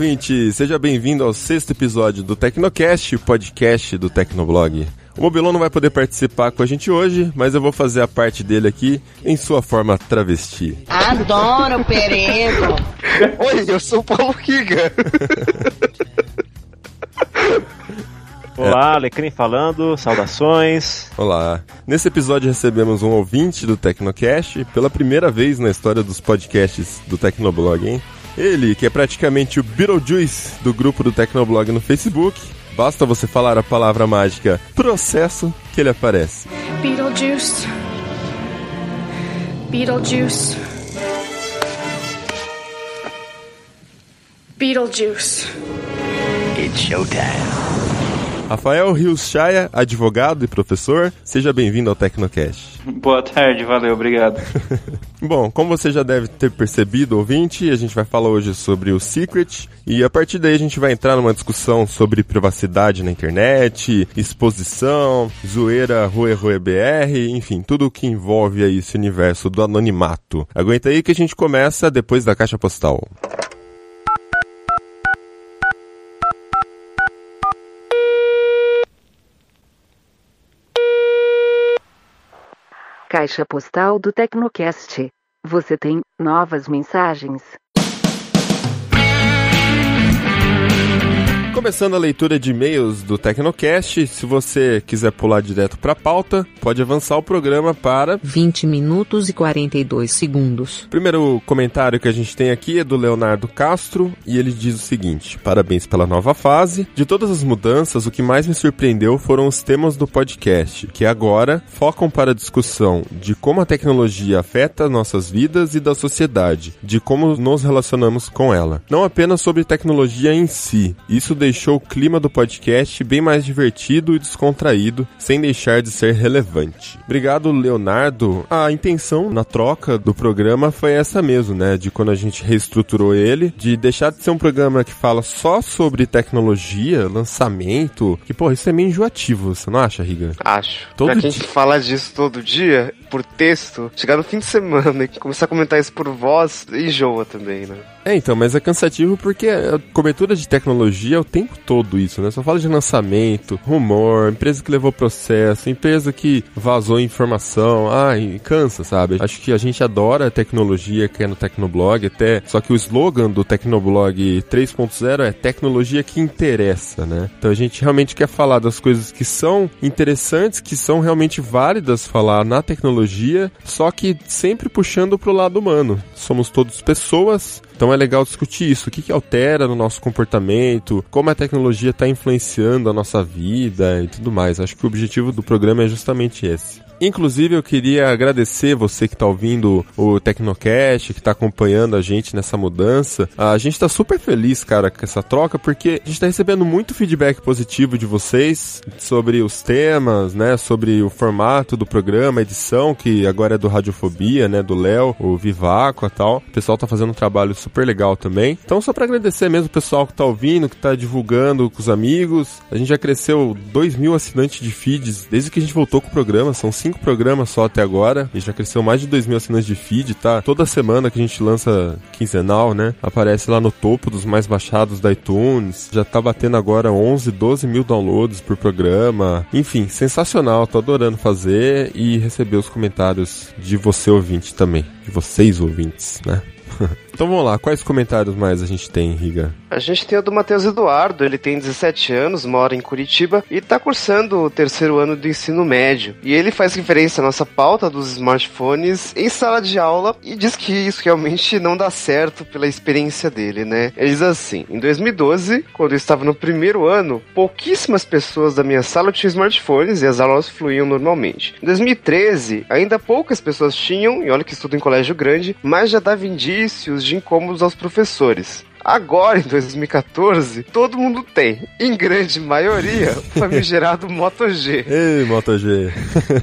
ouvinte! Seja bem-vindo ao sexto episódio do Tecnocast, podcast do Tecnoblog. O Mobilon não vai poder participar com a gente hoje, mas eu vou fazer a parte dele aqui em sua forma travesti. Adoro perego! Oi, eu sou o Paulo Kiga. Olá, Alecrim falando, saudações. Olá. Nesse episódio recebemos um ouvinte do Tecnocast pela primeira vez na história dos podcasts do Tecnoblog, hein? Ele, que é praticamente o Beetlejuice do grupo do Tecnoblog no Facebook, Basta você falar a palavra mágica processo que ele aparece. Beetlejuice. Beetlejuice. Beetlejuice. It's showtime. Rafael Rios Chaya, advogado e professor, seja bem-vindo ao Tecnocast. Boa tarde, valeu, obrigado. Bom, como você já deve ter percebido, ouvinte, a gente vai falar hoje sobre o Secret e a partir daí a gente vai entrar numa discussão sobre privacidade na internet, exposição, zoeira Rue Rue BR, enfim, tudo o que envolve aí esse universo do anonimato. Aguenta aí que a gente começa depois da caixa postal. Caixa postal do Tecnocast. Você tem novas mensagens? Começando a leitura de e-mails do Tecnocast, se você quiser pular direto para a pauta, pode avançar o programa para 20 minutos e 42 segundos. Primeiro comentário que a gente tem aqui é do Leonardo Castro e ele diz o seguinte: Parabéns pela nova fase. De todas as mudanças, o que mais me surpreendeu foram os temas do podcast, que agora focam para a discussão de como a tecnologia afeta nossas vidas e da sociedade, de como nos relacionamos com ela. Não apenas sobre tecnologia em si. Isso deixou o clima do podcast bem mais divertido e descontraído, sem deixar de ser relevante. Obrigado, Leonardo. A intenção na troca do programa foi essa mesmo, né? De quando a gente reestruturou ele, de deixar de ser um programa que fala só sobre tecnologia, lançamento, que, pô, isso é meio enjoativo, você não acha, Riga? Acho. Todo pra quem dia. fala disso todo dia, por texto, chegar no fim de semana e começar a comentar isso por voz, enjoa também, né? É, então, mas é cansativo porque a cobertura de tecnologia é o tempo todo isso, né? Só fala de lançamento, rumor, empresa que levou processo, empresa que vazou informação. Ai, cansa, sabe? Acho que a gente adora a tecnologia que é no Tecnoblog, até. Só que o slogan do Tecnoblog 3.0 é tecnologia que interessa, né? Então a gente realmente quer falar das coisas que são interessantes, que são realmente válidas falar na tecnologia, só que sempre puxando pro lado humano. Somos todos pessoas, então é legal discutir isso, o que, que altera no nosso comportamento, como a tecnologia está influenciando a nossa vida e tudo mais. Acho que o objetivo do programa é justamente esse. Inclusive, eu queria agradecer você que está ouvindo o Tecnocast, que está acompanhando a gente nessa mudança. A gente está super feliz, cara, com essa troca, porque a gente está recebendo muito feedback positivo de vocês sobre os temas, né? Sobre o formato do programa, edição, que agora é do Radiofobia, né? Do Léo, o Vivaco e tal. O pessoal tá fazendo um trabalho super legal também. Então, só para agradecer mesmo o pessoal que tá ouvindo, que tá divulgando com os amigos. A gente já cresceu 2 mil assinantes de feeds desde que a gente voltou com o programa. São cinco programas só até agora. Gente já cresceu mais de 2 mil assinantes de feed, tá? Toda semana que a gente lança quinzenal, né? Aparece lá no topo dos mais baixados da iTunes. Já tá batendo agora 11, 12 mil downloads por programa. Enfim, sensacional. Tô adorando fazer e receber os comentários de você ouvinte também. De vocês ouvintes, né? então vamos lá, quais comentários mais a gente tem, Riga? A gente tem o do Matheus Eduardo, ele tem 17 anos, mora em Curitiba e está cursando o terceiro ano do ensino médio. E ele faz referência à nossa pauta dos smartphones em sala de aula e diz que isso realmente não dá certo pela experiência dele, né? Ele diz assim: em 2012, quando eu estava no primeiro ano, pouquíssimas pessoas da minha sala tinham smartphones e as aulas fluíam normalmente. Em 2013, ainda poucas pessoas tinham, e olha que estudo em colégio grande, mas já dava indícios de incômodos aos professores. Agora, em 2014, todo mundo tem, em grande maioria, o famigerado Moto G. Ei, Moto G.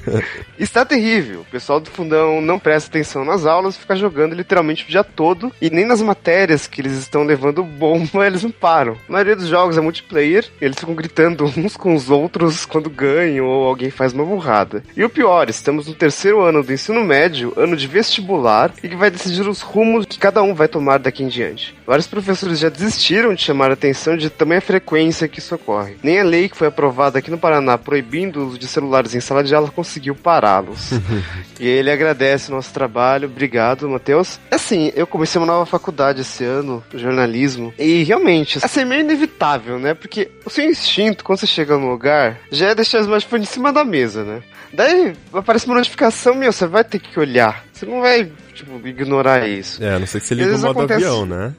Está terrível. O pessoal do fundão não presta atenção nas aulas, fica jogando literalmente o dia todo e nem nas matérias que eles estão levando bomba eles não param. A maioria dos jogos é multiplayer, eles ficam gritando uns com os outros quando ganham ou alguém faz uma burrada. E o pior, estamos no terceiro ano do ensino médio, ano de vestibular, e que vai decidir os rumos que cada um vai tomar daqui em diante. Vários professores professores já desistiram de chamar a atenção de tamanha frequência que isso ocorre. Nem a lei que foi aprovada aqui no Paraná proibindo o uso de celulares em sala de aula conseguiu pará-los. e ele agradece o nosso trabalho. Obrigado, Matheus. Assim, eu comecei uma nova faculdade esse ano, jornalismo, e realmente, assim, é meio inevitável, né? Porque o seu instinto, quando você chega no lugar, já é deixar o smartphone em cima da mesa, né? Daí aparece uma notificação, meu, você vai ter que olhar. Você não vai, tipo, ignorar isso. É, a não ser que você liga o modo acontece- avião, né?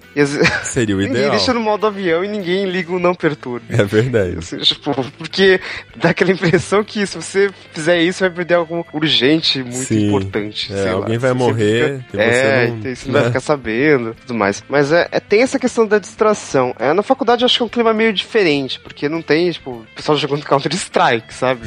Seria o ninguém ideal. deixa no modo avião e ninguém liga o não perturbe. É verdade. Assim, tipo, porque dá aquela impressão que se você fizer isso, vai perder algo urgente, muito Sim. importante. É, alguém lá. vai Você morrer fica- você é, não- você não vai né? ficar sabendo tudo mais. Mas é, é- tem essa questão da distração. É, na faculdade eu acho que é um clima meio diferente, porque não tem, tipo, o pessoal jogando Counter-Strike, sabe?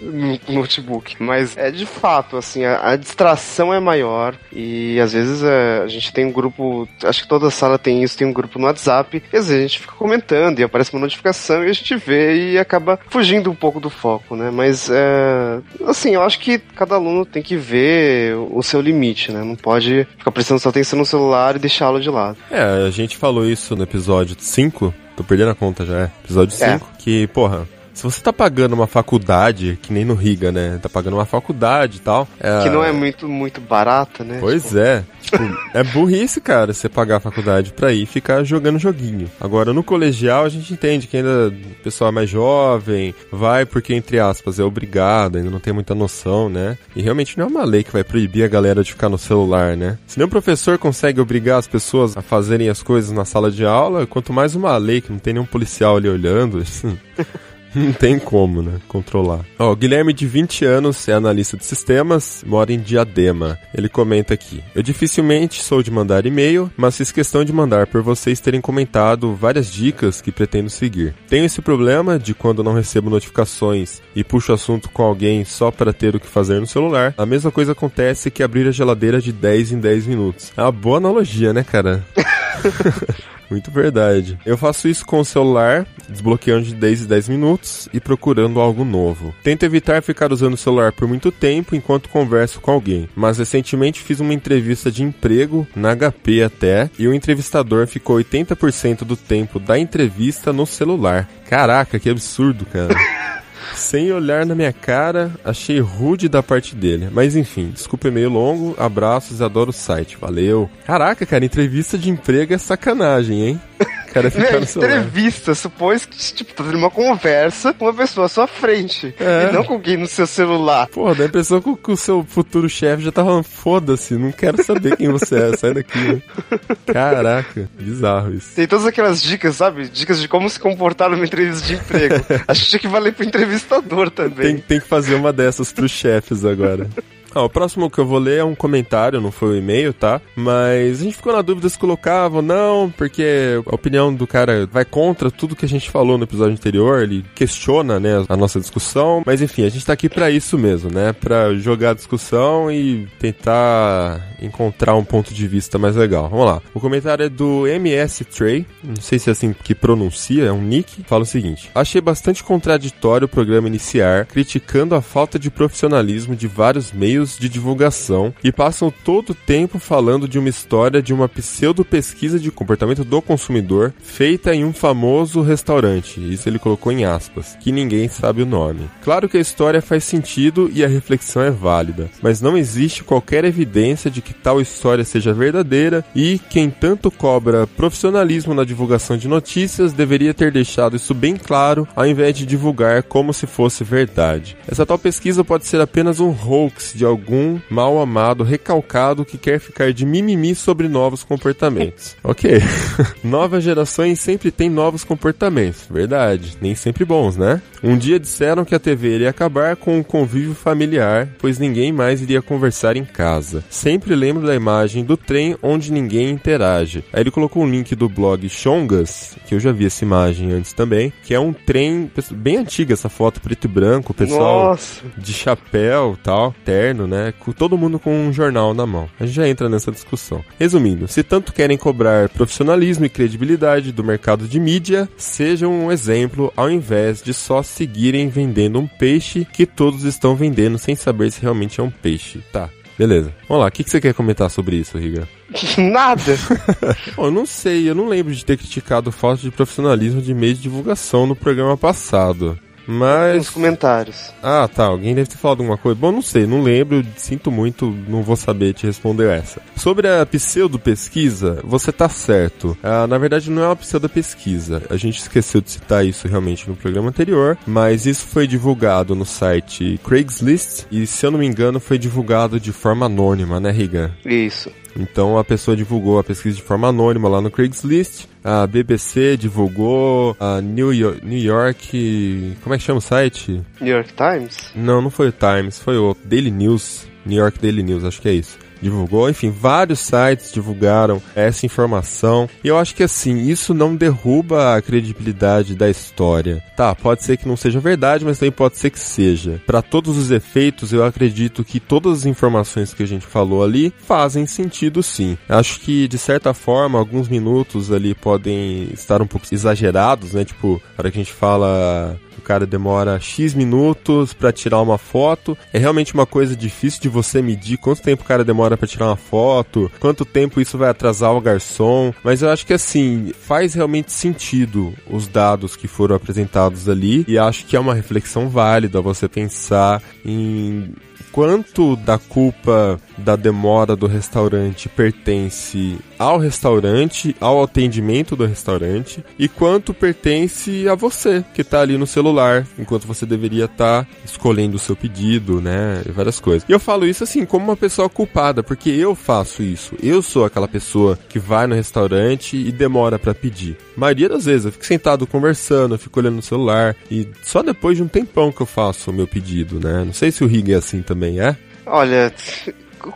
no notebook. Mas é de fato, assim, a, a distração é maior e às vezes é, a gente tem um grupo, acho que toda sala tem isso, tem um grupo no WhatsApp, e às vezes a gente fica comentando e aparece uma notificação e a gente vê e acaba fugindo um pouco do foco, né? Mas, é, assim, eu acho que cada aluno tem que ver o seu limite, né? Não pode ficar prestando sua atenção no celular e deixá-lo de lado. É, a gente falou isso no episódio 5, tô perdendo a conta já, é. Episódio É. 5, que, porra, se você tá pagando uma faculdade, que nem no Riga, né? Tá pagando uma faculdade e tal. Que não é muito, muito barata, né? Pois Tipo, é. Tipo, é burrice, cara, você pagar a faculdade pra ir ficar jogando joguinho. Agora, no colegial, a gente entende que ainda o pessoal é mais jovem, vai porque, entre aspas, é obrigado, ainda não tem muita noção, né? E realmente não é uma lei que vai proibir a galera de ficar no celular, né? Se nem o professor consegue obrigar as pessoas a fazerem as coisas na sala de aula, quanto mais uma lei que não tem nenhum policial ali olhando. Não tem como, né? Controlar. Ó, o Guilherme, de 20 anos, é analista de sistemas, mora em Diadema. Ele comenta aqui: Eu dificilmente sou de mandar e-mail, mas fiz questão de mandar por vocês terem comentado várias dicas que pretendo seguir. Tenho esse problema de quando não recebo notificações e puxo assunto com alguém só para ter o que fazer no celular. A mesma coisa acontece que abrir a geladeira de 10 em 10 minutos. É uma boa analogia, né, cara? Muito verdade. Eu faço isso com o celular, desbloqueando de 10 em 10 minutos e procurando algo novo. Tento evitar ficar usando o celular por muito tempo enquanto converso com alguém, mas recentemente fiz uma entrevista de emprego, na HP até, e o entrevistador ficou 80% do tempo da entrevista no celular. Caraca, que absurdo, cara. Sem olhar na minha cara, achei rude da parte dele. Mas enfim, desculpa é meio longo, abraços, adoro o site, valeu. Caraca, cara, entrevista de emprego é sacanagem, hein? O cara É, ficar no celular. entrevista, supôs que tipo, tá tendo uma conversa com uma pessoa à sua frente. É. E não com alguém no seu celular. Pô, dá a impressão que, o- que o seu futuro chefe já tá falando, foda-se, não quero saber quem você é, sai daqui. né? Caraca, bizarro isso. Tem todas aquelas dicas, sabe? Dicas de como se comportar numa entrevista de emprego. Acho que tinha que valer pro entrevistador também. Tem, tem que fazer uma dessas pros chefes agora. Ah, o próximo que eu vou ler é um comentário, não foi o e-mail, tá? Mas a gente ficou na dúvida se colocava ou não, porque a opinião do cara vai contra tudo que a gente falou no episódio anterior, ele questiona, né, a nossa discussão, mas enfim, a gente tá aqui pra isso mesmo, né? Pra jogar a discussão e tentar encontrar um ponto de vista mais legal. Vamos lá. O comentário é do MS Trey, não sei se é assim que pronuncia, é um nick. Fala o seguinte: Achei bastante contraditório o programa iniciar, criticando a falta de profissionalismo de vários meios de divulgação e passam todo o tempo falando de uma história de uma pseudo-pesquisa de comportamento do consumidor feita em um famoso restaurante. Isso ele colocou em aspas, que ninguém sabe o nome. Claro que a história faz sentido e a reflexão é válida, mas não existe qualquer evidência de que tal história seja verdadeira e quem tanto cobra profissionalismo na divulgação de notícias deveria ter deixado isso bem claro ao invés de divulgar como se fosse verdade. Essa tal pesquisa pode ser apenas um hoax de algum mal amado recalcado que quer ficar de mimimi sobre novos comportamentos. ok. Novas gerações sempre têm novos comportamentos, verdade. Nem sempre bons, né? Um dia disseram que a TV iria acabar com o convívio familiar, pois ninguém mais iria conversar em casa. Sempre lembro da imagem do trem onde ninguém interage. Aí ele colocou um link do blog Chongas, que eu já vi essa imagem antes também, que é um trem bem antiga essa foto preto e branco, pessoal Nossa. de chapéu, tal, terno, né? Com todo mundo com um jornal na mão. A gente já entra nessa discussão. Resumindo, se tanto querem cobrar profissionalismo e credibilidade do mercado de mídia, sejam um exemplo ao invés de só seguirem vendendo um peixe que todos estão vendendo sem saber se realmente é um peixe. Tá. Beleza. Vamos lá, o que, que você quer comentar sobre isso, Riga? Nada. Bom, eu não sei, eu não lembro de ter criticado falta de profissionalismo de meio de divulgação no programa passado. Mas. Nos comentários. Ah, tá. Alguém deve ter falado alguma coisa. Bom, não sei, não lembro, sinto muito, não vou saber te responder essa. Sobre a pseudo-pesquisa, você tá certo. Ah, na verdade, não é uma pseudo-pesquisa. A gente esqueceu de citar isso realmente no programa anterior, mas isso foi divulgado no site Craigslist e, se eu não me engano, foi divulgado de forma anônima, né, Riga? Isso. Então a pessoa divulgou a pesquisa de forma anônima lá no Craigslist. A BBC divulgou, a New York, New York, como é que chama o site? New York Times? Não, não foi o Times, foi o Daily News, New York Daily News, acho que é isso divulgou. Enfim, vários sites divulgaram essa informação. E eu acho que assim, isso não derruba a credibilidade da história. Tá, pode ser que não seja verdade, mas também pode ser que seja. Para todos os efeitos, eu acredito que todas as informações que a gente falou ali fazem sentido sim. Acho que de certa forma, alguns minutos ali podem estar um pouco exagerados, né? Tipo, a hora que a gente fala o cara demora X minutos para tirar uma foto. É realmente uma coisa difícil de você medir quanto tempo o cara demora para tirar uma foto, quanto tempo isso vai atrasar o garçom. Mas eu acho que assim, faz realmente sentido os dados que foram apresentados ali e acho que é uma reflexão válida você pensar em quanto da culpa da demora do restaurante pertence ao restaurante, ao atendimento do restaurante, e quanto pertence a você, que está ali no celular, enquanto você deveria estar tá escolhendo o seu pedido, né? E várias coisas. E eu falo isso assim, como uma pessoa culpada, porque eu faço isso. Eu sou aquela pessoa que vai no restaurante e demora para pedir. A maioria das vezes eu fico sentado conversando, eu fico olhando no celular, e só depois de um tempão que eu faço o meu pedido, né? Não sei se o Rig é assim também, é? Olha,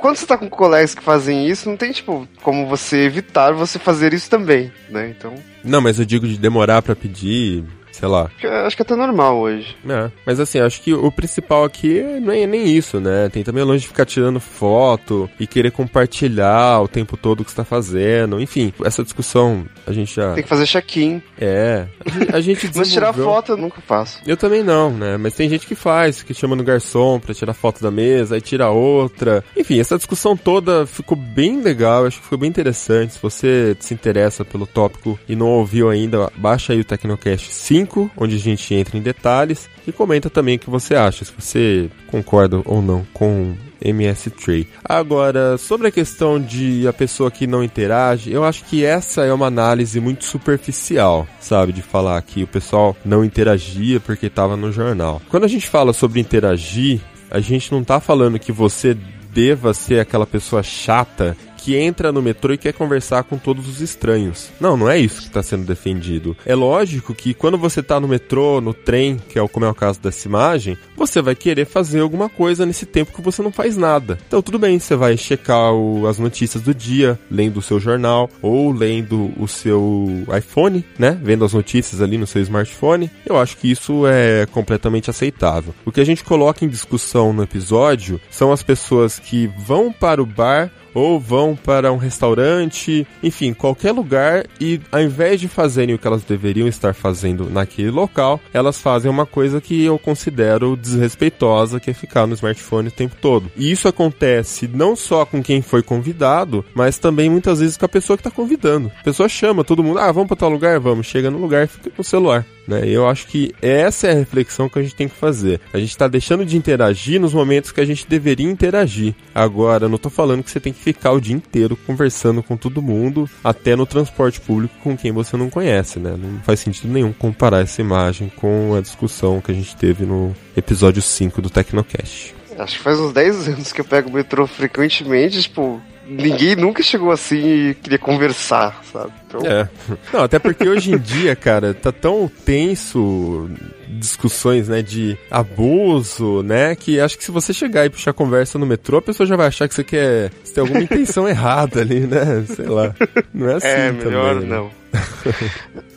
quando você tá com colegas que fazem isso, não tem, tipo, como você evitar você fazer isso também, né? Então. Não, mas eu digo de demorar para pedir, sei lá. Acho que é até normal hoje. É, mas assim, acho que o principal aqui não é nem isso, né? Tem também longe de ficar tirando foto e querer compartilhar o tempo todo o que está fazendo. Enfim, essa discussão a gente já. Tem que fazer check-in. É. A gente Mas tirar foto eu nunca faço. Eu também não, né? Mas tem gente que faz, que chama no garçom pra tirar foto da mesa, aí tira outra. Enfim, essa discussão toda ficou bem legal, acho que ficou bem interessante. Se você se interessa pelo tópico e não ouviu ainda, baixa aí o Tecnocast 5, onde a gente entra em detalhes e comenta também o que você acha, se você concorda ou não com MS Tray. Agora, sobre a questão de a pessoa que não interage, eu acho que essa é uma análise muito superficial, sabe? De falar que o pessoal não interagia porque estava no jornal. Quando a gente fala sobre interagir, a gente não está falando que você deva ser aquela pessoa chata que entra no metrô e quer conversar com todos os estranhos. Não, não é isso que está sendo defendido. É lógico que quando você está no metrô, no trem, que é o, como é o caso dessa imagem, você vai querer fazer alguma coisa nesse tempo que você não faz nada. Então tudo bem, você vai checar o, as notícias do dia, lendo o seu jornal ou lendo o seu iPhone, né? Vendo as notícias ali no seu smartphone. Eu acho que isso é completamente aceitável. O que a gente coloca em discussão no episódio são as pessoas que vão para o bar ou vão para um restaurante, enfim, qualquer lugar e ao invés de fazerem o que elas deveriam estar fazendo naquele local, elas fazem uma coisa que eu considero desrespeitosa, que é ficar no smartphone o tempo todo. E isso acontece não só com quem foi convidado, mas também muitas vezes com a pessoa que está convidando. A pessoa chama todo mundo, ah, vamos para tal lugar, vamos, chega no lugar e fica no celular. Né? Eu acho que essa é a reflexão que a gente tem que fazer. A gente está deixando de interagir nos momentos que a gente deveria interagir. Agora, não estou falando que você tem que ficar o dia inteiro conversando com todo mundo, até no transporte público com quem você não conhece, né? Não faz sentido nenhum comparar essa imagem com a discussão que a gente teve no episódio 5 do Tecnocast. Acho que faz uns 10 anos que eu pego o metrô frequentemente, tipo, ninguém nunca chegou assim e queria conversar, sabe? Então... É. Não, até porque hoje em dia, cara, tá tão tenso discussões, né, de abuso, né, que acho que se você chegar e puxar conversa no metrô, a pessoa já vai achar que você quer, você tem alguma intenção errada ali, né, sei lá. Não é assim É, melhor também, né? não.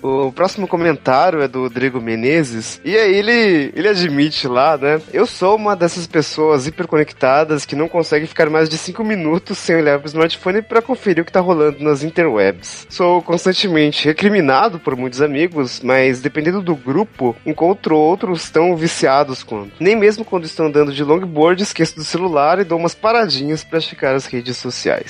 o próximo comentário é do Rodrigo Menezes. E aí ele, ele admite lá, né? Eu sou uma dessas pessoas hiperconectadas que não consegue ficar mais de 5 minutos sem olhar pro smartphone para conferir o que tá rolando nas interwebs. Sou constantemente recriminado por muitos amigos, mas dependendo do grupo, encontro outros tão viciados quanto. Nem mesmo quando estão andando de longboard, esqueço do celular e dou umas paradinhas pra checar as redes sociais.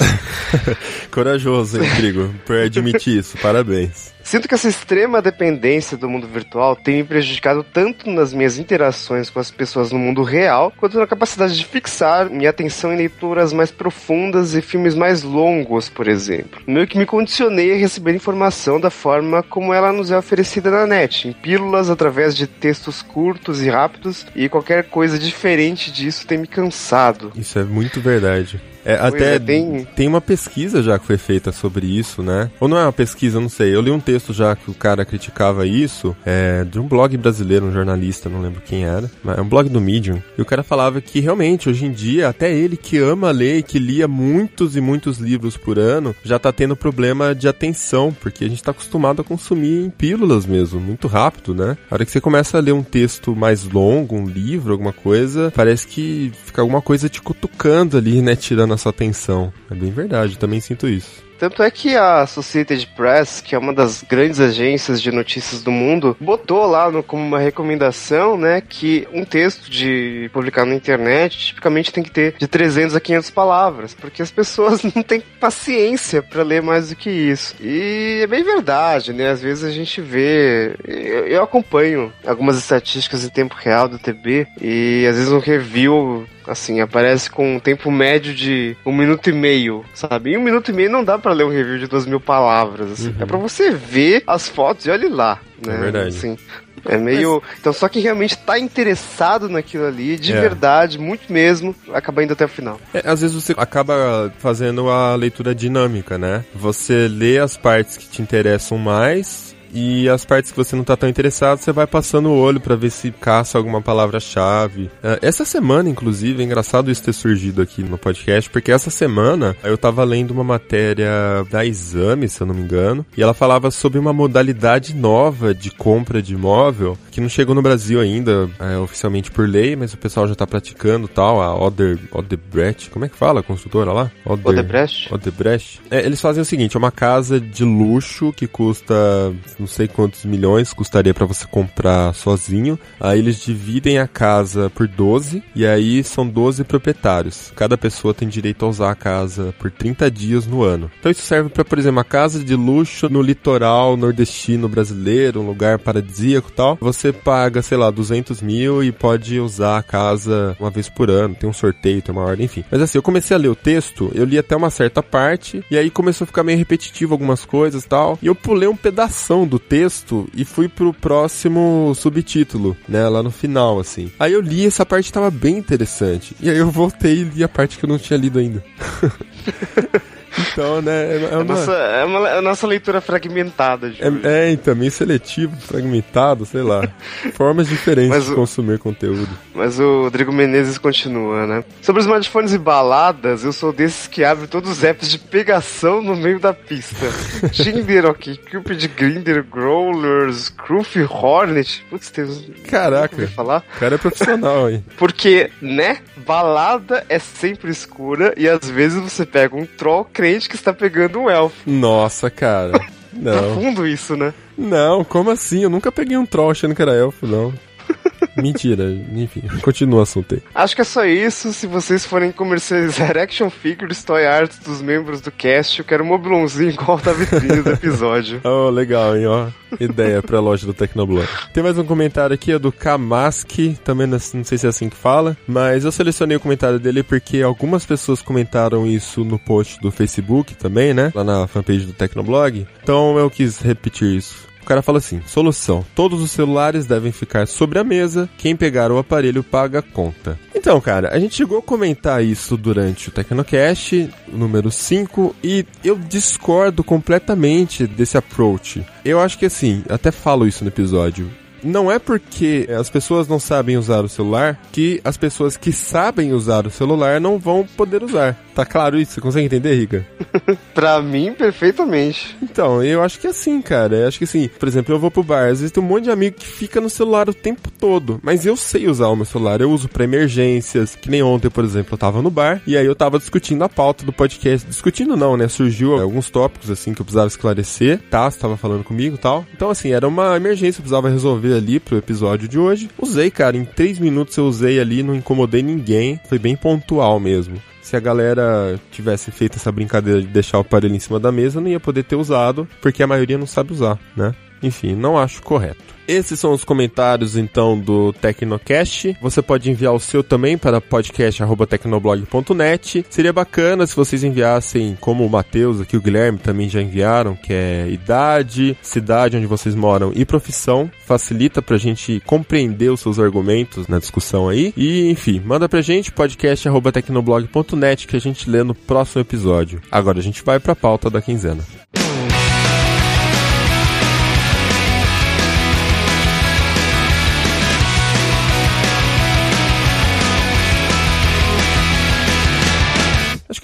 Corajoso, hein, Trigo, por admitir isso. Parabéns. Sinto que essa extrema dependência do mundo virtual tem me prejudicado tanto nas minhas interações com as pessoas no mundo real, quanto na capacidade de fixar minha atenção em leituras mais profundas e filmes mais longos, por exemplo. Meio que me condicionei a receber informação da forma como ela nos é oferecida na net, em pílulas através de textos curtos e rápidos, e qualquer coisa diferente disso tem me cansado. Isso é muito verdade. É, até é, tem- tem uma pesquisa já que foi feita sobre isso, né? Ou não é uma pesquisa, não sei. Eu li um texto já que o cara criticava isso, é, de um blog brasileiro, um jornalista, não lembro quem era, mas é um blog do Medium. E o cara falava que realmente, hoje em dia, até ele que ama ler e que lia muitos e muitos livros por ano, já tá tendo problema de atenção, porque a gente tá acostumado a consumir em pílulas mesmo, muito rápido, né? A hora que você começa a ler um texto mais longo, um livro, alguma coisa, parece que fica alguma coisa te cutucando ali, né? Tirando a sua atenção. É bem verdade, eu também sinto isso. Tanto é que a Associated Press, que é uma das grandes agências de notícias do mundo, botou lá no- como uma recomendação, né, que um texto de publicar na internet tipicamente tem que ter de 300 a 500 palavras, porque as pessoas não têm paciência para ler mais do que isso. E é bem verdade, né? Às vezes a gente vê, eu, eu acompanho algumas estatísticas em tempo real do TB e às vezes um review Assim, aparece com um tempo médio de um minuto e meio, sabe? Em um minuto e meio não dá pra ler um review de duas mil palavras. assim. É pra você ver as fotos e olhe lá. Né? É verdade. Assim, é meio. Então, só quem realmente tá interessado naquilo ali, de É. verdade, muito mesmo, acaba indo até o final. É, às vezes você acaba fazendo a leitura dinâmica, né? Você lê as partes que te interessam mais e as partes que você não tá tão interessado, você vai passando o olho pra ver se caça alguma palavra-chave. É, essa semana, inclusive, é engraçado isso ter surgido aqui no podcast, porque essa semana eu tava lendo uma matéria da Exame, se eu não me engano, e ela falava sobre uma modalidade nova de compra de imóvel que não chegou no Brasil ainda, é, oficialmente por lei, mas o pessoal já tá praticando tal, a Oder, Odebrecht, como é que fala a construtora lá? Oder- Odebrecht? Odebrecht. É, eles fazem o seguinte, é uma casa de luxo que custa não sei quantos milhões custaria pra você comprar sozinho. Aí eles dividem a casa por 12 e aí são 12 proprietários. Cada pessoa tem direito a usar a casa por 30 dias no ano. Então isso serve pra, por exemplo, uma casa de luxo no litoral nordestino brasileiro, um lugar paradisíaco e tal. Você paga, sei lá, 200 mil e pode usar a casa uma vez por ano. Tem um sorteio, tem uma ordem, enfim. Mas assim, eu comecei a ler o texto, eu li até uma certa parte e aí começou a ficar meio repetitivo algumas coisas e tal. E eu pulei um pedação do texto e fui pro próximo subtítulo, né, lá no final, assim. Aí eu li essa parte tava bem interessante. E aí eu voltei e li a parte que eu não tinha lido ainda. então, né, é, é É, uma... nossa, é, uma, é a nossa leitura fragmentada. É, é, então, meio seletivo, fragmentado, sei lá. Formas diferentes Mas de o- consumir conteúdo. Mas o Rodrigo Menezes continua, né? Sobre os smartphones e baladas, eu sou desses que abre todos os apps de pegação no meio da pista. Tinder, ok, Cupid, Grindr, Growlers, Cruf, Hornet. Putz, tem uns... Caraca. Falar. O cara é profissional, hein? Porque, né, balada é sempre escura e às vezes você pega um troll crente que está pegando um elfo. Nossa, cara. Não. Profundo isso, né? Não, como assim? Eu nunca peguei um troll achando que era elfo, não. Mentira, enfim, continua o assunto aí. Acho que é só isso. Se vocês forem comercializar action figures, toy arts dos membros do cast, eu quero um mobilãozinho igual da vitrine do episódio. Oh, legal, hein, ó. Ideia pra loja do Tecnoblog. Tem mais um comentário aqui, é do Kamaski, também não não sei se é assim que fala, mas eu selecionei o comentário dele porque algumas pessoas comentaram isso no post do Facebook também, né? Lá na fanpage do Tecnoblog. Então eu quis repetir isso. Cara fala assim: solução. Todos os celulares devem ficar sobre a mesa. Quem pegar o aparelho paga a conta. Então, cara, a gente chegou a comentar isso durante o Tecnocast, número 5, e eu discordo completamente desse approach. Eu acho que assim, até falo isso no episódio. Não é porque as pessoas não sabem usar o celular que as pessoas que sabem usar o celular não vão poder usar. Tá claro isso? Você consegue entender, Riga? Pra mim, perfeitamente. Então, eu acho que é assim, cara. Eu acho que assim, por exemplo, eu vou pro bar, às vezes tem um monte de amigo que fica no celular o tempo todo, mas eu sei usar o meu celular, eu uso pra emergências, que nem ontem, por exemplo, eu tava no bar e aí eu tava discutindo a pauta do podcast. Discutindo não, né? Surgiu alguns tópicos assim que eu precisava esclarecer, tá? Você tava falando comigo e tal. Então, assim, era uma emergência, eu precisava resolver ali pro episódio de hoje. Usei, cara, em três minutos eu usei ali, não incomodei ninguém, foi bem pontual mesmo se a galera tivesse feito essa brincadeira de deixar o aparelho em cima da mesa, não ia poder ter usado, porque a maioria não sabe usar, né? Enfim, não acho correto. Esses são os comentários então do Tecnocast. Você pode enviar o seu também para podcast@tecnoblog.net. Seria bacana se vocês enviassem, como o Matheus aqui, o Guilherme também já enviaram, que é idade, cidade onde vocês moram e profissão. Facilita pra gente compreender os seus argumentos na discussão aí. E, enfim, manda pra gente podcast@tecnoblog.net que a gente lê no próximo episódio. Agora a gente vai pra pauta da quinzena.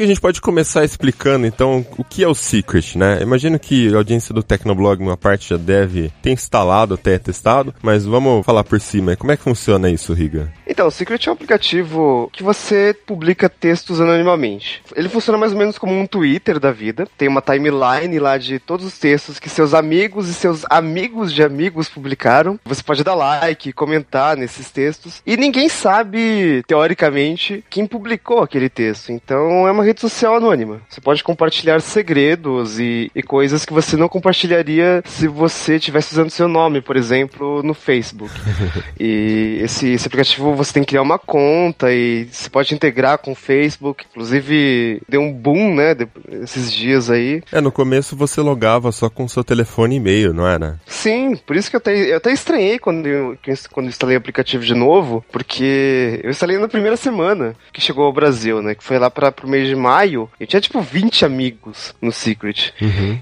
Que a gente pode começar explicando, então, o que é o Secret, né? Imagino que a audiência do Tecnoblog, uma parte já deve ter instalado, até testado, mas vamos falar por cima. Como é que funciona isso, Riga? Então, o Secret é um aplicativo que você publica textos anonimamente. Ele funciona mais ou menos como um Twitter da vida. Tem uma timeline lá de todos os textos que seus amigos e seus amigos de amigos publicaram. Você pode dar like, comentar nesses textos. E ninguém sabe, teoricamente, quem publicou aquele texto. Então, é uma rede social anônima. Você pode compartilhar segredos e, e coisas que você não compartilharia se você estivesse usando seu nome, por exemplo, no Facebook. e esse, esse aplicativo você tem que criar uma conta e você pode integrar com o Facebook. Inclusive, deu um boom, né, esses dias aí. É, no começo você logava só com seu telefone e e-mail, não era? Sim, por isso que eu até, eu até estranhei quando eu, quando eu instalei o aplicativo de novo, porque eu instalei na primeira semana que chegou ao Brasil, né? Que foi lá para pro mês de maio. Eu tinha tipo 20 amigos no Secret.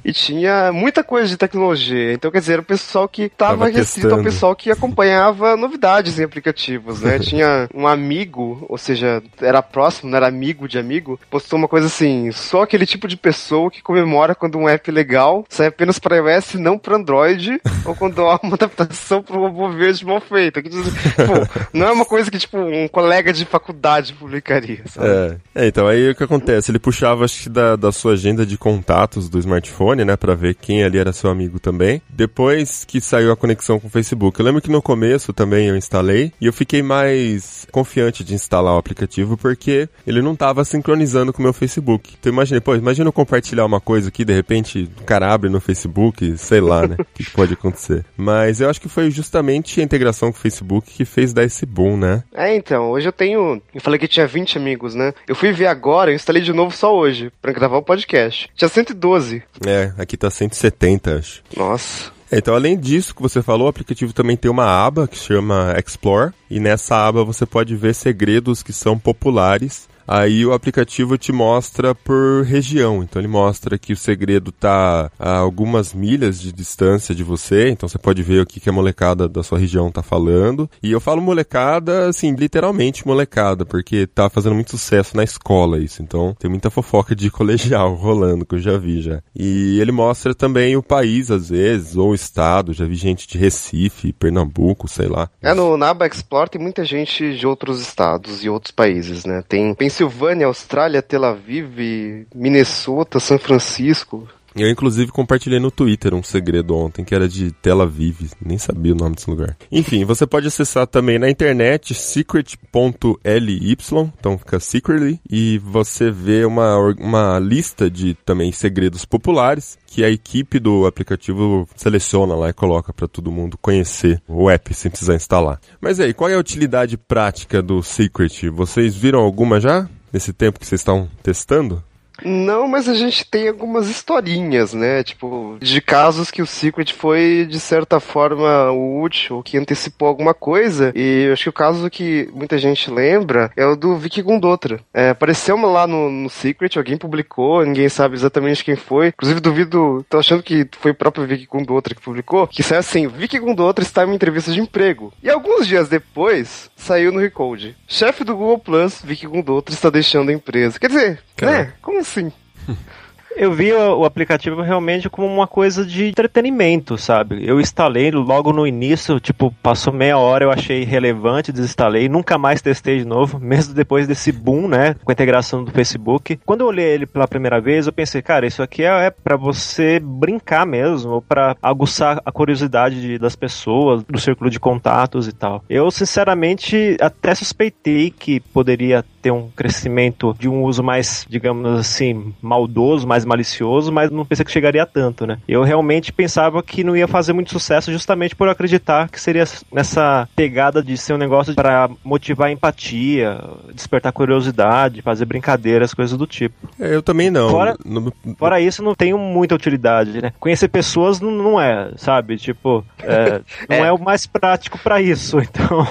E tinha muita coisa de tecnologia. Então, quer dizer, era o pessoal que tava, Tava restrito ao pessoal que acompanhava novidades em aplicativos, né? tinha um amigo, ou seja, era próximo, não era amigo de amigo, postou uma coisa assim: só aquele tipo de pessoa que comemora quando um app legal sai apenas para iOS e não para Android, ou quando há uma adaptação para o robô verde mal feita. Que pô, não é uma coisa que, tipo, um colega de faculdade publicaria, sabe? É. É, então aí o que acontece? Ele puxava, acho que da, da sua agenda de contatos do smartphone, né, Pra ver quem ali era seu amigo também. Depois que saiu a conexão com o Facebook. Eu lembro que no começo também eu instalei e eu fiquei mais confiante de instalar o aplicativo porque ele não tava sincronizando com o meu Facebook. Então imaginei, pô, imagina eu compartilhar uma coisa aqui, de repente o cara abre no Facebook, sei lá, né, o que pode acontecer. Mas eu acho que foi justamente a integração com o Facebook que fez dar esse boom, né? É, então, hoje eu tenho. Eu falei que tinha 20 amigos, né? Eu fui ver agora, eu instalei de novo só hoje, pra gravar o podcast. Tinha 112. É, aqui tá 170, acho. Nossa. Então, além disso que você falou, o aplicativo também tem uma aba que chama Explore, e nessa aba você pode ver segredos que são populares. Aí o aplicativo te mostra por região, então ele mostra que o segredo tá a algumas milhas de distância de você, então você pode ver o que, que a molecada da sua região tá falando. E eu falo molecada, assim, literalmente molecada, porque tá fazendo muito sucesso na escola isso, então tem muita fofoca de colegial rolando, que eu já vi já. E ele mostra também o país, às vezes, ou o estado, já vi gente de Recife, Pernambuco, sei lá. É, no, na aba Explore tem muita gente de outros estados e outros países, né? Tem Pensilvânia, Austrália, Tel Aviv, Minnesota, São Francisco. Eu, inclusive, compartilhei no Twitter um segredo ontem, que era de Tel Aviv. Nem sabia o nome desse lugar. Enfim, você pode acessar também na internet secret.ly, então fica secretly, e você vê uma, uma lista de também segredos populares que a equipe do aplicativo seleciona lá e coloca para todo mundo conhecer o app sem precisar instalar. Mas aí, qual é a utilidade prática do Secret? Vocês viram alguma já? Nesse tempo que vocês estão testando? Não, mas a gente tem algumas historinhas, né? Tipo, de casos que o Secret foi, de certa forma, útil, que antecipou alguma coisa. E eu acho que o caso que muita gente lembra é o do Vicky Gundotra. É, apareceu lá no, no Secret, alguém publicou, ninguém sabe exatamente quem foi. Inclusive, duvido, tô achando que foi o próprio Vicky Gundotra que publicou, que saiu assim, Vicky Gundotra está em uma entrevista de emprego. E alguns dias depois, saiu no Recode. Chefe do Google Plus, Vicky Gundotra está deixando a empresa. Quer dizer, né? Como assim? Eu vi o, aplicativo realmente como uma coisa de entretenimento, sabe? Eu instalei logo no início, tipo, passou meia hora, eu achei relevante, desinstalei, nunca mais testei de novo, mesmo depois desse boom, né, com a integração do Facebook. Quando eu olhei ele pela primeira vez, eu pensei, cara, isso aqui é, é para você brincar mesmo, pra aguçar a curiosidade de- das pessoas, do círculo de contatos e tal. Eu, sinceramente, até suspeitei que poderia ter um crescimento de um uso mais, digamos assim, maldoso, mais malicioso, mas não pensei que chegaria a tanto, né? Eu realmente pensava que não ia fazer muito sucesso justamente por eu acreditar que seria nessa pegada de ser um negócio para motivar empatia, despertar curiosidade, fazer brincadeiras, coisas do tipo. É, eu também não. Fora- No- Fora isso, não tem muita utilidade, né? Conhecer pessoas não, não é, sabe? Tipo, é, não é. o mais prático para isso, então...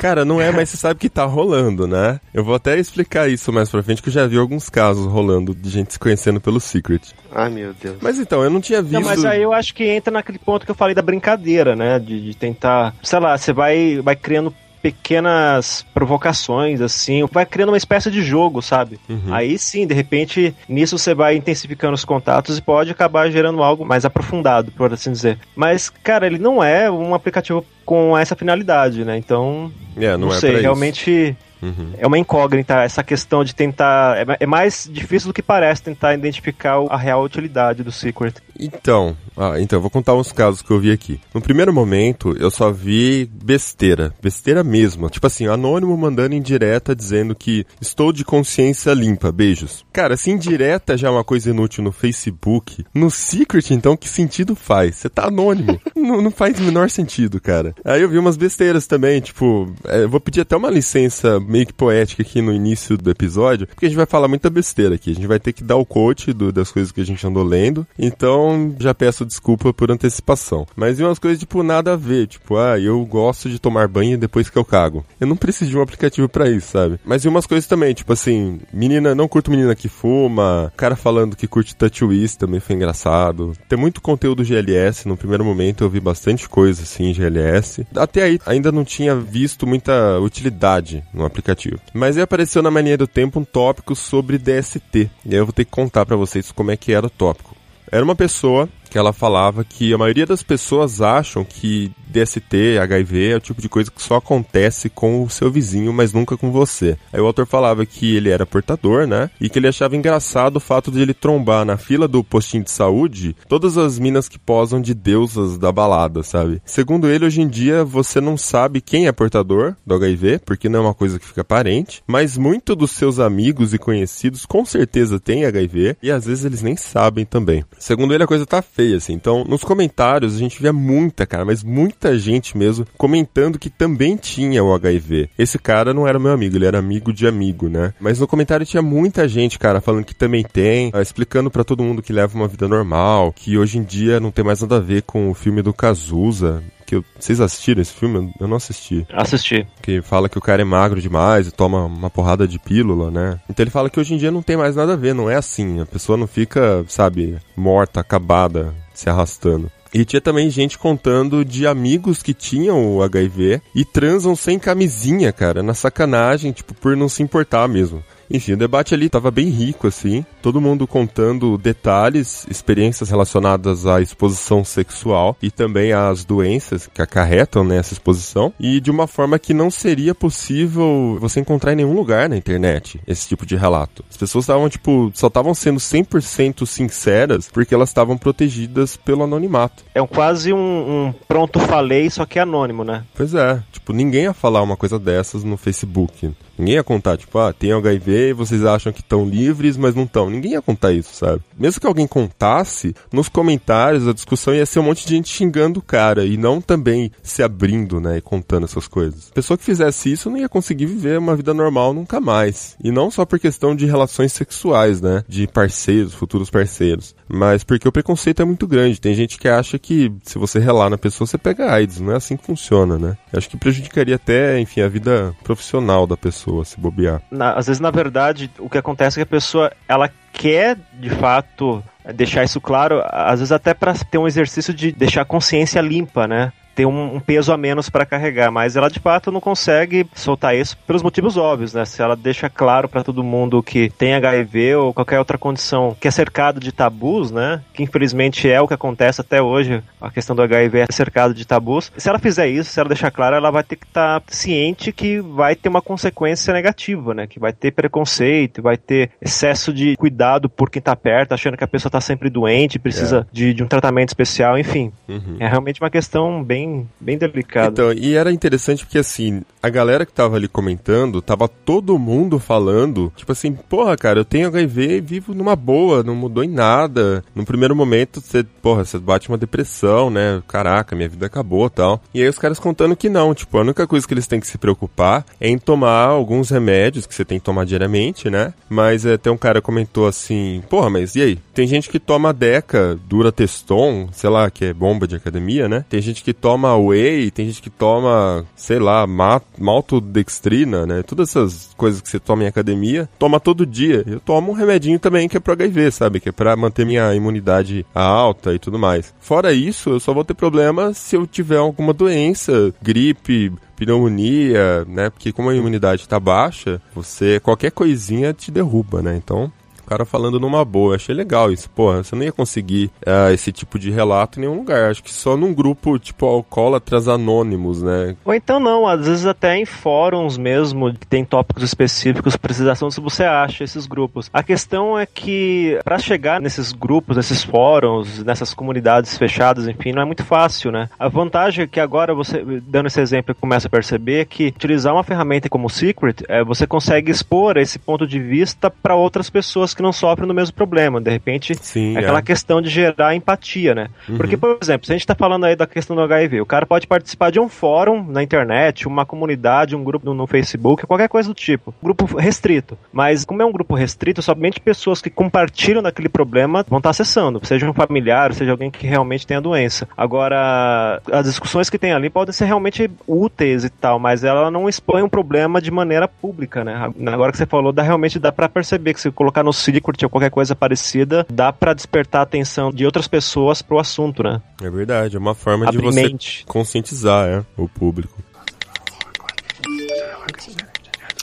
Cara, não é, mas você sabe que tá rolando, né? Eu vou até explicar isso mais pra frente, que eu já vi alguns casos rolando de gente se conhecendo pelo Secret. Ai, meu Deus. Mas então, eu não tinha visto. Não, mas aí eu acho que entra naquele ponto que eu falei da brincadeira, né? De, de tentar, sei lá, você vai, vai criando pequenas provocações, assim, vai criando uma espécie de jogo, sabe? Uhum. Aí sim, de repente, nisso você vai intensificando os contatos e pode acabar gerando algo mais aprofundado, por assim dizer. Mas, cara, ele não é um aplicativo com essa finalidade, né? Então, É, não, não, é sei, realmente isso. Uhum. é uma incógnita essa questão de tentar. É é mais difícil do que parece tentar identificar a real utilidade do Secret. Então, ah, então, eu vou contar uns casos que eu vi aqui. No primeiro momento, eu só vi besteira. Besteira mesmo. Tipo assim, anônimo mandando indireta dizendo que estou de consciência limpa, beijos. Cara, se indireta já é uma coisa inútil no Facebook, no Secret, então, que sentido faz? Você tá anônimo. não, não faz o menor sentido, cara. Aí eu vi umas besteiras também, tipo, é, eu vou pedir até uma licença meio que poética aqui no início do episódio, porque a gente vai falar muita besteira aqui. A gente vai ter que dar o coach do- das coisas que a gente andou lendo. Então, já peço desculpa por antecipação. Mas e umas coisas, tipo, nada a ver. Tipo, ah, eu gosto de tomar banho depois que eu cago. Eu não preciso de um aplicativo pra isso, sabe? Mas e umas coisas também, tipo assim, menina, não curto menina que fuma, cara falando que curte TouchWiz também foi engraçado. Tem muito conteúdo GLS, no primeiro momento eu vi bastante coisa assim GLS. Até aí ainda não tinha visto muita utilidade no aplicativo. Mas aí apareceu na mania do tempo um tópico sobre DST. E aí eu vou ter que contar pra vocês como é que era o tópico. Era uma pessoa que ela falava que a maioria das pessoas acham que DST, HIV é o tipo de coisa que só acontece com o seu vizinho, mas nunca com você. Aí o autor falava que ele era portador, né? E que ele achava engraçado o fato de ele trombar na fila do postinho de saúde todas as minas que posam de deusas da balada, sabe? Segundo ele, hoje em dia você não sabe quem é portador do HIV, porque não é uma coisa que fica aparente, mas muito dos seus amigos e conhecidos com certeza têm HIV e às vezes eles nem sabem também. Segundo ele, a coisa tá feia, assim. Então, nos comentários a gente via muita, cara, mas muita gente mesmo comentando que também tinha o HIV. Esse cara não era meu amigo, ele era amigo de amigo, né? Mas no comentário tinha muita gente, cara, falando que também tem, ah, explicando pra todo mundo que leva uma vida normal, que hoje em dia não tem mais nada a ver com o filme do Cazuza. Que eu- vocês assistiram esse filme? Eu não assisti Assistir. que fala que o cara é magro demais e toma uma porrada de pílula, né? Então ele fala que hoje em dia não tem mais nada a ver, não é assim. A pessoa não fica, sabe, morta, acabada, se arrastando. E tinha também gente contando de amigos que tinham o HIV e transam sem camisinha, cara, na sacanagem, tipo, por não se importar mesmo. Enfim, o debate ali tava bem rico, assim. Todo mundo contando detalhes, experiências relacionadas à exposição sexual e também às doenças que acarretam nessa exposição. E de uma forma que não seria possível você encontrar em nenhum lugar na internet esse tipo de relato. As pessoas estavam, tipo, só estavam sendo 100% sinceras porque elas estavam protegidas pelo anonimato. É um, quase um, um pronto falei, só que anônimo, né? Pois é, tipo, ninguém ia falar uma coisa dessas no Facebook. Ninguém ia contar, tipo, ah, tem HIV HIV, vocês acham que estão livres, mas não estão. Ninguém ia contar isso, sabe? Mesmo que alguém contasse, nos comentários a discussão ia ser um monte de gente xingando o cara e não também se abrindo, né, e contando essas coisas. Pessoa que fizesse isso não ia conseguir viver uma vida normal nunca mais. E não só por questão de relações sexuais, né, de parceiros, futuros parceiros, mas porque o preconceito é muito grande. Tem gente que acha que se você relar na pessoa, você pega AIDS. Não é assim que funciona, né? Acho que prejudicaria até, enfim, a vida profissional da pessoa se bobear. Na- às vezes, na verdade, o que acontece é que a pessoa, ela quer, de fato, deixar isso claro, às vezes até para ter um exercício de deixar a consciência limpa, né? Ter um, um peso a menos para carregar, mas ela de fato não consegue soltar isso pelos motivos óbvios, né? Se ela deixa claro para todo mundo que tem HIV ou qualquer outra condição que é cercado de tabus, né? Que infelizmente é o que acontece até hoje, a questão do HIV é cercado de tabus. Se ela fizer isso, se ela deixar claro, ela vai ter que estar ciente que vai ter uma consequência negativa, né? Que vai ter preconceito, vai ter excesso de cuidado por quem tá perto, achando que a pessoa tá sempre doente, precisa de, de um tratamento especial, enfim. Uhum. É realmente uma questão bem, bem delicada. Então, e era interessante porque assim, a galera que tava ali comentando, tava todo mundo falando, tipo assim, porra, cara, eu tenho HIV e vivo numa boa, não mudou em nada. No primeiro momento, você, porra, você bate uma depressão, né? Caraca, minha vida acabou tal. E aí os caras contando que não, tipo, a única coisa que eles têm que se preocupar é em tomar alguns remédios que você tem que tomar diariamente, né? Mas até um cara comentou assim, porra, mas e aí? Tem gente que toma Deca, Durateston, sei lá, que é bomba de academia, né? Tem gente que toma Whey, tem gente que toma, sei lá, ma- maltodextrina, né? Todas essas coisas que você toma em academia, toma todo dia. Eu tomo um remedinho também que é pro HIV, sabe? Que é pra manter minha imunidade alta e tudo mais. Fora isso, eu só vou ter problema se eu tiver alguma doença, gripe, pneumonia, né? Porque como a imunidade tá baixa, você qualquer coisinha te derruba, né? Então, o cara falando numa boa, achei legal isso. Porra, você não ia conseguir ah, esse tipo de relato em nenhum lugar. Acho que só num grupo tipo alcoólatras anônimos, né? Ou então não, às vezes até em fóruns mesmo, que tem tópicos específicos, precisação se você acha esses grupos. A questão é que para chegar nesses grupos, nesses fóruns, nessas comunidades fechadas, enfim, não é muito fácil, né? A vantagem é que agora você, dando esse exemplo, começa a perceber que utilizar uma ferramenta como o Secret, é, você consegue expor esse ponto de vista para outras pessoas que não sofrem do mesmo problema. De repente, Sim, é aquela é. questão de gerar empatia, né? Porque, por exemplo, se a gente tá falando aí da questão do HIV, o cara pode participar de um fórum na internet, uma comunidade, um grupo no, Facebook, qualquer coisa do tipo. Grupo restrito. Mas, como é um grupo restrito, somente pessoas que compartilham daquele problema vão estar acessando. Seja um familiar, seja alguém que realmente tem a doença. Agora, as discussões que tem ali podem ser realmente úteis e tal, mas ela não expõe um problema de maneira pública, né? Agora que você falou, dá, realmente dá pra perceber que se colocar no Secret ou qualquer coisa parecida, dá pra despertar a atenção de outras pessoas pro assunto, né? É verdade, é uma forma de você mente. conscientizar é, o público.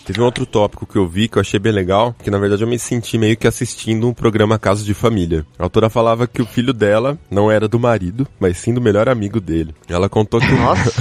Teve um outro tópico que eu vi que eu achei bem legal, que na verdade eu me senti meio que assistindo um programa Caso de Família. A autora falava que o filho dela não era do marido, mas sim do melhor amigo dele. Ela contou que Nossa,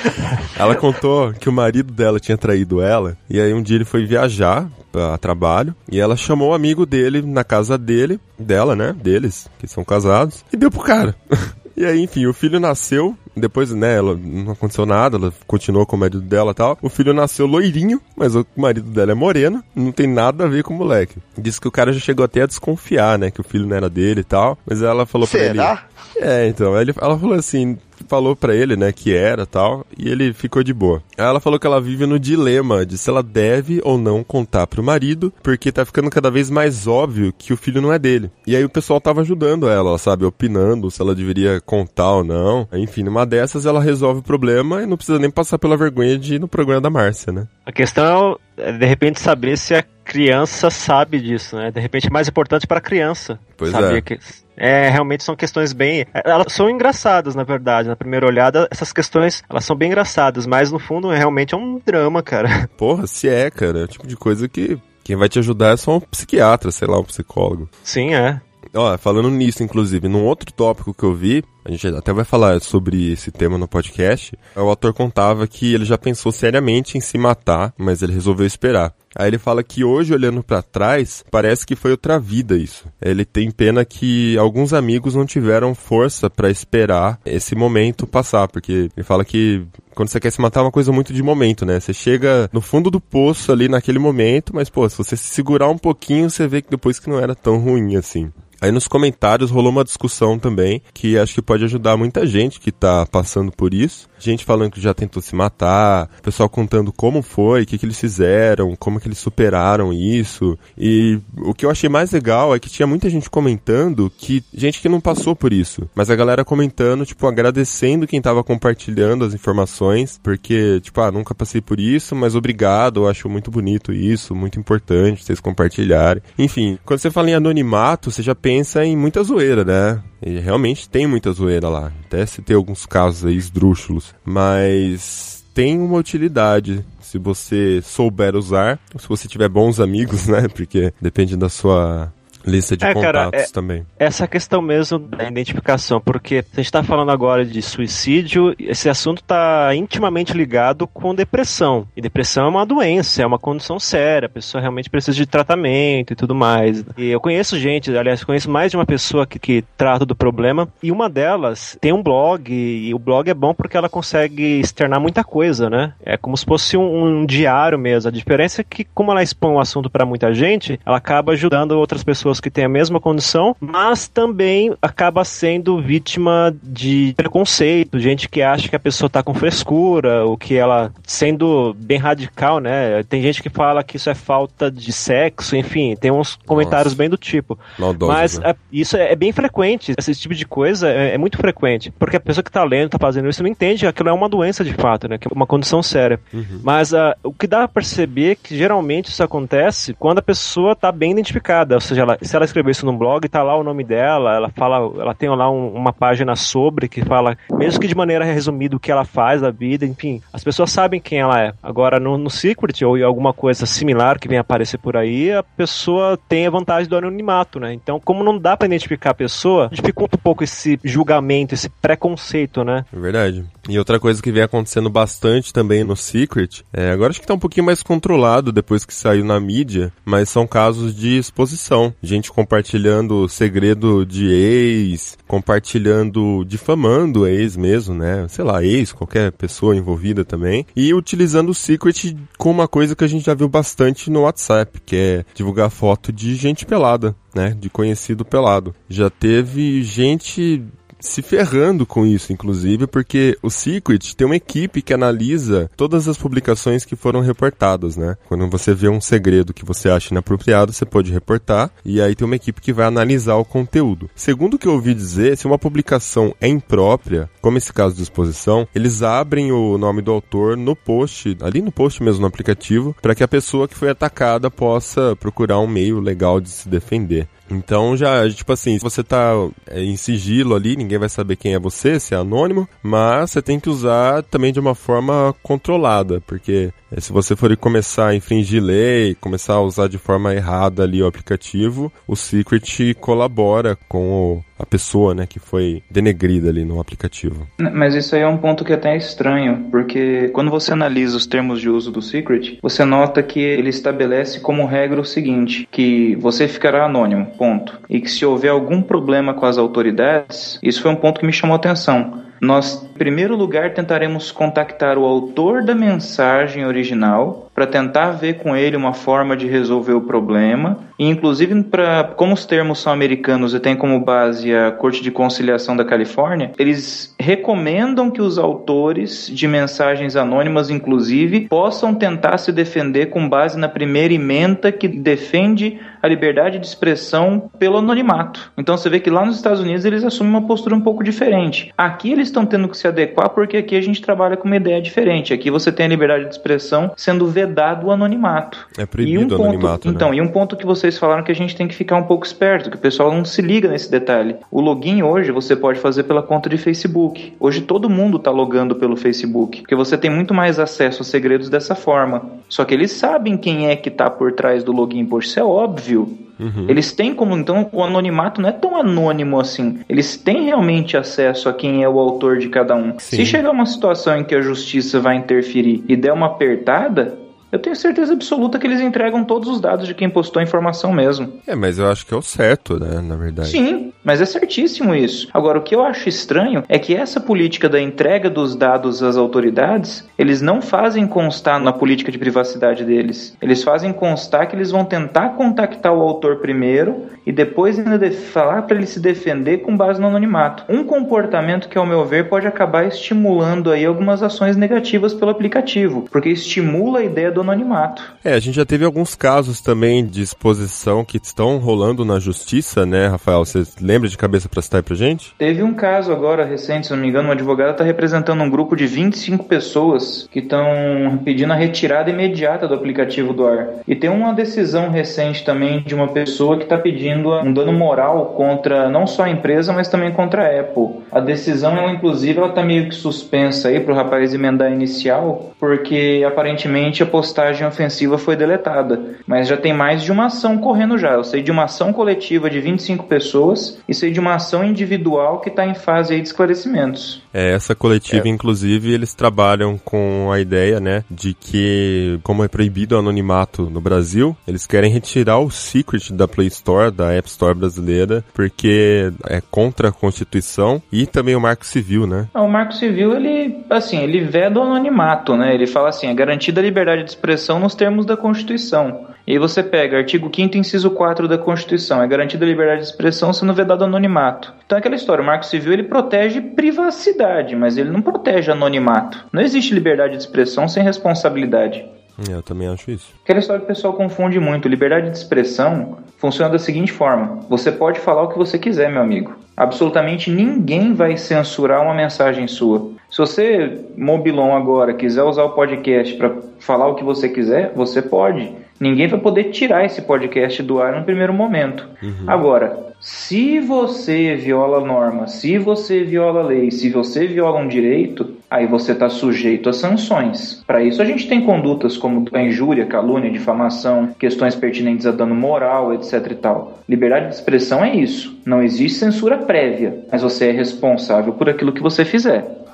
ela contou que o marido dela tinha traído ela, e aí um dia ele foi viajar pra- a trabalho, e ela chamou o amigo dele na casa dele, dela, né, deles, que são casados, e deu pro cara. E aí, enfim, o filho nasceu, depois, né, ela não aconteceu nada, ela continuou com o marido dela e tal. O filho nasceu loirinho, mas o marido dela é moreno, não tem nada a ver com o moleque. Disse que o cara já chegou até a desconfiar, né, que o filho não era dele e tal, mas ela falou pra ele... será? É, então, ela falou assim, falou pra ele, né, que era tal, e ele ficou de boa. Aí ela falou que ela vive no dilema de se ela deve ou não contar pro marido, porque tá ficando cada vez mais óbvio que o filho não é dele. E aí o pessoal tava ajudando ela, sabe, opinando se ela deveria contar ou não. Enfim, numa dessas ela resolve o problema e não precisa nem passar pela vergonha de ir no programa da Márcia, né? A questão é, de repente, saber se a criança sabe disso, né? De repente, é mais importante para a criança. Pois saber é. que é, realmente são questões bem. Elas são engraçadas, na verdade. Na primeira olhada, essas questões elas são bem engraçadas, mas no fundo realmente é um drama, cara. Porra, se é, cara, é o tipo de coisa que quem vai te ajudar é só um psiquiatra, sei lá, um psicólogo. Sim, é. Ó, falando nisso, inclusive, num outro tópico que eu vi, a gente até vai falar sobre esse tema no podcast, o autor contava que ele já pensou seriamente em se matar, mas ele resolveu esperar. Aí ele fala que hoje, olhando pra trás, parece que foi outra vida isso. Ele tem pena que alguns amigos não tiveram força pra esperar esse momento passar, porque ele fala que quando você quer se matar é uma coisa muito de momento, né? Você chega no fundo do poço ali naquele momento, mas pô, se você se segurar um pouquinho, você vê que depois que não era tão ruim assim. Aí nos comentários rolou uma discussão também que acho que pode ajudar muita gente que tá passando por isso. Gente falando que já tentou se matar, pessoal contando como foi, o que, que eles fizeram, como que eles superaram isso. E o que eu achei mais legal é que tinha muita gente comentando que gente que não passou por isso, mas a galera comentando, tipo, agradecendo quem tava compartilhando as informações, porque, tipo, ah, nunca passei por isso, mas obrigado, eu acho muito bonito isso, muito importante vocês compartilharem. Enfim, quando você fala em anonimato, você já pensa em muita zoeira, né? E realmente tem muita zoeira lá. Até se tem alguns casos aí esdrúxulos. Mas tem uma utilidade se você souber usar, se você tiver bons amigos, né? Porque depende da sua lista de É, cara, contatos é- também. Essa questão mesmo da identificação, porque a gente está falando agora de suicídio, esse assunto está intimamente ligado com depressão. E depressão é uma doença, é uma condição séria, a pessoa realmente precisa de tratamento e tudo mais. E eu conheço gente, aliás, conheço mais de uma pessoa que, que trata do problema, e uma delas tem um blog, e o blog é bom porque ela consegue externar muita coisa, né? É como se fosse um, um diário mesmo. A diferença é que, como ela expõe o assunto para muita gente, ela acaba ajudando outras pessoas que têm a mesma condição, mas também acaba sendo vítima de preconceito, gente que acha que a pessoa tá com frescura, ou que ela, sendo bem radical, né? Tem gente que fala que isso é falta de sexo, enfim, tem uns comentários bem do tipo. Maldosos, Mas né? isso é, é bem frequente, esse tipo de coisa é, é muito frequente, porque a pessoa que tá lendo, tá fazendo isso, não entende que aquilo é uma doença de fato, né? Que é uma condição séria. Mas ah, o que dá pra perceber é que geralmente isso acontece quando a pessoa tá bem identificada, ou seja, ela- se ela escreveu isso num blog, tá lá o nome dela, ela fala, ela tem lá um- uma página sobre que fala, mesmo que de maneira resumida o que ela faz da vida, enfim, as pessoas sabem quem ela é. Agora no, no Secret ou em alguma coisa similar que venha aparecer por aí, a pessoa tem a vantagem do anonimato, né? Então, como não dá pra identificar a pessoa, dificulta um pouco esse julgamento, esse preconceito, né? É verdade. E outra coisa que vem acontecendo bastante também no Secret, é, agora acho que tá um pouquinho mais controlado depois que saiu na mídia, mas são casos de exposição. Gente compartilhando segredo de ex, compartilhando, difamando ex mesmo, né? Sei lá, ex, qualquer pessoa envolvida também. E utilizando o Secret com uma coisa que a gente já viu bastante no WhatsApp, que é divulgar foto de gente pelada, né? De conhecido pelado. Já teve gente se ferrando com isso, inclusive, porque o Secret tem uma equipe que analisa todas as publicações que foram reportadas, né? Quando você vê um segredo que você acha inapropriado, você pode reportar, e aí tem uma equipe que vai analisar o conteúdo. Segundo o que eu ouvi dizer, se uma publicação é imprópria, como esse caso de exposição, eles abrem o nome do autor no post, ali no post mesmo no aplicativo, para que a pessoa que foi atacada possa procurar um meio legal de se defender. Então já, tipo assim, se você tá é, em sigilo ali, ninguém vai saber quem é você, se é anônimo, mas você tem que usar também de uma forma controlada, porque se você for começar a infringir lei, começar a usar de forma errada ali o aplicativo, o Secret colabora com a pessoa, né, que foi denegrida ali no aplicativo. Mas isso aí é um ponto que até é estranho, porque quando você analisa os termos de uso do Secret, você nota que ele estabelece como regra o seguinte, que você ficará anônimo, ponto. E que se houver algum problema com as autoridades, isso foi um ponto que me chamou a atenção. Nós, em primeiro lugar, tentaremos contactar o autor da mensagem original para tentar ver com ele uma forma de resolver o problema. E, inclusive, para como os termos são americanos e tem como base a Corte de Conciliação da Califórnia, eles recomendam que os autores de mensagens anônimas, inclusive, possam tentar se defender com base na primeira emenda que defende a liberdade de expressão pelo anonimato. Então você vê que lá nos Estados Unidos eles assumem uma postura um pouco diferente. Aqui eles estão tendo que se adequar porque aqui a gente trabalha com uma ideia diferente. Aqui você tem a liberdade de expressão sendo vedado o anonimato. É proibido E um o ponto, anonimato, né? Então, e um ponto que vocês falaram que a gente tem que ficar um pouco esperto, que o pessoal não se liga nesse detalhe. O login hoje você pode fazer pela conta de Facebook. Hoje todo mundo está logando pelo Facebook, porque você tem muito mais acesso aos segredos dessa forma. Só que eles sabem quem é que está por trás do login, poxa, isso é óbvio. Uhum. Eles têm como, então, o anonimato não é tão anônimo assim. Eles têm realmente acesso a quem é o autor de cada um. Sim. Se chegar uma situação em que a justiça vai interferir e der uma apertada, Eu tenho certeza absoluta que eles entregam todos os dados de quem postou a informação mesmo. É, mas eu acho que é o certo, né, na verdade. Sim, mas é certíssimo isso. Agora, o que eu acho estranho é que essa política da entrega dos dados às autoridades, eles não fazem constar na política de privacidade deles. Eles fazem constar que eles vão tentar contactar o autor primeiro e depois ainda falar para ele se defender com base no anonimato. Um comportamento que, ao meu ver, pode acabar estimulando aí algumas ações negativas pelo aplicativo, porque estimula a ideia do anonimato. É, a gente já teve alguns casos também de exposição que estão rolando na justiça, né, Rafael? Você lembra de cabeça pra citar aí pra gente? Teve um caso agora recente, se não me engano, uma advogada está representando um grupo de 25 pessoas que estão pedindo a retirada imediata do aplicativo do ar. E tem uma decisão recente também de uma pessoa que está pedindo um dano moral contra não só a empresa, mas também contra a Apple. A decisão, ela, inclusive, ela está meio que suspensa aí para o rapaz emendar inicial, porque aparentemente a postagem ofensiva foi deletada. Mas já tem mais de uma ação correndo já. Eu sei de uma ação coletiva de 25 pessoas e sei de uma ação individual que está em fase de esclarecimentos. É, essa coletiva, inclusive, eles trabalham com a ideia, né, de que, como é proibido o anonimato no Brasil, eles querem retirar o secret da Play Store, da App Store brasileira, porque é contra a Constituição e também o Marco Civil, né? O Marco Civil, ele, assim, ele veda o anonimato, né? Ele fala assim, é garantida a liberdade de expressão nos termos da Constituição. E aí você pega artigo 5º, inciso 4 da Constituição, é garantida a liberdade de expressão sendo vedado anonimato. Então é aquela história, o Marco Civil, ele protege privacidade, mas ele não protege anonimato. Não existe liberdade de expressão sem responsabilidade. É, Eu também acho isso. Aquela história que o pessoal confunde muito. Liberdade de expressão funciona da seguinte forma: você pode falar o que você quiser, meu amigo. Absolutamente ninguém vai censurar uma mensagem sua. Se você, mobilon agora, quiser usar o podcast para falar o que você quiser, você pode. Ninguém vai poder tirar esse podcast do ar no primeiro momento. Agora, se você viola norma, se você viola lei, se você viola um direito, aí você está sujeito a sanções. Para isso, a gente tem condutas como a injúria, calúnia, difamação, questões pertinentes a dano moral, etc. e tal. Liberdade de expressão é isso. Não existe censura prévia, mas você é responsável por aquilo que você fizer.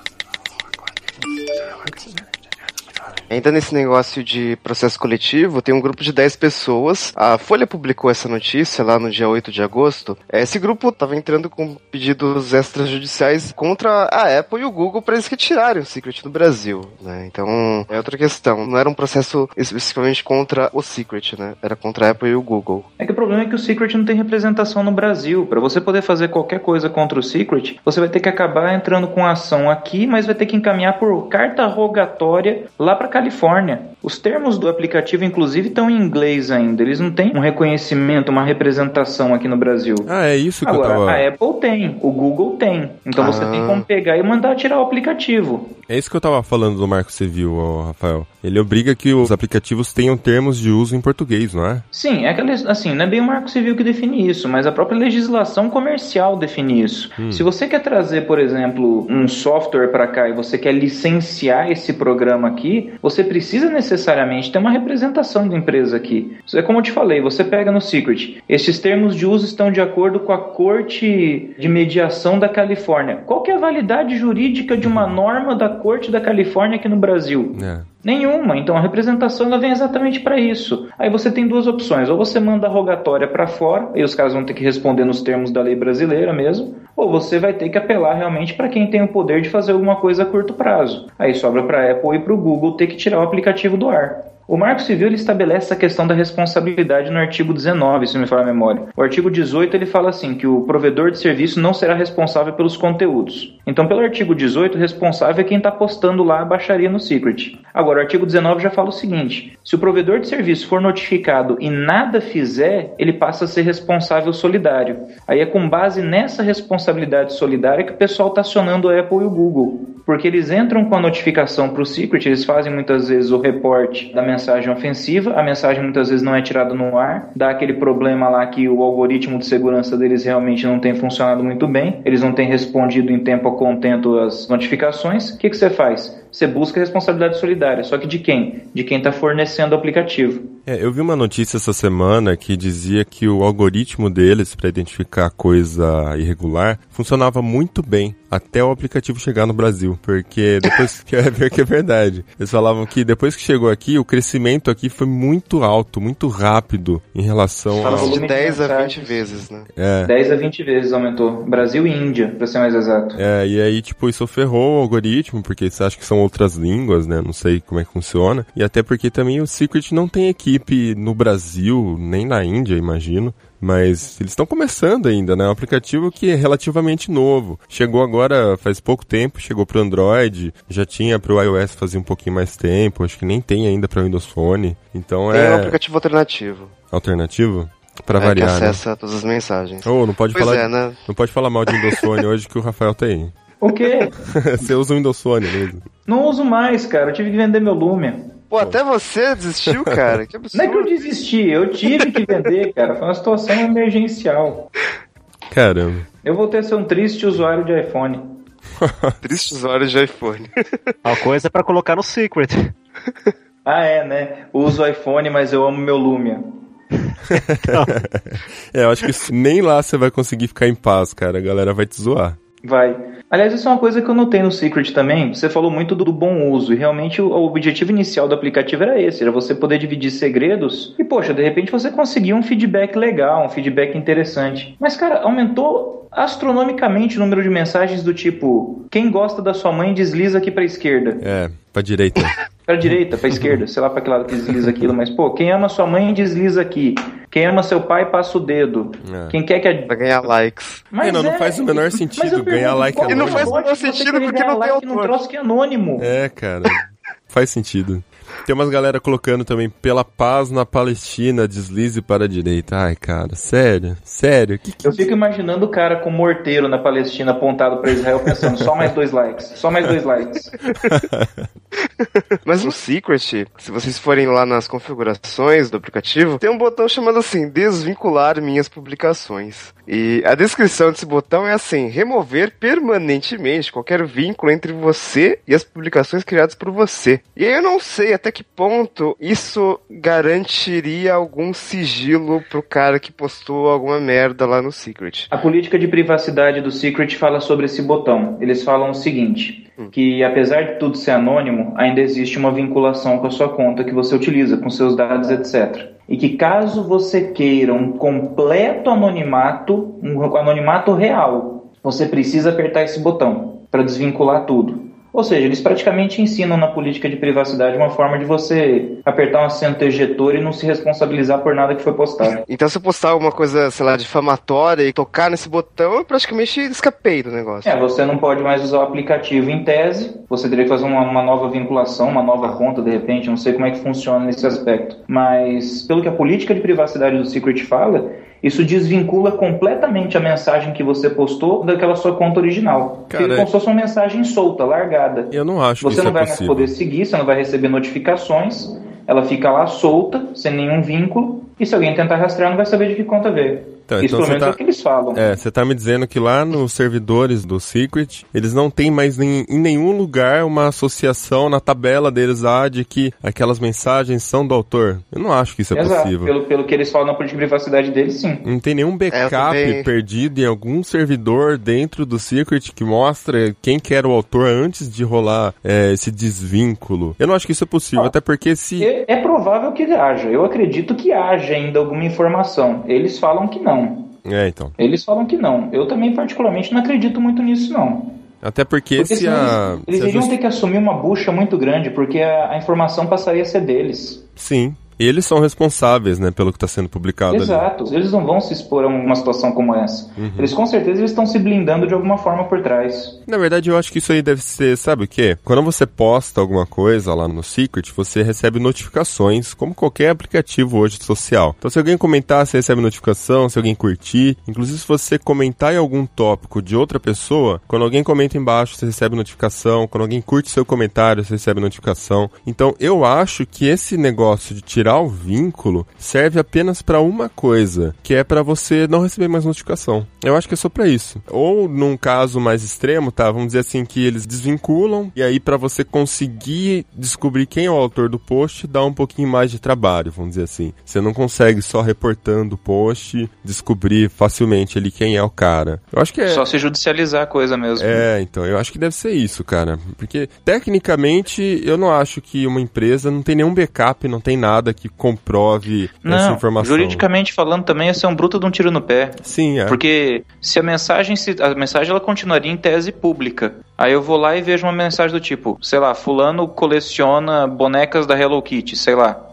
Ainda nesse negócio de processo coletivo, tem um grupo de 10 pessoas. A Folha publicou essa notícia lá no dia 8 de agosto. Esse grupo estava entrando com pedidos extrajudiciais contra a Apple e o Google para eles retirarem o Secret do Brasil. Né? Então, é outra questão. Não era um processo especificamente contra o Secret, né? Era contra a Apple e o Google. É que o problema é que o Secret não tem representação no Brasil. Para você poder fazer qualquer coisa contra o Secret, você vai ter que acabar entrando com ação aqui, mas vai ter que encaminhar por carta rogatória lá para Califórnia. Os termos do aplicativo, inclusive, estão em inglês ainda. Eles não têm um reconhecimento, uma representação aqui no Brasil. Ah, é isso que Agora, eu tava. a Apple tem, o Google tem. Então você Ah. tem como pegar e mandar tirar o aplicativo. É isso que eu tava falando do Marco Civil, Rafael. Ele obriga que os aplicativos tenham termos de uso em português, não é? Sim, é aquela, assim, não é bem o Marco Civil que define isso, mas a própria legislação comercial define isso. Se você quer trazer, por exemplo, um software para cá e você quer licenciar esse programa aqui, você precisa necessariamente ter uma representação da empresa aqui. Isso É como eu te falei, você pega no Secret, esses termos de uso estão de acordo com a Corte de Mediação da Califórnia. Qual que é a validade jurídica de uma norma da Corte da Califórnia aqui no Brasil? É. Nenhuma. Então a representação ela vem exatamente para isso. Aí você tem duas opções: ou você manda a rogatória para fora, e os caras vão ter que responder nos termos da lei brasileira mesmo, ou você vai ter que apelar realmente para quem tem o poder de fazer alguma coisa a curto prazo. Aí sobra para a Apple e para o Google ter que tirar o aplicativo do ar. O Marco Civil ele estabelece a questão da responsabilidade no artigo 19, se me falar a memória. O artigo 18 ele fala assim que o provedor de serviço não será responsável pelos conteúdos. Então, pelo artigo 18, o responsável é quem está postando lá a baixaria no Secret. Agora, o artigo 19 já fala o seguinte: se o provedor de serviço for notificado e nada fizer, ele passa a ser responsável solidário. Aí é com base nessa responsabilidade solidária que o pessoal está acionando a Apple e o Google. Porque eles entram com a notificação para o Secret, eles fazem muitas vezes o reporte da mensagem ofensiva, a mensagem muitas vezes não é tirada no ar, dá aquele problema lá que o algoritmo de segurança deles realmente não tem funcionado muito bem, eles não têm respondido em tempo a contento as notificações. O que, que você faz? Você busca responsabilidade solidária, só que de quem? De quem está fornecendo o aplicativo. É, eu vi uma notícia essa semana que dizia que o algoritmo deles para identificar coisa irregular funcionava muito bem. Até o aplicativo chegar no Brasil, porque depois que é ver que é verdade. Eles falavam que depois que chegou aqui, o crescimento aqui foi muito alto, muito rápido em relação Fala ao de volume de 10 a 20 mensagens. vezes, né? é, 10 a 20 vezes aumentou. Brasil e Índia, pra ser mais exato. É, e aí, tipo, isso ferrou o algoritmo, porque você acha que são outras línguas, né? Não sei como é que funciona. E até porque também o Secret não tem equipe no Brasil, nem na Índia, imagino. Mas eles estão começando ainda, né? É um aplicativo que é relativamente novo. Chegou agora faz pouco tempo, chegou pro Android, já tinha pro iOS fazia um pouquinho mais tempo, acho que nem tem ainda pra Windows Phone. Então um é aplicativo alternativo. alternativo pra é, que variar, né? acessa todas as mensagens. Oh, não pode Pois falar, é, né? não pode falar mal de Windows Phone hoje que o Rafael tem. O quê? Você usa o Windows Phone mesmo. Não uso mais, cara. Eu tive que vender meu Lumia. Pô, até você desistiu, cara? Que absurdo. Não é que eu desisti, eu tive que vender, cara. Foi uma situação emergencial. Caramba. Eu voltei a ser um triste usuário de iPhone. Tristes horas de iPhone. A coisa é pra colocar no Secret. Ah, é, né? Uso iPhone, mas eu amo meu Lumia. É, eu acho que nem lá você vai conseguir ficar em paz, cara. A galera vai te zoar. Vai. Aliás, isso é uma coisa que eu notei no Secret também. Você falou muito do bom uso, e realmente o, o objetivo inicial do aplicativo era esse: era você poder dividir segredos. E, poxa, de repente você conseguiu um feedback legal, um feedback interessante. Mas, cara, aumentou astronomicamente o número de mensagens do tipo: quem gosta da sua mãe desliza aqui pra esquerda. É, pra direita. Pra direita, pra esquerda, sei lá pra que lado que desliza aquilo, mas, pô, quem ama sua mãe desliza aqui. Quem ama seu pai passa o dedo. É. Quem quer que a Pra ganhar likes. Mas É, não, não faz o menor sentido ganhar like qual E não é faz o menor sentido porque não tem like num autor. troço que é anônimo. É, cara. Faz sentido. Tem umas galera colocando também pela paz na Palestina, deslize para a direita. Ai, cara, sério? Sério? Que que... Eu fico imaginando o cara com um morteiro na Palestina apontado pra Israel pensando só mais dois likes, só mais dois likes. Mas no Secret, se vocês forem lá nas configurações do aplicativo, tem um botão chamado assim, desvincular minhas publicações. E a descrição desse botão é assim, remover permanentemente qualquer vínculo entre você e as publicações criadas por você. E aí eu não sei até que ponto isso garantiria algum sigilo pro cara que postou alguma merda lá no Secret. A política de privacidade do Secret fala sobre esse botão. Eles falam o seguinte: que apesar de tudo ser anônimo, ainda existe uma vinculação com a sua conta que você utiliza, com seus dados, etc. E que caso você queira um completo anonimato, um anonimato real, você precisa apertar esse botão para desvincular tudo. Ou seja, eles praticamente ensinam na política de privacidade uma forma de você apertar um assento ejetor e não se responsabilizar por nada que foi postado. Então se eu postar alguma coisa, sei lá, difamatória e tocar nesse botão, eu praticamente escapei do negócio. É, você não pode mais usar o aplicativo em tese, você teria que fazer uma, uma nova vinculação, uma nova conta de repente, não sei como é que funciona nesse aspecto. Mas, pelo que a política de privacidade do Secret fala, isso desvincula completamente a mensagem que você postou daquela sua conta original. Cara, Fica como se fosse uma mensagem solta, largada. Eu não acho que Você não é vai mais possível. poder seguir, você não vai receber notificações, ela fica lá solta, sem nenhum vínculo, e se alguém tentar rastrear, não vai saber de que conta veio. Então, Isso então pelo você menos tá- é o que eles falam. É, você tá me dizendo que lá nos servidores do Secret, eles não tem mais nem, em nenhum lugar uma associação na tabela deles lá de que aquelas mensagens são do autor. Eu não acho que isso é Exato, possível. pelo, pelo que eles falam na política de privacidade deles, sim. Não tem nenhum É, backup também- perdido em algum servidor dentro do Secret que mostra quem que era o autor antes de rolar é, esse desvínculo. Eu não acho que isso é possível, Ó, até porque se... É, é provável que haja. Eu acredito que haja ainda alguma informação. Eles falam que não. É, então. Eles falam que não. Eu também, particularmente, não acredito muito nisso, não. Até porque, Porque se a... eles, eles iriam justi- ter que assumir uma bucha muito grande, porque a, a informação passaria a ser deles. Sim. Eles são responsáveis, né, pelo que está sendo publicado ali. Exato. Eles não vão se expor a uma situação como essa. Uhum. Eles com certeza eles estão se blindando de alguma forma por trás. Na verdade, eu acho que isso aí deve ser, sabe o quê? Quando você posta alguma coisa lá no Secret, você recebe notificações, como qualquer aplicativo hoje social. Então, se alguém comentar, você recebe notificação, se alguém curtir. Inclusive, se você comentar em algum tópico de outra pessoa, quando alguém comenta embaixo, você recebe notificação. Quando alguém curte seu comentário, você recebe notificação. Então, eu acho que esse negócio de tirar tirar o vínculo serve apenas para uma coisa, que é para você não receber mais notificação. Eu acho que é só para isso. Ou num caso mais extremo, tá? Vamos dizer assim que eles desvinculam e aí para você conseguir descobrir quem é o autor do post, dá um pouquinho mais de trabalho, vamos dizer assim. Você não consegue só reportando o post descobrir facilmente ali quem é o cara. Eu acho que é Só se judicializar a coisa mesmo. é, então, eu acho que deve ser isso, cara. Porque, tecnicamente, eu não acho que uma empresa não tem nenhum backup, não tem nada que comprove essa Não, informação. juridicamente falando também ia ser um bruto de um tiro no pé. Sim, é. Porque se a mensagem se, a mensagem ela continuaria em tese pública. Aí eu vou lá e vejo uma mensagem do tipo, sei lá, fulano coleciona bonecas da Hello Kitty, sei lá.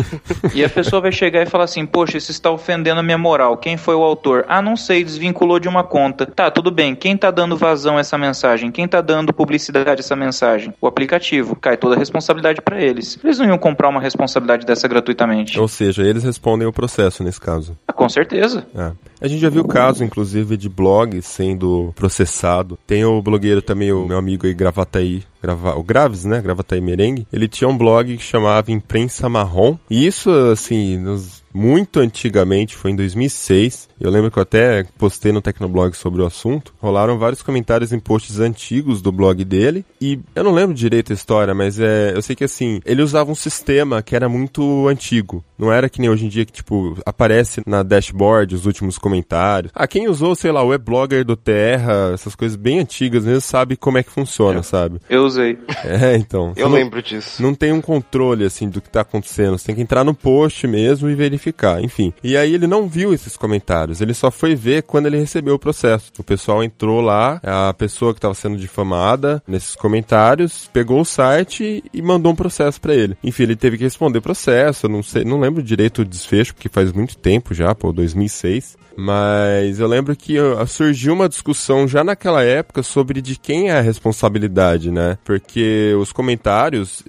e a pessoa vai chegar e falar assim: Poxa, isso está ofendendo a minha moral. Quem foi o autor? Ah, não sei, desvinculou de uma conta. Tá, tudo bem. Quem tá dando vazão a essa mensagem? Quem tá dando publicidade a essa mensagem? O aplicativo. Cai toda a responsabilidade para eles. Eles não iam comprar uma responsabilidade dessa gratuitamente. Ou seja, eles respondem o processo nesse caso. Ah, com certeza. É. A gente já viu caso, inclusive, de blog sendo processado. Tem o blogueiro também, o meu amigo aí, Gravataí, grava, o Graves, né? Gravataí Merengue. Ele tinha um blog que chamava Imprensa Marrom. E isso, assim, nos muito antigamente, foi em 2006. Eu lembro que eu até postei no Tecnoblog sobre o assunto. Rolaram vários comentários em posts antigos do blog dele. E eu não lembro direito a história, mas é, eu sei que assim, ele usava um sistema que era muito antigo. Não era que nem hoje em dia que, tipo, aparece na dashboard os últimos comentários. Ah, quem usou, sei lá, o Weblogger do Terra, essas coisas bem antigas mesmo, sabe como é que funciona, sabe? Eu usei. É, então. Eu não- lembro disso. não tem um controle, assim, do que tá acontecendo. Você tem que entrar no post mesmo e verificar, enfim. E aí ele não viu esses comentários, ele só foi ver quando ele recebeu o processo. O pessoal entrou lá, a pessoa que estava sendo difamada nesses comentários, pegou o site e mandou um processo pra ele. Enfim, ele teve que responder processo, eu não sei, não lembro direito o desfecho, porque faz muito tempo já, pô, 2006. Mas eu lembro que ó, surgiu uma discussão já naquela época sobre de quem é a responsabilidade, né? Porque os comentários,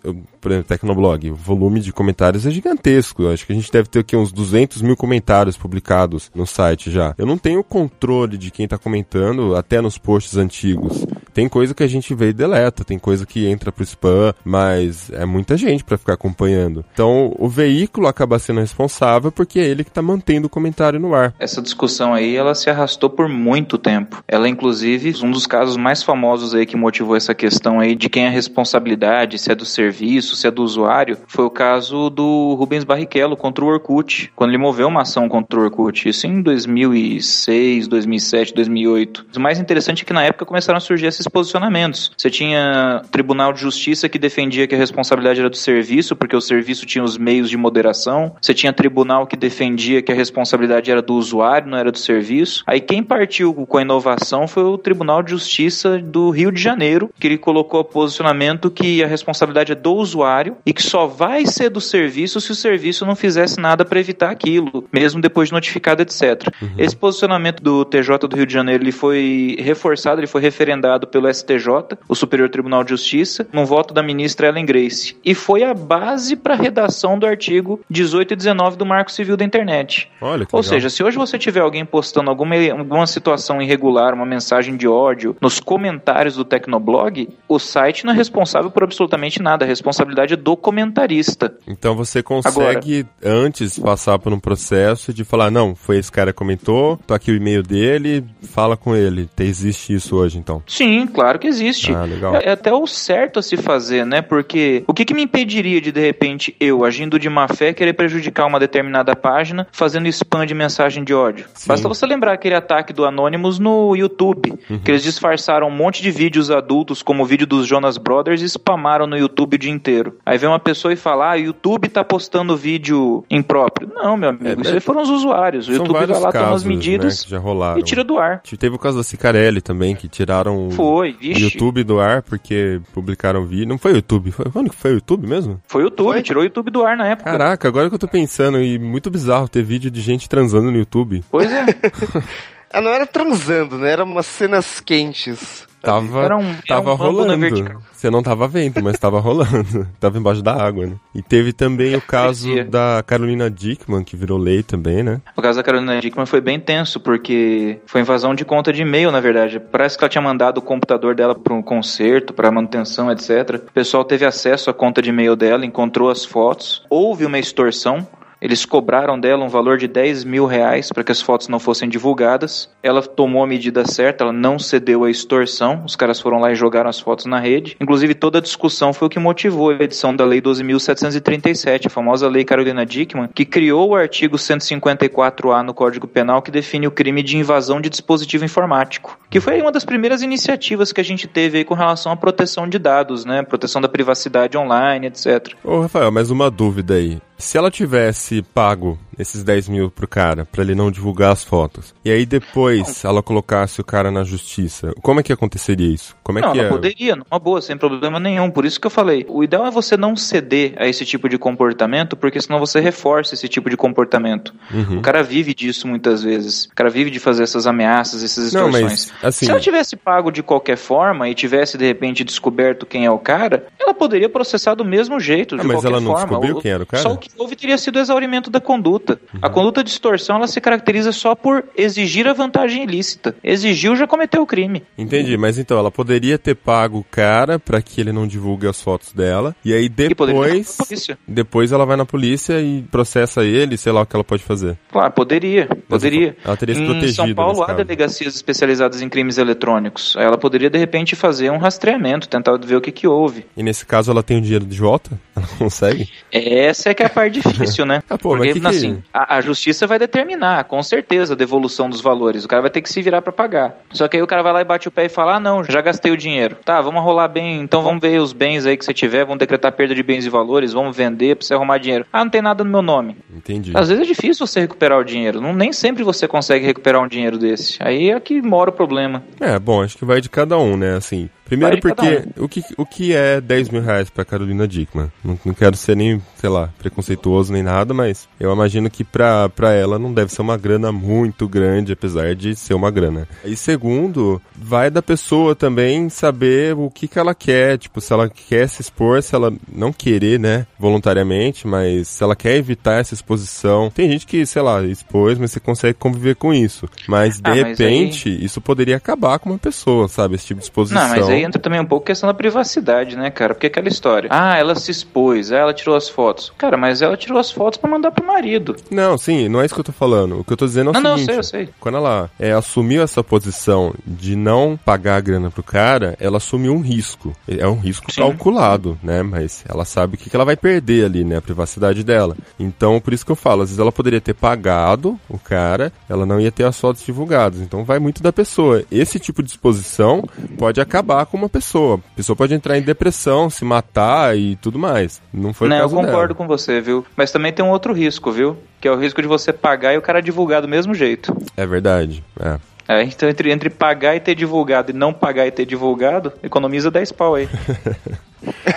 por exemplo, Tecnoblog, o volume de comentários é gigantesco. Acho que a gente deve ter aqui uns 200 mil comentários publicados no site já. Eu não tenho controle de quem tá comentando, até nos posts antigos. Tem coisa que a gente vê e deleta, tem coisa que entra pro spam, mas é muita gente pra ficar acompanhando. Então, o veículo acaba sendo responsável porque é ele que tá mantendo o comentário no ar. Essa discussão aí, ela se arrastou por muito tempo. Ela, inclusive, um dos casos mais famosos aí que motivou essa questão aí de quem é a responsabilidade, se é do serviço, se é do usuário, foi o caso do Rubens Barrichello contra o Orkut, quando ele moveu uma ação contra o Orkut. Isso em 2006, 2007, 2008. O mais interessante é que na época começaram a surgir esses posicionamentos. Você tinha Tribunal de Justiça que defendia que a responsabilidade era do serviço, porque o serviço tinha os meios de moderação. Você tinha tribunal que defendia que a responsabilidade era do usuário, não era do serviço. Aí quem partiu com a inovação foi o Tribunal de Justiça do Rio de Janeiro, que ele colocou o posicionamento que a responsabilidade é do usuário e que só vai ser do serviço se o serviço não fizesse nada para evitar aquilo, mesmo depois de notificado, etc. Esse posicionamento do TJ do Rio de Janeiro ele foi reforçado, ele foi referendado pelo STJ, o Superior Tribunal de Justiça, num voto da ministra Ellen Grace, e foi a base para a redação do artigo 18 e 19 do Marco Civil da Internet. Olha que Ou legal. seja, se hoje você tiver alguém postando alguma, alguma situação irregular, uma mensagem de ódio nos comentários do Tecnoblog, o site não é responsável por absolutamente nada. A responsabilidade é do comentarista. Então você consegue antes passar por um processo de falar, não, foi esse cara que comentou, tô aqui o e-mail dele, fala com ele. Te- Existe isso hoje, então. Sim, claro que existe. Ah. É é até o certo a se fazer, né? Porque o que, que me impediria de, de repente, eu, agindo de má fé, querer prejudicar uma determinada página fazendo spam de mensagem de ódio? Sim. Basta você lembrar aquele ataque do Anonymous no YouTube, Uhum. que eles disfarçaram um monte de vídeos adultos, como o vídeo dos Jonas Brothers, e spamaram no YouTube o dia inteiro. Aí vem uma pessoa e fala, ah, o YouTube tá postando vídeo impróprio. Não, meu amigo, É, isso é- aí foram os usuários. O YouTube vai lá, toma as casos, medidas né, já rolaram. e tira do ar. Teve o caso da Cicarelli também, que tiraram Foi, o vixe. YouTube do ar porque publicaram vídeo. Não foi o YouTube, foi, onde que foi o YouTube mesmo? Foi o YouTube, Foi? tirou o YouTube do ar na época. Caraca, agora que eu tô pensando, e muito bizarro ter vídeo de gente transando no YouTube. Pois é. Ah, não era transando, né? Era umas cenas quentes. Tava, Era um- tava era um rolando. vertical. Você não tava vendo, mas tava rolando. tava embaixo da água, né? E teve também o caso da Carolina Dickman, que virou lei também, né? O caso da Carolina Dickman foi bem tenso, porque foi invasão de conta de e-mail, na verdade. Parece que ela tinha mandado o computador dela para um conserto, para manutenção, etc. O pessoal teve acesso à conta de e-mail dela, encontrou as fotos, houve uma extorsão. Eles cobraram dela um valor de 10 mil reais para que as fotos não fossem divulgadas. Ela tomou a medida certa, ela não cedeu à extorsão. Os caras foram lá e jogaram as fotos na rede. Inclusive, toda a discussão foi o que motivou a edição da Lei 12.737, a famosa Lei Carolina Dickman, que criou o artigo 154A no Código Penal que define o crime de invasão de dispositivo informático. Que foi uma das primeiras iniciativas que a gente teve com relação à proteção de dados, né? Proteção da privacidade online, etc. Ô, Rafael, mais uma dúvida aí. Se ela tivesse pago esses 10 mil pro cara, pra ele não divulgar as fotos, e aí depois ela colocasse o cara na justiça, como é que aconteceria isso? Como é não, que ela é? poderia, numa boa, sem problema nenhum. Por isso que eu falei, o ideal é você não ceder a esse tipo de comportamento, porque senão você reforça esse tipo de comportamento. Uhum. O cara vive disso muitas vezes. O cara vive de fazer essas ameaças, essas Não, extorsões. mas, assim- Se ela tivesse pago de qualquer forma e tivesse, de repente, descoberto quem é o cara, ela poderia processar do mesmo jeito, Ah, de mas qualquer ela não forma. descobriu quem era o cara? Só o que houve teria sido o exaurimento da conduta. A conduta de extorsão, ela se caracteriza só por exigir a vantagem ilícita. Exigiu, já cometeu o crime. Entendi, mas então ela poderia ter pago o cara pra que ele não divulgue as fotos dela, e aí E depois, polícia. depois ela vai na polícia e processa ele, sei lá o que ela pode fazer. Claro, poderia, poderia. ela teria se em protegido São Paulo há delegacias especializadas em crimes eletrônicos. Ela poderia de repente fazer um rastreamento, tentar ver o que que houve. E nesse caso ela tem o dinheiro de volta? Ela consegue? Essa é que é a parte difícil, né? Ah, pô, Porque que que- assim, a, a justiça vai determinar, com certeza, a devolução dos valores. O cara vai ter que se virar pra pagar. Só que aí o cara vai lá e bate o pé e fala: "Ah, não, já gastei o dinheiro. Tá, vamos rolar bem, então vamos ver os bens aí que você tiver, vamos decretar perda de bens e valores, vamos vender pra você arrumar dinheiro. Ah, não tem nada no meu nome. Entendi. Às vezes é difícil você recuperar o dinheiro. Não, nem sempre você consegue recuperar um dinheiro desse. Aí é que mora o problema. É, bom, acho que vai de cada um, né? Assim, primeiro porque o, que, o que é 10 mil reais pra Carolina Dickman? Não, não quero ser nem, sei lá, preconceituoso nem nada, mas eu imagino que pra, pra ela não deve ser uma grana muito grande, apesar de ser uma grana. E segundo, vai da pessoa também saber o que que ela quer, tipo, se ela quer se expor, se ela não querer, né, voluntariamente, mas se ela quer evitar essa exposição. Tem gente que, sei lá, expôs, mas você consegue conviver com isso. Mas de Ah, mas repente, isso poderia acabar com uma pessoa, sabe? Esse tipo de exposição. Não, mas aí entra também um pouco a questão da privacidade, né, cara? Porque aquela história. Ah, ela se expôs, ah, ela tirou as fotos. Cara, mas ela tirou as fotos pra mandar pro marido. Não, sim, não é isso que eu tô falando. O que eu tô dizendo é o Não, não, eu seguinte. sei, eu sei. Quando ela é, assumiu essa posição de não pagar a grana pro cara, ela assumiu um risco. É um risco Sim. calculado, né? Mas ela sabe o que, que ela vai perder ali, né? A privacidade dela. Então, por isso que eu falo, às vezes ela poderia ter pagado o cara, ela não ia ter as fotos divulgadas. Então vai muito da pessoa. Esse tipo de exposição pode acabar com uma pessoa. A pessoa pode entrar em depressão, se matar e tudo mais. Não foi não, o eu concordo dela. com você, viu? Mas também tem um outro risco, viu? Que é o risco de você pagar e o cara divulgar do mesmo jeito. É verdade. É. É, então entre, entre pagar e ter divulgado e não pagar e ter divulgado, economiza 10 pau aí.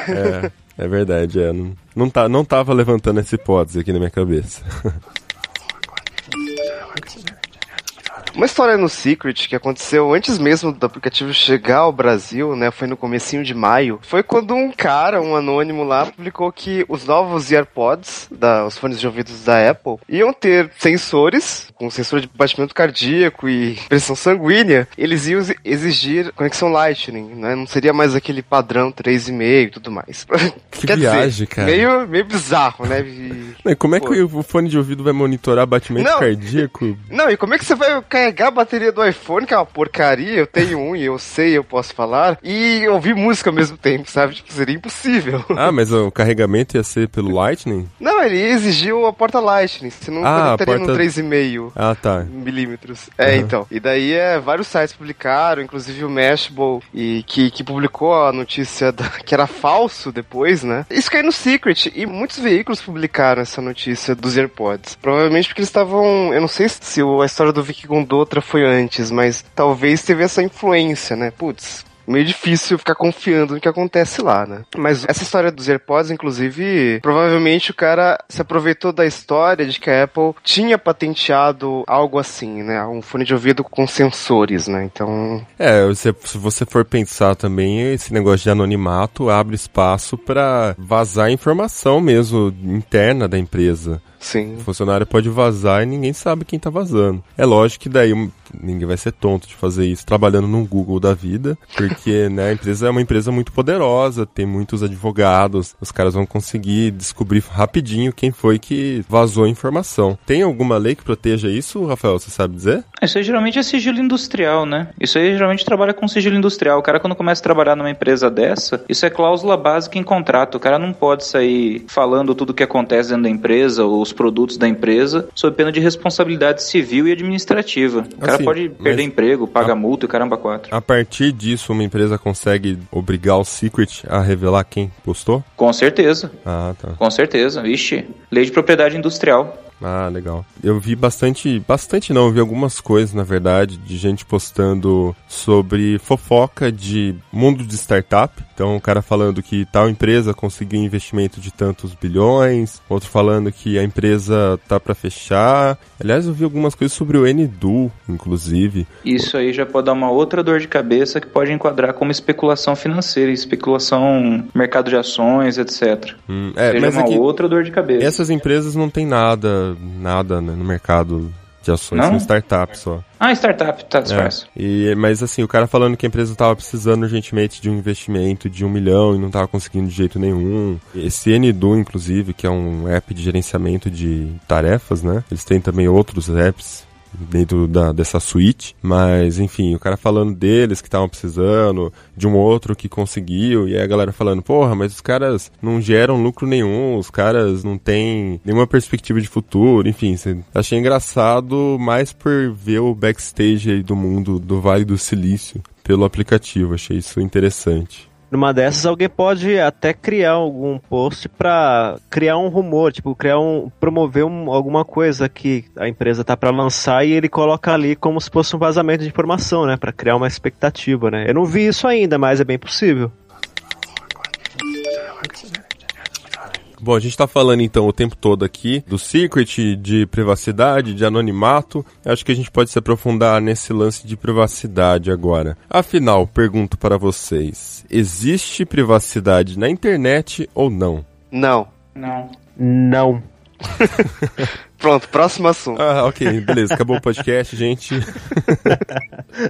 É, é verdade, é. Não, não, tá, não tava levantando essa hipótese aqui na minha cabeça. Uma história no Secret que aconteceu antes mesmo do aplicativo chegar ao Brasil, né? Foi no comecinho de maio. Foi quando um cara, um anônimo lá, publicou que os novos AirPods, da, os fones de ouvidos da Apple, iam ter sensores, com sensor de batimento cardíaco e pressão sanguínea. Eles iam exigir conexão Lightning, né? Não seria mais aquele padrão 3,5 e tudo mais. Que Quer viagem, dizer, cara. Meio, meio bizarro, né? E- E como é que Pô. o fone de ouvido vai monitorar batimento Não. cardíaco? Não, e como é que você vai carregar a bateria do iPhone, que é uma porcaria, eu tenho um e eu sei, eu posso falar, e ouvir música ao mesmo tempo, sabe? Tipo, seria impossível. Ah, mas o carregamento ia ser pelo Lightning? Não, ele exigiu a porta Lightning, senão Ah, conectaria porta- no 3,5 Ah, tá. milímetros. É, Uhum. então. E daí é, vários sites publicaram, inclusive o Mashable, e que, que publicou a notícia da- que era falso depois, né? Isso caiu no Secret, e muitos veículos publicaram essa notícia dos AirPods. Provavelmente porque eles estavam. Eu não sei se a história do Vicky Gondotra foi antes, mas talvez teve essa influência, né? Putz. meio difícil ficar confiando no que acontece lá, né? Mas essa história dos AirPods, inclusive, provavelmente o cara se aproveitou da história de que a Apple tinha patenteado algo assim, né? Um fone de ouvido com sensores, né? Então. É, você- se você for pensar também, esse negócio de anonimato abre espaço pra vazar informação mesmo interna da empresa. Sim. O funcionário pode vazar e ninguém sabe quem tá vazando. É lógico que daí ninguém vai ser tonto de fazer isso trabalhando num Google da vida, porque né, a empresa é uma empresa muito poderosa, tem muitos advogados, os caras vão conseguir descobrir rapidinho quem foi que vazou a informação. Tem alguma lei que proteja isso, Rafael? Você sabe dizer? Isso aí geralmente é sigilo industrial, né? Isso aí geralmente trabalha com sigilo industrial. O cara, quando começa a trabalhar numa empresa dessa, isso é cláusula básica em contrato. O cara não pode sair falando tudo o que acontece dentro da empresa, ou os produtos da empresa, sob pena de responsabilidade civil e administrativa. O cara Assim, pode perder emprego, paga multa e caramba quatro. A partir disso, uma empresa consegue obrigar o Secret a revelar quem postou? Com certeza, Ah, tá. com certeza. Vixe, lei de propriedade industrial. Ah, legal. Eu vi bastante, bastante não, eu vi algumas coisas, na verdade, de gente postando sobre fofoca de mundo de startup. Então, o cara falando que tal empresa conseguiu investimento de tantos bilhões, outro falando que a empresa tá pra fechar. Aliás, eu vi algumas coisas sobre o Ndu, inclusive. Isso aí já pode dar uma outra dor de cabeça que pode enquadrar como especulação financeira, especulação mercado de ações, etc. Hum, é, Seja mas uma é outra dor de cabeça. essas empresas não tem nada, nada né, no mercado de ações, Não? são startups só. Ah, startup, tá É, disfarce. e, mas assim, o cara falando que a empresa estava precisando urgentemente de um investimento de um milhão e não estava conseguindo de jeito nenhum. Esse Ndu, inclusive, que é um app de gerenciamento de tarefas, né? Eles têm também outros apps dentro da, dessa suíte, mas enfim, o cara falando deles que estavam precisando, de um outro que conseguiu, e aí a galera falando, porra, mas os caras não geram lucro nenhum, os caras não têm nenhuma perspectiva de futuro, enfim, achei engraçado mais por ver o backstage aí do mundo do Vale do Silício pelo aplicativo, achei isso interessante. Numa dessas, alguém pode até criar algum post pra criar um rumor, tipo, criar um. promover um- alguma coisa que a empresa tá pra lançar e ele coloca ali como se fosse um vazamento de informação, né? Pra criar uma expectativa, né? Eu não vi isso ainda, mas é bem possível. Bom, a gente tá falando então o tempo todo aqui do secret, de privacidade, de anonimato. Acho que a gente pode se aprofundar nesse lance de privacidade agora. Afinal, pergunto para vocês: existe privacidade na internet ou não? Não. Não. Não. Pronto, próximo assunto. Ah, ok, beleza, acabou o podcast, gente.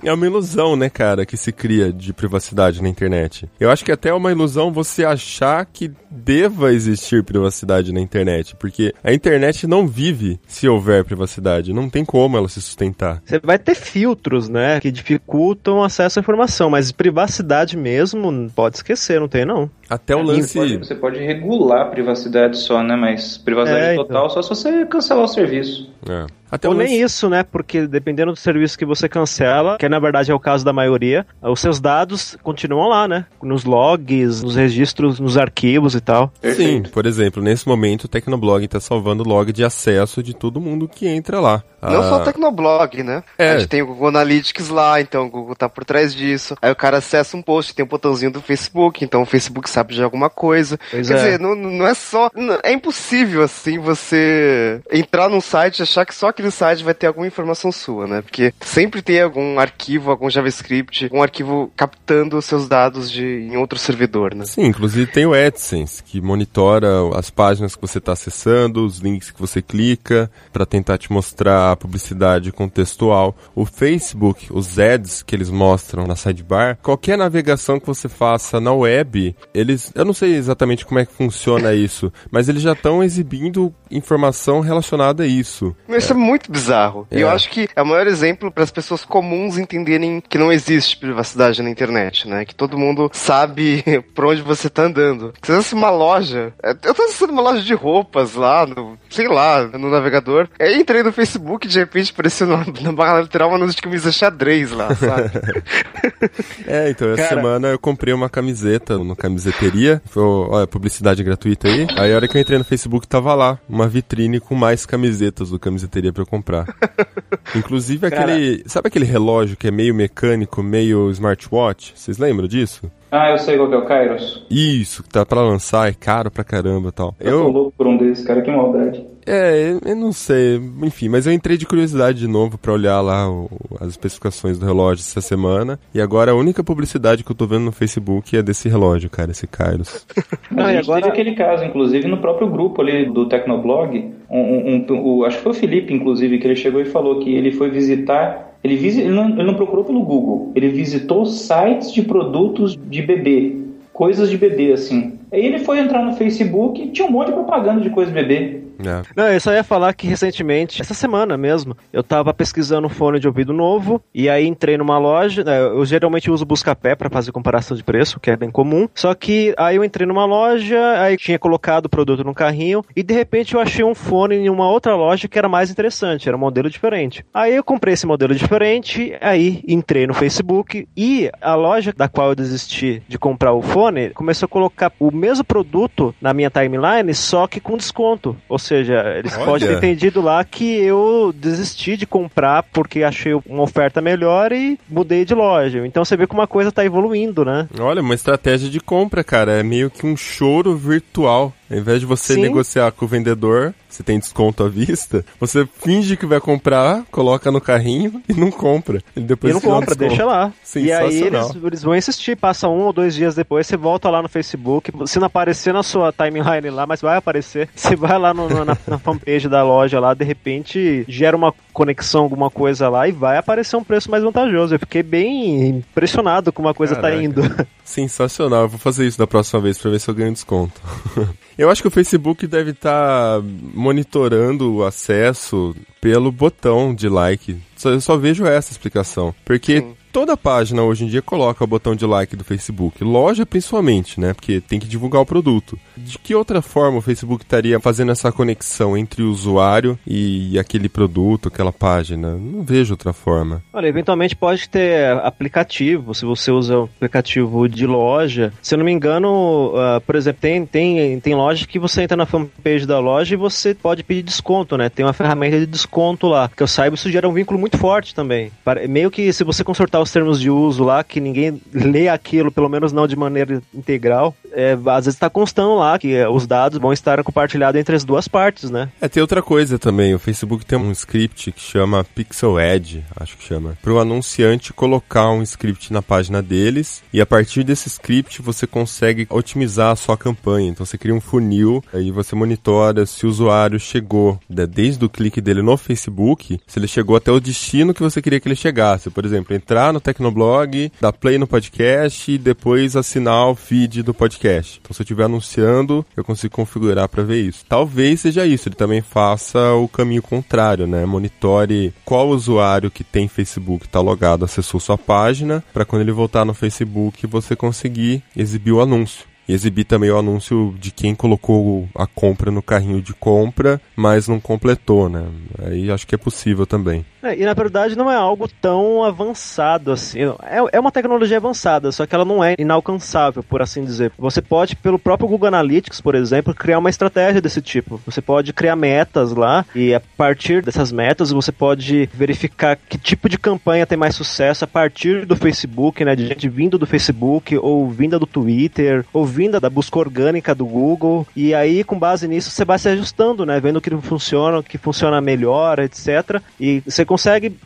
é uma ilusão, né, cara, que se cria de privacidade na internet. Eu acho que até é uma ilusão você achar que deva existir privacidade na internet, porque a internet não vive se houver privacidade, não tem como ela se sustentar. Você vai ter filtros, né? Que dificultam o acesso à informação, mas privacidade mesmo, pode esquecer, não tem não. Até o Você lance. pode, você pode regular a privacidade só, né? Mas privacidade É, então. total só se você cancelar o serviço. É. Até Ou nem isso, né? Porque dependendo do serviço que você cancela, que na verdade é o caso da maioria, os seus dados continuam lá, né? Nos logs, nos registros, nos arquivos e tal. Sim, por exemplo, nesse momento o Tecnoblog está salvando o log de acesso de todo mundo que entra lá. Não Ah, só o Tecnoblog, né? É. A gente tem o Google Analytics lá, então o Google tá por trás disso. Aí o cara acessa um post, tem um botãozinho do Facebook, então o Facebook sabe de alguma coisa. Pois Quer é. dizer, não, não é só. é impossível, assim, você entrar num site e achar que só aquele site vai ter alguma informação sua, né? Porque sempre tem algum arquivo, algum JavaScript, um arquivo captando os seus dados de, em outro servidor, né? Sim, inclusive tem o AdSense, que monitora as páginas que você está acessando, os links que você clica, para tentar te mostrar a publicidade contextual. O Facebook, os ads que eles mostram na sidebar, qualquer navegação que você faça na web, eles, eu não sei exatamente como é que funciona isso, mas eles já estão exibindo informação relacionada a isso. Isso é muito bizarro. E É. eu acho que é o maior exemplo para as pessoas comuns entenderem que não existe privacidade na internet, né? Que todo mundo sabe por onde você tá andando. Se você uma loja, é, eu tô acessando uma loja de roupas lá, no, sei lá, no navegador. Aí entrei no Facebook e de repente apareceu na, na barra lateral uma de camisa xadrez lá, sabe? É, então, essa Cara. semana eu comprei uma camiseta no camiseteria. Foi, olha, publicidade gratuita aí. Aí a hora que eu entrei no Facebook tava lá, uma vitrine com mais camisetas do camiseteria pra eu comprar. Inclusive aquele. Sabe aquele relógio que é meio mecânico, meio smartwatch? Vocês lembram disso? Ah, eu sei qual que é o Kairos. Isso, que tá pra lançar, é caro pra caramba e tal. Eu, tô louco por um desses, cara, que maldade. É, eu- eu não sei, enfim, mas eu entrei de curiosidade de novo pra olhar lá o- as especificações do relógio essa semana. E agora a única publicidade que eu tô vendo no Facebook é desse relógio, cara, esse Kairos. Mas Não, a e gente agora- teve aquele caso, inclusive, no próprio grupo ali do Tecnoblog. Um, um- um- o- acho que foi o Felipe, inclusive, que ele chegou e falou que ele foi visitar. Ele, visi, ele, não, ele não procurou pelo Google, ele visitou sites de produtos de bebê, coisas de bebê, assim. Aí ele foi entrar no Facebook e tinha um monte de propaganda de coisa de bebê. É. Não, eu só ia falar que recentemente, essa semana mesmo, eu tava pesquisando um fone de ouvido novo e aí entrei numa loja. né, Eu geralmente uso Buscapé pra fazer comparação de preço, que é bem comum. Só que aí eu entrei numa loja, aí tinha colocado o produto no carrinho e de repente eu achei um fone em uma outra loja que era mais interessante, era um modelo diferente. Aí eu comprei esse modelo diferente, aí entrei no Facebook e a loja da qual eu desisti de comprar o fone começou a colocar o mesmo produto na minha timeline, só que com desconto. Ou seja, eles Olha. podem ter entendido lá que eu desisti de comprar porque achei uma oferta melhor e mudei de loja. Então você vê como uma coisa tá evoluindo, né? Olha, uma estratégia de compra, cara. É meio que um choro virtual. Ao invés de você Sim. negociar com o vendedor, você tem desconto à vista, você finge que vai comprar, coloca no carrinho e não compra. E depois e não compra, desconto. deixa lá. E aí eles, eles vão insistir, passa um ou dois dias depois, você volta lá no Facebook, se não aparecer na sua timeline lá, mas vai aparecer. Você vai lá no- no- na, na fanpage da loja lá, de repente gera uma conexão, alguma coisa lá e vai aparecer um preço mais vantajoso. Eu fiquei bem impressionado como a coisa Caraca. tá indo. Sensacional. Eu vou fazer isso da próxima vez pra ver se eu ganho desconto. eu acho que o Facebook deve estar monitorando o acesso pelo botão de like. Só, eu só vejo essa explicação. Porque toda página hoje em dia coloca o botão de like do Facebook. Loja principalmente, né? Porque tem que divulgar o produto. De que outra forma o Facebook estaria fazendo essa conexão entre o usuário e aquele produto, aquela página? Não vejo outra forma. Olha, eventualmente pode ter aplicativo, se você usa um aplicativo de loja. Se eu não me engano, ah, por exemplo, tem, tem, tem loja que você entra na fanpage da loja e você pode pedir desconto, né? Tem uma ferramenta de desconto lá. Que eu saiba, isso gera um vínculo muito forte também. Meio que se você consultar os termos de uso lá, que ninguém lê aquilo, pelo menos não de maneira integral, é, às vezes está constando lá que eh, os dados vão estar compartilhados entre as duas partes, né? É, tem outra coisa também. O Facebook tem um script que chama Pixel Ad, acho que chama, para o anunciante colocar um script na página deles e a partir desse script você consegue otimizar a sua campanha. Então você cria um funil aí você monitora se o usuário chegou né, desde o clique dele no Facebook, se ele chegou até o destino que você queria que ele chegasse. Por exemplo, entrar no Tecnoblog, dar play no podcast e depois assinar o feed do podcast. Então se eu estiver anunciando, eu consigo configurar para ver isso. Talvez seja isso, ele também faça o caminho contrário, né? Monitore qual usuário que tem Facebook está logado, acessou sua página, para quando ele voltar no Facebook você conseguir exibir o anúncio. E exibir também o anúncio de quem colocou a compra no carrinho de compra, mas não completou, né? Aí acho que é possível também. É, e na verdade não é algo tão avançado assim. É, é uma tecnologia avançada, só que ela não é inalcançável, por assim dizer. Você pode, pelo próprio Google Analytics, por exemplo, criar uma estratégia desse tipo. Você pode criar metas lá e a partir dessas metas você pode verificar que tipo de campanha tem mais sucesso a partir do Facebook, né? De gente vindo do Facebook, ou vinda do Twitter, ou vinda da busca orgânica do Google. E aí, com base nisso, você vai se ajustando, né? Vendo o que funciona, o que funciona melhor, etc. E você consegue,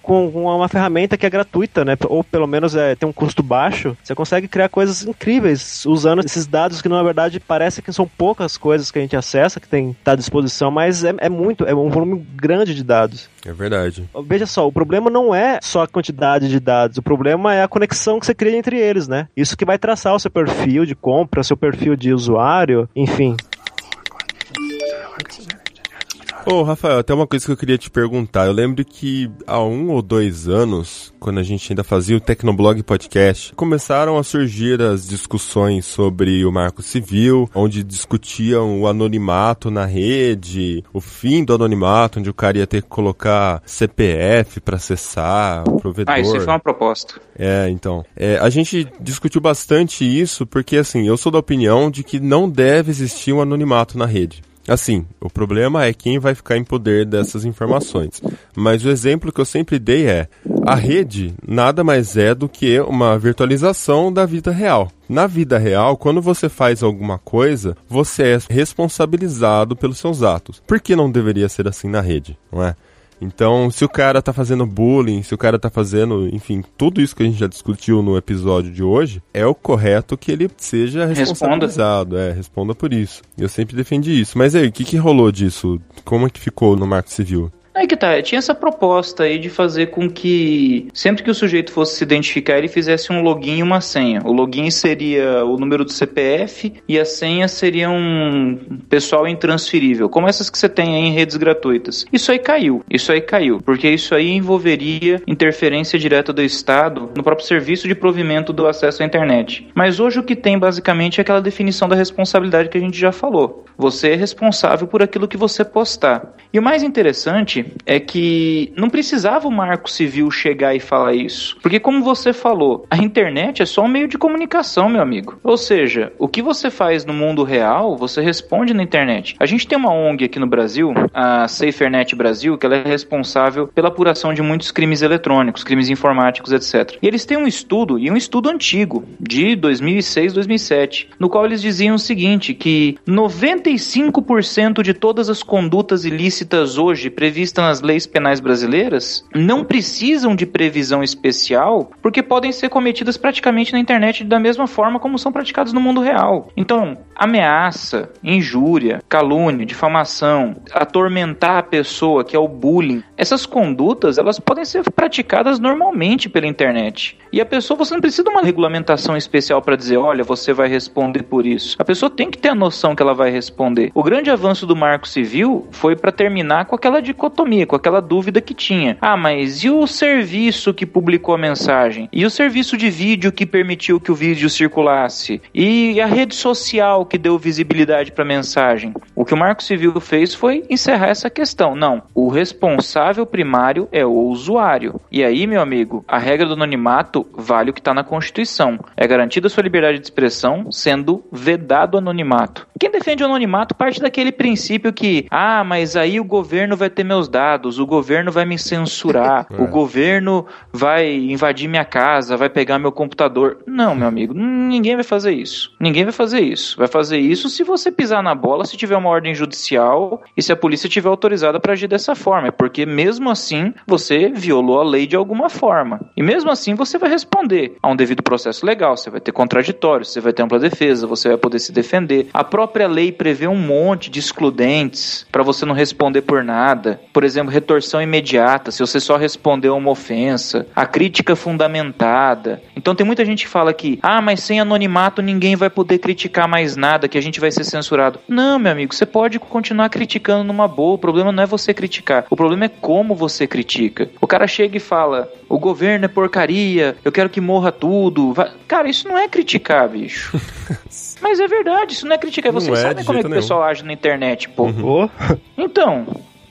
com com uma ferramenta que é gratuita, né? Ou pelo menos é, tem um custo baixo, você consegue criar coisas incríveis usando esses dados que na verdade parece que são poucas coisas que a gente acessa, que tem tá à disposição, mas é, é muito, é um volume grande de dados. É verdade. Veja só, o problema não é só a quantidade de dados, o problema é a conexão que você cria entre eles, né? Isso que vai traçar o seu perfil de compra, seu perfil de usuário, enfim. Ô, Rafael, até uma coisa que eu queria te perguntar. Eu lembro que há um ou dois anos, quando a gente ainda fazia o Tecnoblog Podcast, começaram a surgir as discussões sobre o marco civil, onde discutiam o anonimato na rede, o fim do anonimato, onde o cara ia ter que colocar CPF para acessar o provedor. Ah, isso aí foi uma proposta. É, então. É, a gente discutiu bastante isso porque, assim, eu sou da opinião de que não deve existir um anonimato na rede. Assim, o problema é quem vai ficar em poder dessas informações. Mas o exemplo que eu sempre dei é: a rede nada mais é do que uma virtualização da vida real. Na vida real, quando você faz alguma coisa, você é responsabilizado pelos seus atos. Por que não deveria ser assim na rede, não é? Então, se o cara tá fazendo bullying, se o cara tá fazendo, enfim, tudo isso que a gente já discutiu no episódio de hoje, é o correto que ele seja responsabilizado, é, responda por isso. Eu sempre defendi isso. Mas aí, o que que rolou disso? Como é que ficou no Marco Civil? Aí que tá, tinha essa proposta aí de fazer com que sempre que o sujeito fosse se identificar, ele fizesse um login e uma senha. O login seria o número do CPF e a senha seria um pessoal intransferível, como essas que você tem aí em redes gratuitas. Isso aí caiu, isso aí caiu, porque isso aí envolveria interferência direta do Estado no próprio serviço de provimento do acesso à internet. Mas hoje o que tem basicamente é aquela definição da responsabilidade que a gente já falou. Você é responsável por aquilo que você postar. E o mais interessante é que não precisava o marco civil chegar e falar isso. Porque, como você falou, a internet é só um meio de comunicação, meu amigo. Ou seja, o que você faz no mundo real, você responde na internet. A gente tem uma ONG aqui no Brasil, a SaferNet Brasil, que ela é responsável pela apuração de muitos crimes eletrônicos, crimes informáticos, etc. E eles têm um estudo, e um estudo antigo, de 2006, 2007, no qual eles diziam o seguinte, que 95% de todas as condutas ilícitas hoje previstas nas leis penais brasileiras não precisam de previsão especial porque podem ser cometidas praticamente na internet da mesma forma como são praticadas no mundo real. Então, ameaça, injúria, calúnia, difamação, atormentar a pessoa, que é o bullying, essas condutas elas podem ser praticadas normalmente pela internet. E a pessoa, você não precisa de uma regulamentação especial para dizer, olha, você vai responder por isso. A pessoa tem que ter a noção que ela vai responder. O grande avanço do Marco Civil foi para terminar com aquela dicotomia, com aquela dúvida que tinha. Ah, mas e o serviço que publicou a mensagem? E o serviço de vídeo que permitiu que o vídeo circulasse? E a rede social que deu visibilidade para a mensagem? O que o Marco Civil fez foi encerrar essa questão. Não, o responsável primário é o usuário. E aí, meu amigo, a regra do anonimato vale o que está na Constituição. É garantida a sua liberdade de expressão, sendo vedado o anonimato. Quem defende o anonimato parte daquele princípio que, ah, mas aí o governo vai ter meus dados, o governo vai me censurar, é. o governo vai invadir minha casa, vai pegar meu computador. Não, meu amigo, ninguém vai fazer isso. Ninguém vai fazer isso. Vai fazer isso se você pisar na bola, se tiver uma ordem judicial e se a polícia tiver autorizada para agir dessa forma, porque mesmo assim você violou a lei de alguma forma. E mesmo assim você vai responder a um devido processo legal, você vai ter contraditório, você vai ter ampla defesa, você vai poder se defender. A própria lei prevê um monte de excludentes para você não responder por nada. Por exemplo, retorção imediata, se você só respondeu uma ofensa, a crítica fundamentada. Então tem muita gente que fala que, ah, mas sem anonimato ninguém vai poder criticar mais nada, que a gente vai ser censurado. Não, meu amigo, você pode continuar criticando numa boa. O problema não é você criticar, o problema é como você critica. O cara chega e fala: o governo é porcaria, eu quero que morra tudo. Cara, isso não é criticar, bicho. Mas é verdade, isso não é criticar. Vocês é, sabem como é que o pessoal age na internet, pô. Uhum. Então,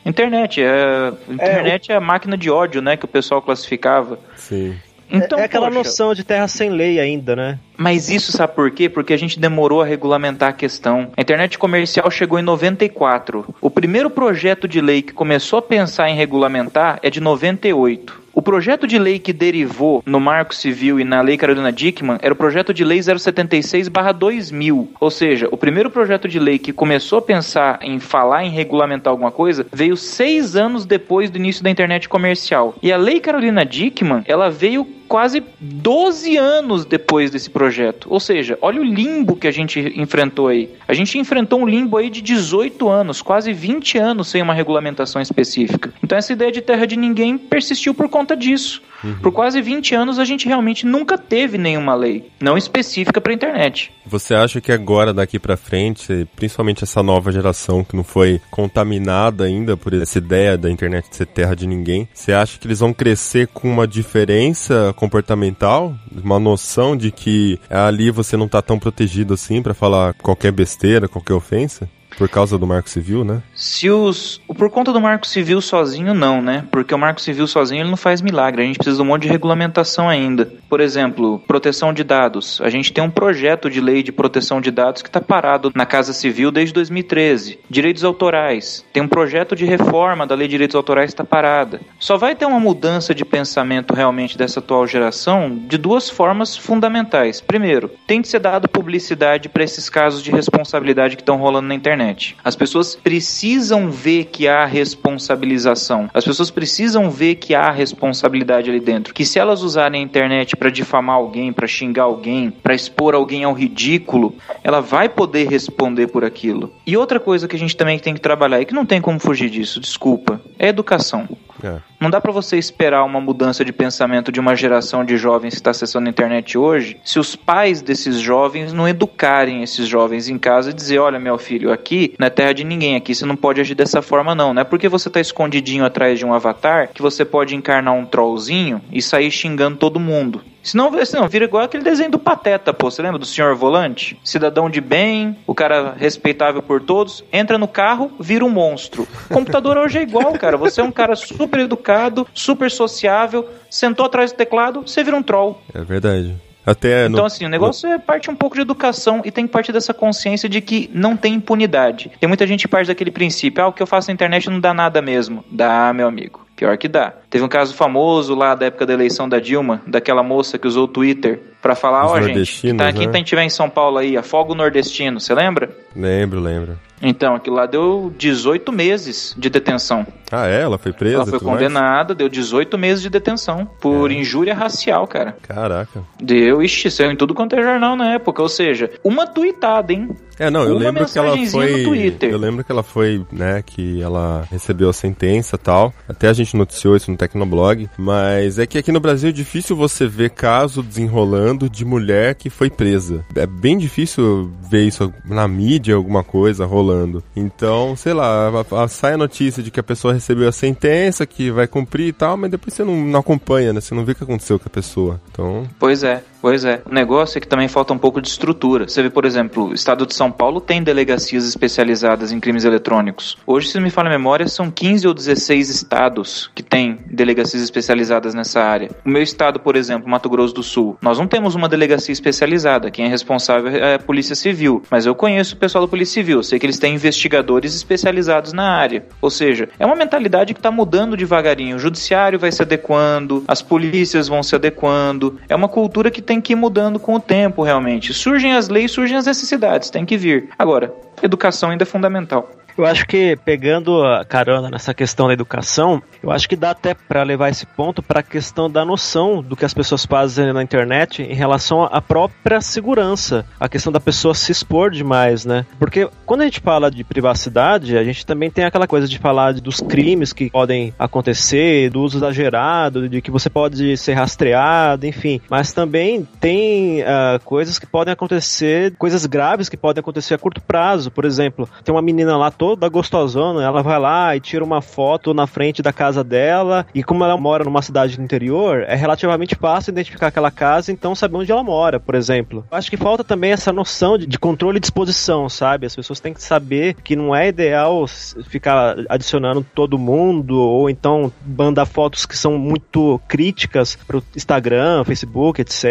internet, é, internet é, é a máquina de ódio, né, que o pessoal classificava. Sim. Então, é, é aquela poxa, noção de terra sem lei ainda, né? Mas isso sabe por quê? Porque a gente demorou a regulamentar a questão. A internet comercial chegou em 94. O primeiro projeto de lei que começou a pensar em regulamentar é de 98. O projeto de lei que derivou no Marco Civil e na Lei Carolina Dickmann era o projeto de lei 076/2000, ou seja, o primeiro projeto de lei que começou a pensar em falar em regulamentar alguma coisa veio seis anos depois do início da internet comercial. E a Lei Carolina Dickmann, ela veio quase 12 anos depois desse projeto. Ou seja, olha o limbo que a gente enfrentou aí. A gente enfrentou um limbo aí de 18 anos, quase 20 anos sem uma regulamentação específica. Então essa ideia de terra de ninguém persistiu por conta disso. Uhum. Por quase 20 anos a gente realmente nunca teve nenhuma lei, não específica para internet. Você acha que agora daqui para frente, principalmente essa nova geração que não foi contaminada ainda por essa ideia da internet ser terra de ninguém, você acha que eles vão crescer com uma diferença comportamental, uma noção de que ali você não tá tão protegido assim para falar qualquer besteira, qualquer ofensa? Por causa do Marco Civil, né? Se os. Por conta do Marco Civil sozinho, não, né? Porque o Marco Civil sozinho ele não faz milagre. A gente precisa de um monte de regulamentação ainda. Por exemplo, proteção de dados. A gente tem um projeto de lei de proteção de dados que está parado na Casa Civil desde 2013. Direitos autorais. Tem um projeto de reforma da lei de direitos autorais que está parada. Só vai ter uma mudança de pensamento realmente dessa atual geração de duas formas fundamentais. Primeiro, tem que ser dado publicidade para esses casos de responsabilidade que estão rolando na internet. As pessoas precisam ver que há responsabilização. As pessoas precisam ver que há responsabilidade ali dentro. Que se elas usarem a internet para difamar alguém, para xingar alguém, para expor alguém ao ridículo, ela vai poder responder por aquilo. E outra coisa que a gente também tem que trabalhar e que não tem como fugir disso, desculpa, é educação. É. Não dá para você esperar uma mudança de pensamento de uma geração de jovens que está acessando a internet hoje se os pais desses jovens não educarem esses jovens em casa e dizer: olha, meu filho, aqui não é terra de ninguém, aqui você não pode agir dessa forma, não. Não é porque você tá escondidinho atrás de um avatar que você pode encarnar um trollzinho e sair xingando todo mundo. Senão, senão vira igual aquele desenho do Pateta, pô. Você lembra do senhor volante? Cidadão de bem, o cara respeitável por todos, entra no carro, vira um monstro. O computador hoje é igual, cara. Você é um cara super educado, super sociável, sentou atrás do teclado, você vira um troll. É verdade. Até Então, no- assim, o negócio é parte um pouco de educação e tem que partir dessa consciência de que não tem impunidade. Tem muita gente que parte daquele princípio, ah, o que eu faço na internet não dá nada mesmo. Dá, meu amigo. Pior que dá. Teve um caso famoso lá da época da eleição da Dilma, daquela moça que usou o Twitter pra falar, ó, gente, nordestinos, tá, quem né? tiver em São Paulo aí, afoga o nordestino, você lembra? Lembro, lembro. Então, aquilo lá deu 18 meses de detenção. Ah, é? Ela foi presa? Ela foi tudo mais? condenada, deu 18 meses de detenção por injúria racial, cara. Caraca. Deu, ixi, saiu em tudo quanto é jornal na época. Ou seja, uma tuitada, hein? É, não, eu Uma lembro que ela foi. Eu lembro que ela foi, né, que ela recebeu a sentença e tal. Até a gente noticiou isso no Tecnoblog. Mas é que aqui no Brasil é difícil você ver caso desenrolando de mulher que foi presa. É bem difícil ver isso na mídia, alguma coisa rolando. Então, sei lá, a- a- sai a notícia de que a pessoa recebeu a sentença, que vai cumprir e tal, mas depois você não, não acompanha, né? Você não vê o que aconteceu com a pessoa. Então, Pois é, pois é. O negócio é que também falta um pouco de estrutura. Você vê, por exemplo, o estado de São Paulo tem delegacias especializadas em crimes eletrônicos. Hoje, se não me falha a memória, são 15 ou 16 estados que têm delegacias especializadas nessa área. O meu estado, por exemplo, Mato Grosso do Sul, nós não temos uma delegacia especializada. Quem é responsável é a Polícia Civil. Mas eu conheço o pessoal da Polícia Civil. Eu sei que eles têm investigadores especializados na área. Ou seja, é uma mentalidade que está mudando devagarinho. O judiciário vai se adequando, as polícias vão se adequando. É uma cultura que tem que ir mudando com o tempo, realmente. Surgem as leis, surgem as necessidades, tem que vir. Agora, educação ainda é fundamental. Eu acho que pegando a carona nessa questão da educação, eu acho que dá até para levar esse ponto para a questão da noção do que as pessoas fazem na internet em relação à própria segurança, a questão da pessoa se expor demais, né? Porque quando a gente fala de privacidade, a gente também tem aquela coisa de falar dos crimes que podem acontecer, do uso exagerado, de que você pode ser rastreado, enfim. Mas também tem ah, coisas que podem acontecer, coisas graves que podem acontecer a curto prazo. Por exemplo, tem uma menina lá toda gostosona, ela vai lá e tira uma foto na frente da casa dela, e como ela mora numa cidade do interior, é relativamente fácil identificar aquela casa, então saber onde ela mora, por exemplo. Acho que falta também essa noção de, de controle e disposição, sabe? As pessoas têm que saber que não é ideal ficar adicionando todo mundo, ou então mandar fotos que são muito críticas pro Instagram, Facebook, etc.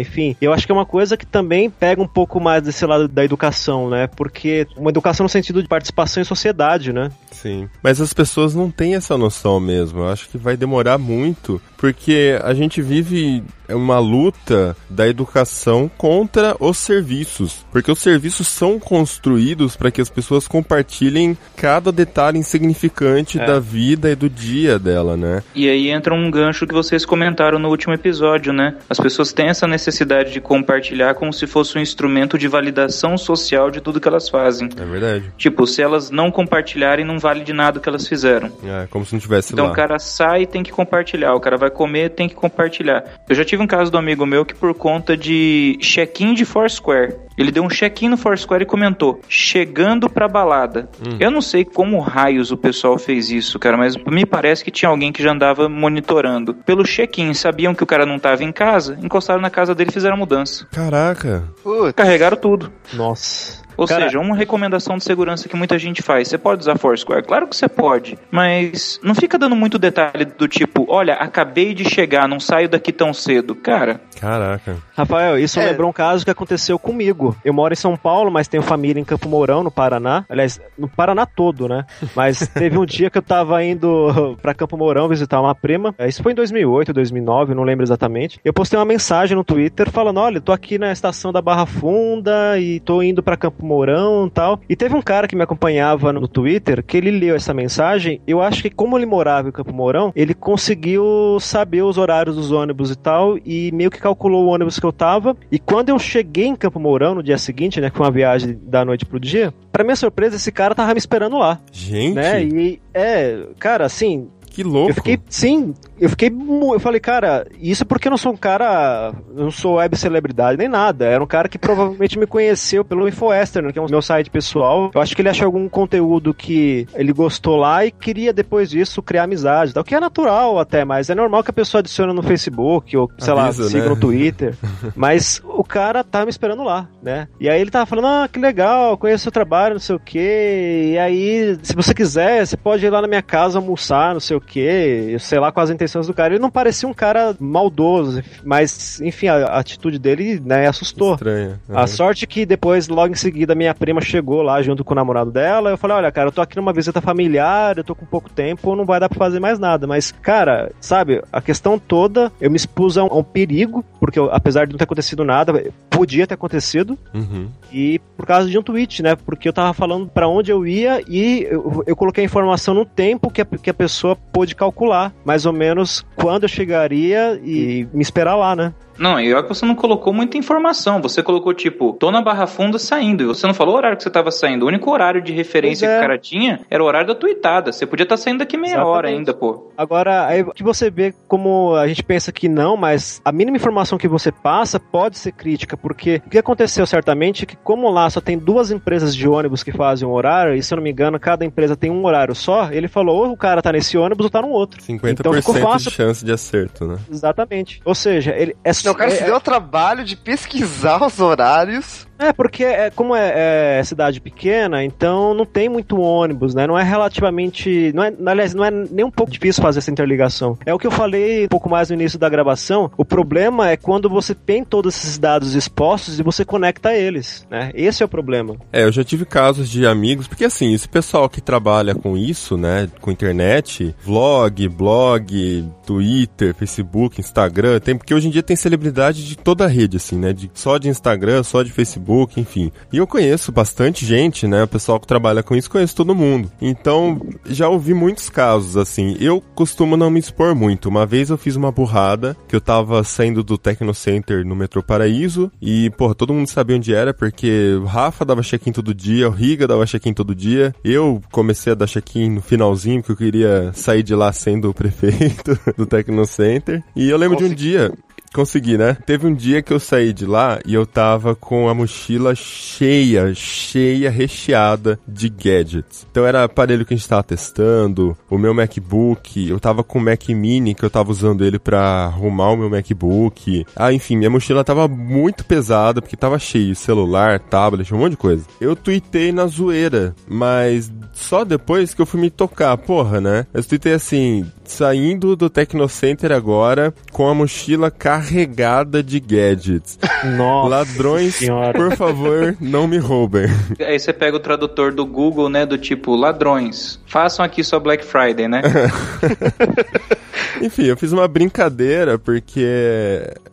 Enfim, eu acho que é uma coisa que também pega um pouco mais desse lado da educação, né? Porque uma educação no sentido de participação em sociedade, né? Sim. Mas as pessoas não têm essa noção mesmo. Eu acho que vai demorar muito, porque a gente vive uma luta da educação contra os serviços. Porque os serviços são construídos para que as pessoas compartilhem cada detalhe insignificante É. da vida e do dia dela, né? E aí entra um gancho que vocês comentaram no último episódio, né? As pessoas têm essa necessidade de compartilhar como se fosse um instrumento de validação social de tudo que elas fazem. É verdade. Tipo, se elas não compartilharem, não vale de nada o que elas fizeram. É como se não tivesse Então lá. o cara sai e tem que compartilhar. O cara vai comer tem que compartilhar. Eu já tive um caso do amigo meu que por conta de check-in de Foursquare, Ele deu um check-in no Foursquare e comentou: chegando pra balada. Hum. Eu não sei como raios o pessoal fez isso, cara, mas me parece que tinha alguém que já andava monitorando. Pelo check-in, sabiam que o cara não tava em casa, encostaram na casa dele e fizeram a mudança. Caraca. Putz. Carregaram tudo. Nossa. Ou Cara- seja, uma recomendação de segurança que muita gente faz. Você pode usar Foursquare? Claro que você pode. Mas não fica dando muito detalhe do tipo, olha, acabei de chegar, não saio daqui tão cedo. Cara, Caraca. Rafael, isso É. lembrou um caso que aconteceu comigo. Eu moro em São Paulo, mas tenho família em Campo Mourão, no Paraná. Aliás, no Paraná todo, né? Mas teve um dia que eu tava indo pra Campo Mourão visitar uma prima. É, Isso foi em 2008, 2009, não lembro exatamente. Eu postei uma mensagem no Twitter falando: olha, tô aqui na estação da Barra Funda e tô indo pra Campo Mourão e tal. E teve um cara que me acompanhava no Twitter que ele leu essa mensagem. Eu acho que, como ele morava em Campo Mourão, ele conseguiu saber os horários dos ônibus e tal, e meio que calculou o ônibus que eu tava. E quando eu cheguei em Campo Mourão no dia seguinte, né, foi uma viagem da noite pro dia, pra minha surpresa, esse cara tava me esperando lá, Gente, né? E é, cara, assim, que louco. eu fiquei, sim, eu fiquei, eu falei, cara, isso porque eu não sou um cara, eu não sou web celebridade nem nada. Era um cara que provavelmente me conheceu pelo InfoWestern, que é o meu site pessoal. Eu acho que ele achou algum conteúdo que ele gostou lá e queria depois disso criar amizade, e tal, que é natural até, mas é normal que a pessoa adicione no Facebook ou sei Avisa, lá, siga né? no Twitter. mas o cara tava me esperando lá, né? E aí ele tava falando: "Ah, que legal, conheço seu trabalho, não sei o quê". E aí, se você quiser, você pode ir lá na minha casa almoçar, não sei o quê. Sei lá quais as intenções do cara. Ele não parecia um cara maldoso, mas enfim, a, a atitude dele, né, assustou. Estranha. A sorte que depois, logo em seguida, minha prima chegou lá junto com o namorado dela. Eu falei: Olha, cara, eu tô aqui numa visita familiar, eu tô com pouco tempo, não vai dar pra fazer mais nada. Mas, cara, sabe, a questão toda, eu me expus a um, a um perigo, porque eu- apesar de não ter acontecido nada, podia ter acontecido. Uhum. E por causa de um tweet, né? Porque eu tava falando pra onde eu ia e eu, eu coloquei a informação no tempo que a, que a pessoa pôde calcular, mais ou menos quando eu chegaria e me esperar lá, né? Não, e olha que você não colocou muita informação. Você colocou, tipo, tô na Barra Funda saindo. E você não falou o horário que você tava saindo. O único horário de referência é. que o cara tinha era o horário da tuitada. Você podia estar saindo daqui meia Exatamente. hora ainda, pô. Agora, aí que você vê como a gente pensa que não, mas a mínima informação que você passa pode ser crítica, porque o que aconteceu certamente é que, como lá só tem duas empresas de ônibus que fazem um horário, e se eu não me engano, cada empresa tem um horário só, ele falou, ou o cara tá nesse ônibus ou tá no outro. 50% Então ficou fácil. de chance de acerto, né? Exatamente. Ou seja, ele é Não, o cara é, se deu o trabalho de pesquisar os horários. É, porque é, como é, é cidade pequena, então não tem muito ônibus, né? Não é relativamente. Não é, aliás, não é nem um pouco difícil fazer essa interligação. É o que eu falei um pouco mais no início da gravação. O problema é quando você tem todos esses dados expostos e você conecta eles, né? Esse é o problema. É, eu já tive casos de amigos, porque assim, esse pessoal que trabalha com isso, né, com internet, vlog, blog, Twitter, Facebook, Instagram, tem porque hoje em dia tem celebridade de toda a rede, assim, né, de, só de Instagram, só de Facebook, enfim. E eu conheço bastante gente, né, o pessoal que trabalha com isso, conheço todo mundo. Então, já ouvi muitos casos, assim. Eu costumo não me expor muito. Uma vez eu fiz uma burrada, que eu tava saindo do Tecno Center no metrô Paraíso, e, porra, todo mundo sabia onde era, porque o Rafa dava check-in todo dia, o Riga dava check-in todo dia. Eu comecei a dar check-in no finalzinho, porque eu queria sair de lá sendo o prefeito do Tecno Center. E eu lembro de um Consegui. dia, Consegui, né? Teve um dia que eu saí de lá e eu tava com a mochila cheia, cheia, recheada de gadgets. Então era aparelho que a gente tava testando, o meu MacBook, eu tava com o Mac Mini que eu tava usando ele pra arrumar o meu MacBook. Ah, enfim, minha mochila tava muito pesada porque tava cheio, celular, tablet, um monte de coisa. Eu tuitei na zoeira, mas só depois que eu fui me tocar, porra, né? Eu tuitei assim, saindo do Tecnocenter agora com a mochila carregada de gadgets. Nossa. Ladrões, senhora. por favor, não me roubem. Aí você pega o tradutor do Google, né? Do tipo, ladrões, façam aqui sua Black Friday, né? Enfim, eu fiz uma brincadeira porque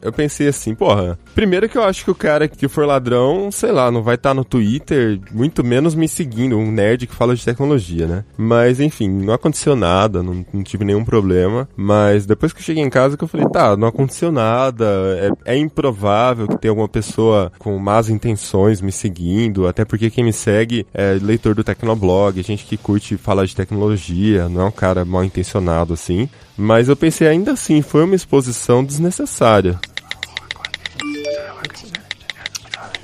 eu pensei assim, porra, primeiro que eu acho que o cara que for ladrão, sei lá, não vai estar no Twitter, muito menos me seguindo, um nerd que fala de tecnologia, né? Mas enfim, não aconteceu nada, não, não tive nenhum problema. Mas depois que eu cheguei em casa que eu falei, tá, não aconteceu nada, é, é improvável que tenha alguma pessoa com más intenções me seguindo, até porque quem me segue é leitor do Tecnoblog, gente que curte falar de tecnologia, não é um cara mal intencionado assim. Mas eu pensei, ainda assim, foi uma exposição desnecessária.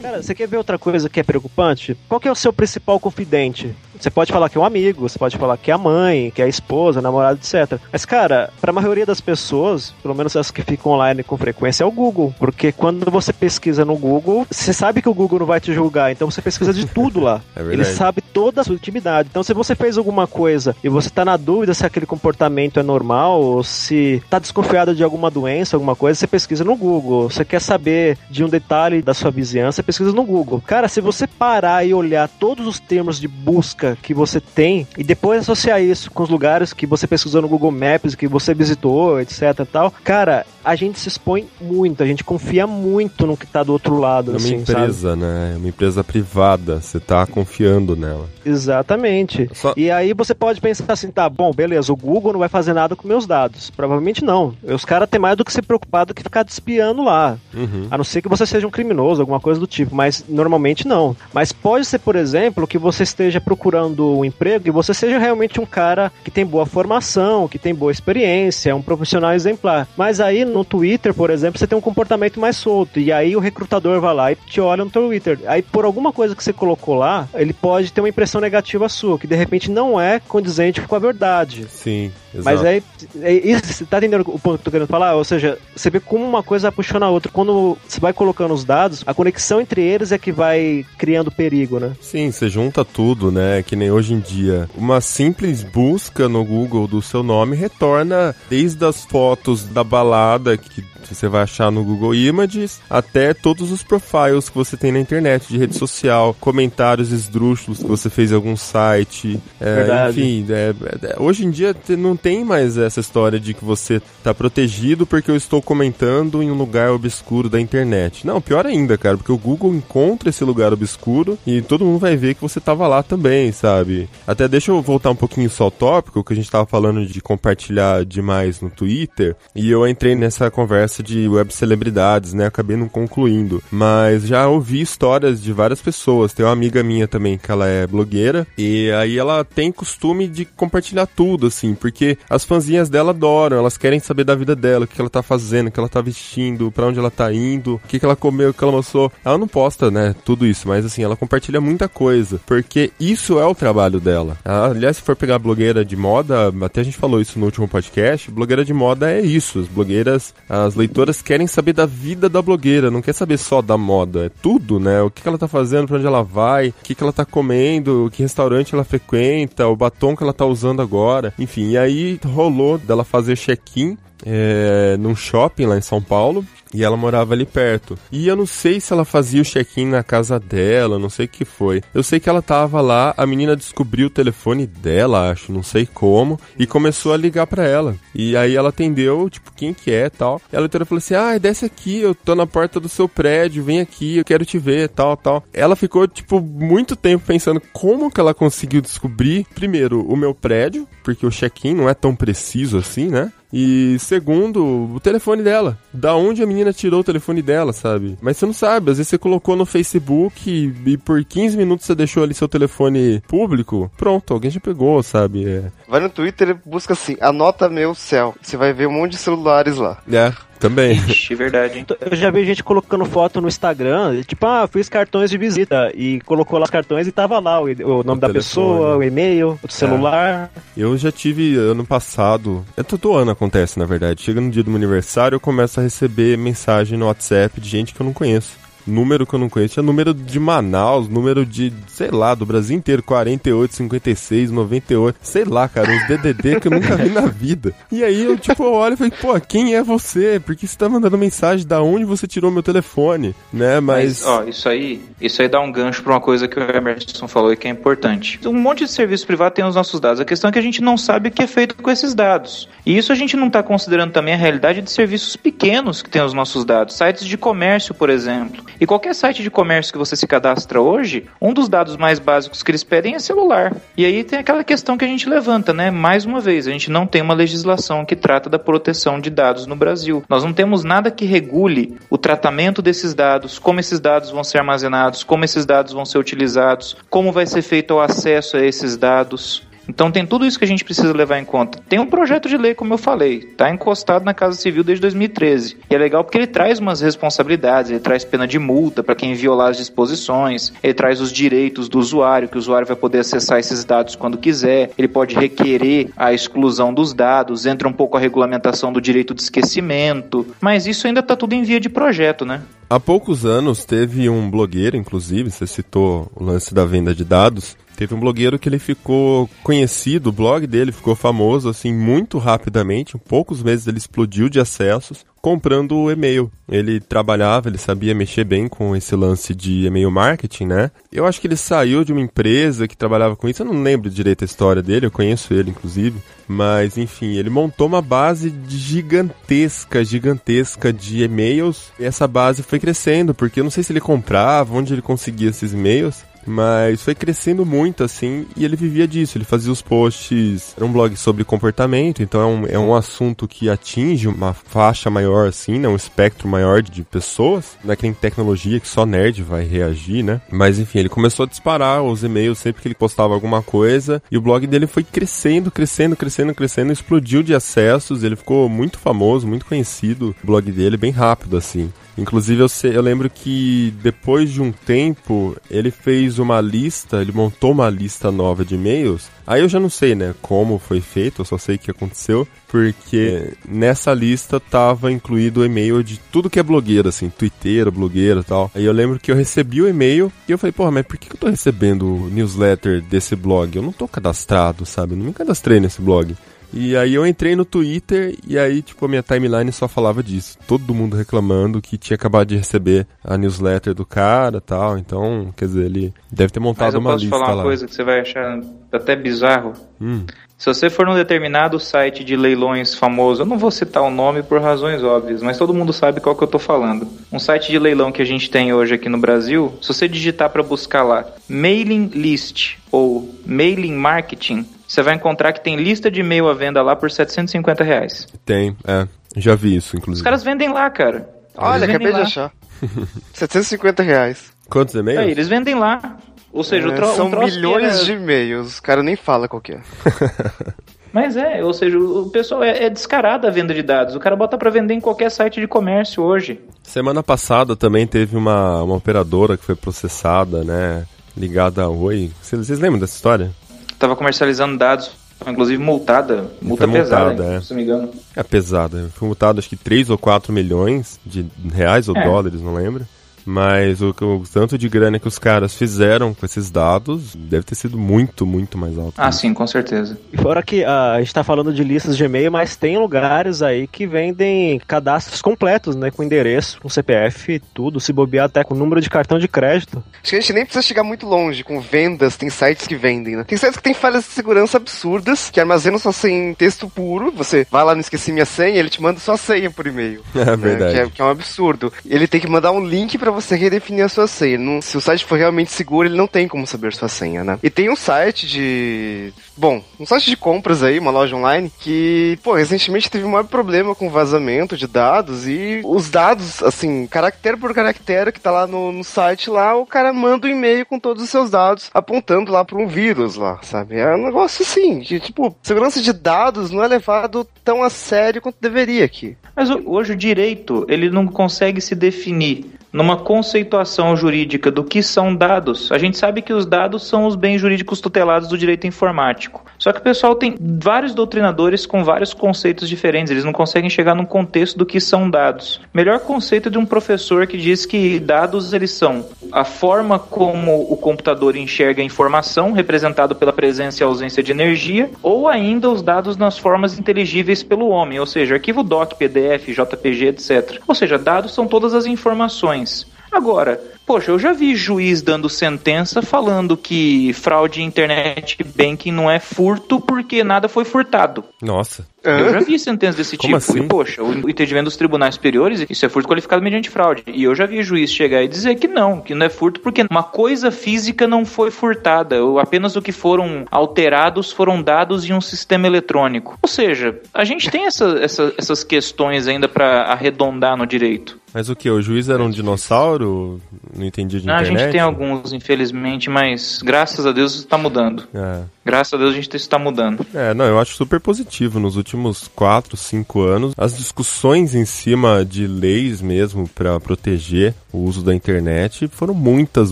Cara, você quer ver outra coisa que é preocupante? Qual que é o seu principal confidente? Você pode falar que é um amigo, você pode falar que é a mãe, que é a esposa, a namorada, etc. Mas, cara, pra maioria das pessoas, pelo menos as que ficam online com frequência, é o Google. Porque quando você pesquisa no Google, você sabe que o Google não vai te julgar, então você pesquisa de tudo lá. É Ele sabe toda a sua intimidade. Então, se você fez alguma coisa e você tá na dúvida se aquele comportamento é normal ou se tá desconfiado de alguma doença, alguma coisa, você pesquisa no Google. Você quer saber de um detalhe da sua vizinhança, você pesquisa no Google. Cara, se você parar e olhar todos os termos de busca que você tem e depois associar isso com os lugares que você pesquisou no Google Maps, que você visitou, etc tal, cara, a gente se expõe muito, a gente confia muito no que tá do outro lado, É uma assim, sabe? empresa, né? É uma empresa privada. Você tá confiando nela. Exatamente. Só- E aí você pode pensar assim, tá, bom, beleza, o Google não vai fazer nada com meus dados. Provavelmente não. Os caras têm mais do que ser preocupado que ficar te espiando lá. Uhum. A não ser que você seja um criminoso, alguma coisa do tipo, mas normalmente não. Mas pode ser, por exemplo, que você esteja procurando um emprego e você seja realmente um cara que tem boa formação, que tem boa experiência, um profissional exemplar. Mas aí no Twitter, por exemplo, você tem um comportamento mais solto. E aí o recrutador vai lá e te olha no Twitter. Aí por alguma coisa que você colocou lá, ele pode ter uma impressão negativa sua, que de repente não é condizente com a verdade. Sim. Mas aí, é isso, você tá entendendo o ponto que eu tô querendo falar? Ou seja, você vê como uma coisa puxa na outra. Quando você vai colocando os dados, a conexão entre eles é que vai criando perigo, né? Sim, você junta tudo, né? Que nem hoje em dia. Uma simples busca no Google do seu nome retorna desde as fotos da balada que você vai achar no Google Images até todos os profiles que você tem na internet, de rede social, comentários esdrúxulos que você fez em algum site. É, Verdade. enfim, é, é, hoje em dia não tem mais essa história de que você tá protegido porque eu estou comentando em um lugar obscuro da internet. Não, pior ainda, cara, porque o Google encontra esse lugar obscuro e todo mundo vai ver que você tava lá também, sabe? Até deixa eu voltar um pouquinho só ao tópico, que a gente tava falando de compartilhar demais no Twitter, e eu entrei nessa conversa de web celebridades, né? Acabei não concluindo, mas já ouvi histórias de várias pessoas. Tem uma amiga minha também que ela é blogueira e aí ela tem costume de compartilhar tudo, assim, porque as fãzinhas dela adoram, elas querem saber da vida dela, o que ela tá fazendo, o que ela tá vestindo, pra onde ela tá indo, o que, que ela comeu, o que ela almoçou. Ela não posta, né, tudo isso, mas assim, ela compartilha muita coisa, porque isso é o trabalho dela. Ah, Aliás, se for pegar blogueira de moda, até a gente falou isso no último podcast, blogueira de moda é isso. As blogueiras, as leitoras querem saber da vida da blogueira, não quer saber só da moda, é tudo, né? O que, que ela tá fazendo, pra onde ela vai, o que, que ela tá comendo, que restaurante ela frequenta, o batom que ela tá usando agora. Enfim, e aí rolou dela fazer check-in é, num shopping lá em São Paulo. E ela morava ali perto. E eu não sei se ela fazia o check-in na casa dela, não sei o que foi. Eu sei que ela tava lá, a menina descobriu o telefone dela, acho, não sei como, e começou a ligar pra ela. E aí ela atendeu, tipo, quem que é, tal. E a leitora falou assim: "Ah, desce aqui, eu tô na porta do seu prédio, vem aqui, eu quero te ver", tal, tal. Ela ficou tipo muito tempo pensando como que ela conseguiu descobrir primeiro o meu prédio, porque o check-in não é tão preciso assim, né? E segundo, o telefone dela. Da onde a menina tirou o telefone dela, sabe? Mas você não sabe, às vezes você colocou no Facebook e, e por 15 minutos você deixou ali seu telefone público. Pronto, alguém já pegou, sabe? É, Vai no Twitter e busca assim, anota meu céu. Você vai ver um monte de celulares lá. é também. Ixi, verdade, hein? Eu já vi gente colocando foto no Instagram, tipo, ah, fiz cartões de visita, e colocou lá os cartões e tava lá o, o nome da telefone. pessoa, o e-mail, o celular. Eu já tive ano passado. É todo ano acontece, na verdade. Chega no dia do meu aniversário, eu começo a receber mensagem no WhatsApp de gente que eu não conheço. Número que eu não conheço. É número de Manaus, número de, sei lá, do Brasil inteiro. 48, 56, 98. Sei lá, cara, uns DDD que eu nunca vi na vida. E aí eu, tipo, eu olho e falei, pô, quem é você? Por que você tá mandando mensagem? Da onde você tirou meu telefone? Né, mas. Mas, ó, isso aí, isso aí dá um gancho pra uma coisa que o Emerson falou e que é importante. Um monte de serviço privado tem os nossos dados. A questão é que a gente não sabe o que é feito com esses dados. E isso a gente não está considerando também a realidade de serviços pequenos que têm os nossos dados. Sites de comércio, por exemplo. E qualquer site de comércio que você se cadastra hoje, um dos dados mais básicos que eles pedem é celular. E aí tem aquela questão que a gente levanta, né? Mais uma vez, a gente não tem uma legislação que trata da proteção de dados no Brasil. Nós não temos nada que regule o tratamento desses dados, como esses dados vão ser armazenados, como esses dados vão ser utilizados, como vai ser feito o acesso a esses dados. Então tem tudo isso que a gente precisa levar em conta. Tem um projeto de lei, como eu falei, tá encostado na Casa Civil desde 2013. E é legal porque ele traz umas responsabilidades, ele traz pena de multa para quem violar as disposições, ele traz os direitos do usuário, que o usuário vai poder acessar esses dados quando quiser, ele pode requerer a exclusão dos dados, entra um pouco a regulamentação do direito de esquecimento, mas isso ainda tá tudo em via de projeto, né? Há poucos anos teve um blogueiro, inclusive, você citou o lance da venda de dados. Teve um blogueiro que ele ficou conhecido, o blog dele ficou famoso assim muito rapidamente. Em poucos meses ele explodiu de acessos comprando o e-mail. Ele trabalhava, ele sabia mexer bem com esse lance de e-mail marketing, né? Eu acho que ele saiu de uma empresa que trabalhava com isso. Eu não lembro direito a história dele, eu conheço ele inclusive. Mas enfim, ele montou uma base gigantesca, gigantesca de e-mails. E essa base foi crescendo, porque eu não sei se ele comprava, onde ele conseguia esses e-mails. Mas foi crescendo muito, assim, e ele vivia disso. Ele fazia os posts. Era um blog sobre comportamento, então é um, é um assunto que atinge uma faixa maior, assim, né? Um espectro maior de, pessoas. Não é que tem tecnologia que só nerd vai reagir, né? Mas enfim, ele começou a disparar os e-mails sempre que ele postava alguma coisa. E o blog dele foi crescendo, crescendo, crescendo, crescendo. Explodiu de acessos. Ele ficou muito famoso, muito conhecido. O blog dele, bem rápido, assim. Inclusive, eu, sei, eu lembro que depois de um tempo, ele fez uma lista, ele montou uma lista nova de e-mails. Aí eu já não sei, né, como foi feito, eu só sei o que aconteceu, porque nessa lista tava incluído o e-mail de tudo que é blogueira, assim, twitteira, blogueira e tal. Aí eu lembro que eu recebi o e-mail e eu falei, porra, mas por que eu tô recebendo newsletter desse blog? Eu não tô cadastrado, sabe? Eu não me cadastrei nesse blog. E aí eu entrei no Twitter e aí, tipo, a minha timeline só falava disso. Todo mundo reclamando que tinha acabado de receber a newsletter do cara tal. Então, quer dizer, ele deve ter montado uma lista lá. Mas eu posso falar uma coisa que você vai achar até bizarro? Hum. Se você for num determinado site de leilões famoso, eu não vou citar o nome por razões óbvias, mas todo mundo sabe qual que eu tô falando. Um site de leilão que a gente tem hoje aqui no Brasil, se você digitar para buscar lá mailing list ou mailing marketing, você vai encontrar que tem lista de e-mail à venda lá por 750 reais. Tem, é. Já vi isso, inclusive. Os caras vendem lá, cara. Olha, acabei vendem de lá. achar. 750 reais. Quantos e-mails? É, eles vendem lá. Ou seja, o É, tro são um milhões era- de e-mails. O cara nem fala qual que é. Mas é, ou seja, o o pessoal é, é descarado a venda de dados. O cara bota pra vender em qualquer site de comércio hoje. Semana passada também teve uma, uma operadora que foi processada, né? Ligada a Oi. Vocês, vocês lembram dessa história? Tava comercializando dados, inclusive multada. Multa Foi pesada, multada, hein, é. se não me engano. É pesada. Foi multado acho que 3 ou 4 milhões de reais ou É. dólares, não lembro. Mas o, o tanto de grana que os caras fizeram com esses dados deve ter sido muito, muito mais alto. Ah, sim, com certeza. E fora que ah, a gente tá falando de listas de e-mail, mas tem lugares aí que vendem cadastros completos, né? Com endereço, com CPF, tudo, se bobear até com número de cartão de crédito. Acho que a gente nem precisa chegar muito longe com vendas, tem sites que vendem, né? Tem sites que tem falhas de segurança absurdas, que armazenam sua senha em texto puro. Você vai lá no Esqueci Minha Senha, ele te manda sua senha por e-mail. É né? verdade. Que, é, que é um absurdo. Ele tem que mandar um link pra você redefinir a sua senha. Não- se o site for realmente seguro, ele não tem como saber sua senha, né? E tem um site de. Bom, um site de compras aí, uma loja online, que, pô, recentemente teve um maior problema com vazamento de dados e os dados, assim, caractere por caractere que tá lá no, no site lá, o cara manda um e-mail com todos os seus dados apontando lá pra um vírus lá, sabe? É um negócio assim, que, tipo, segurança de dados não é levado tão a sério quanto deveria aqui. Mas hoje o direito, ele não consegue se definir numa conceituação jurídica do que são dados. A gente sabe que os dados são os bens jurídicos tutelados do direito informático. Só que o pessoal tem vários doutrinadores com vários conceitos diferentes, eles não conseguem chegar num contexto do que são dados. Melhor conceito de um professor que diz que dados eles são a forma como o computador enxerga a informação, representado pela presença e ausência de energia, ou ainda os dados nas formas inteligíveis pelo homem, ou seja, arquivo doc, PDF, JPG, etc. Ou seja, dados são todas as informações. Agora, poxa, eu já vi juiz dando sentença falando que fraude em internet banking não é furto porque nada foi furtado. Nossa. Eu já vi sentenças desse Como tipo. assim? E, poxa, o entendimento dos tribunais superiores, isso é furto qualificado mediante fraude. E eu já vi juiz chegar e dizer que não, que não é furto porque uma coisa física não foi furtada. ou Apenas o que foram alterados foram dados em um sistema eletrônico. Ou seja, a gente tem essa- essa- essas questões ainda para arredondar no direito. Mas o que? O juiz era um dinossauro? Não entendia de Não, a internet? gente tem alguns, infelizmente, mas graças a Deus isso tá mudando. É. Graças a Deus a gente está mudando. É, não, eu acho super positivo. Nos últimos 4, 5 anos, as discussões em cima de leis mesmo para proteger o uso da internet foram muitas,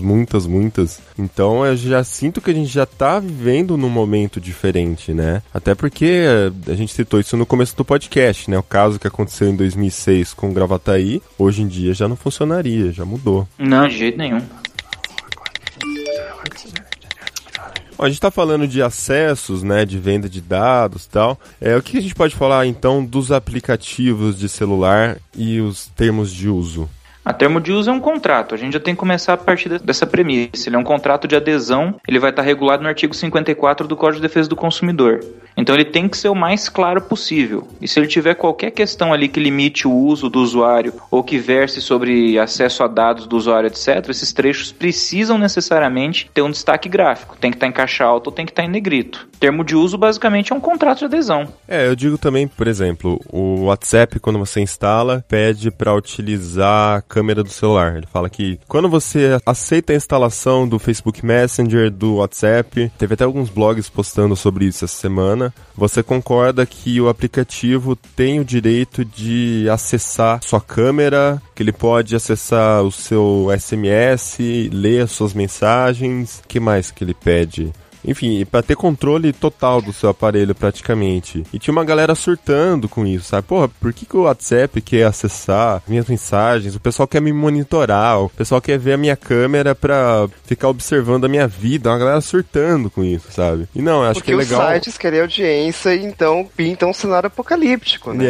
muitas, muitas. Então eu já sinto que a gente já tá vivendo num momento diferente, né? Até porque eh, a gente citou isso no começo do podcast, né? O caso que aconteceu em 2006 com o Gravataí, hoje em dia já não funcionaria, já mudou. Não, de jeito nenhum. Bom, a gente está falando de acessos, né, de venda de dados tal. É, o que a gente pode falar então dos aplicativos de celular e os termos de uso? A termo de uso é um contrato. A gente já tem que começar a partir de- dessa premissa. Ele é um contrato de adesão. Ele vai estar regulado no artigo 54 do Código de Defesa do Consumidor. Então ele tem que ser o mais claro possível. E se ele tiver qualquer questão ali que limite o uso do usuário ou que verse sobre acesso a dados do usuário, etc., esses trechos precisam necessariamente ter um destaque gráfico. Tem que estar em caixa alta ou tem que estar em negrito. Termo de uso basicamente é um contrato de adesão. É, eu digo também, por exemplo, o WhatsApp, quando você instala, pede para utilizar câmera do celular. Ele fala que quando você aceita a instalação do Facebook Messenger, do WhatsApp, teve até alguns blogs postando sobre isso essa semana, você concorda que o aplicativo tem o direito de acessar sua câmera, que ele pode acessar o seu SMS, ler as suas mensagens, que mais que ele pede? Enfim, para ter controle total do seu aparelho praticamente. E tinha uma galera surtando com isso, sabe? Porra, por que, que o WhatsApp quer acessar minhas mensagens? O pessoal quer me monitorar, o pessoal quer ver a minha câmera pra ficar observando a minha vida. Uma galera surtando com isso, sabe? E não, eu acho Porque que é os legal. sites querem audiência e então pintam um cenário apocalíptico, né?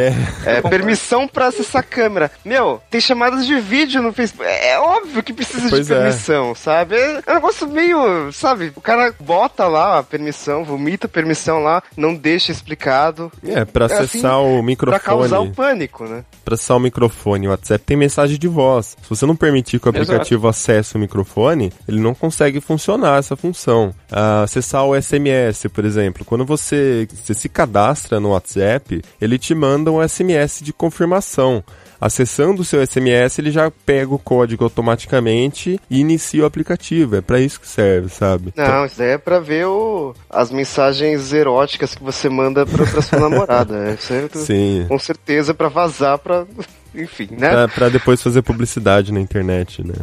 É. É, permissão pra acessar a câmera. Meu, tem chamadas de vídeo no Facebook. É óbvio que precisa Pois de é. permissão, sabe? É um negócio meio, sabe? O cara bota lá a permissão, vomita a permissão lá, não deixa explicado. É, pra É assim, acessar o Pra causar o microfone. pânico, né? Pra acessar o microfone, o WhatsApp tem mensagem de voz. Se você não permitir que o Exato. aplicativo acesse o microfone, ele não consegue funcionar essa função. Ah, acessar o SMS, por exemplo, quando você, você se cadastra no WhatsApp, ele te manda um SMS de confirmação. Acessando o seu SMS, ele já pega o código automaticamente e inicia o aplicativo. É pra isso que serve, sabe? Não, isso daí é pra ver o, as mensagens eróticas que você manda pra, pra sua namorada. É, isso é, Sim. com certeza pra vazar pra. Enfim, né? Pra, pra depois fazer publicidade na internet, né?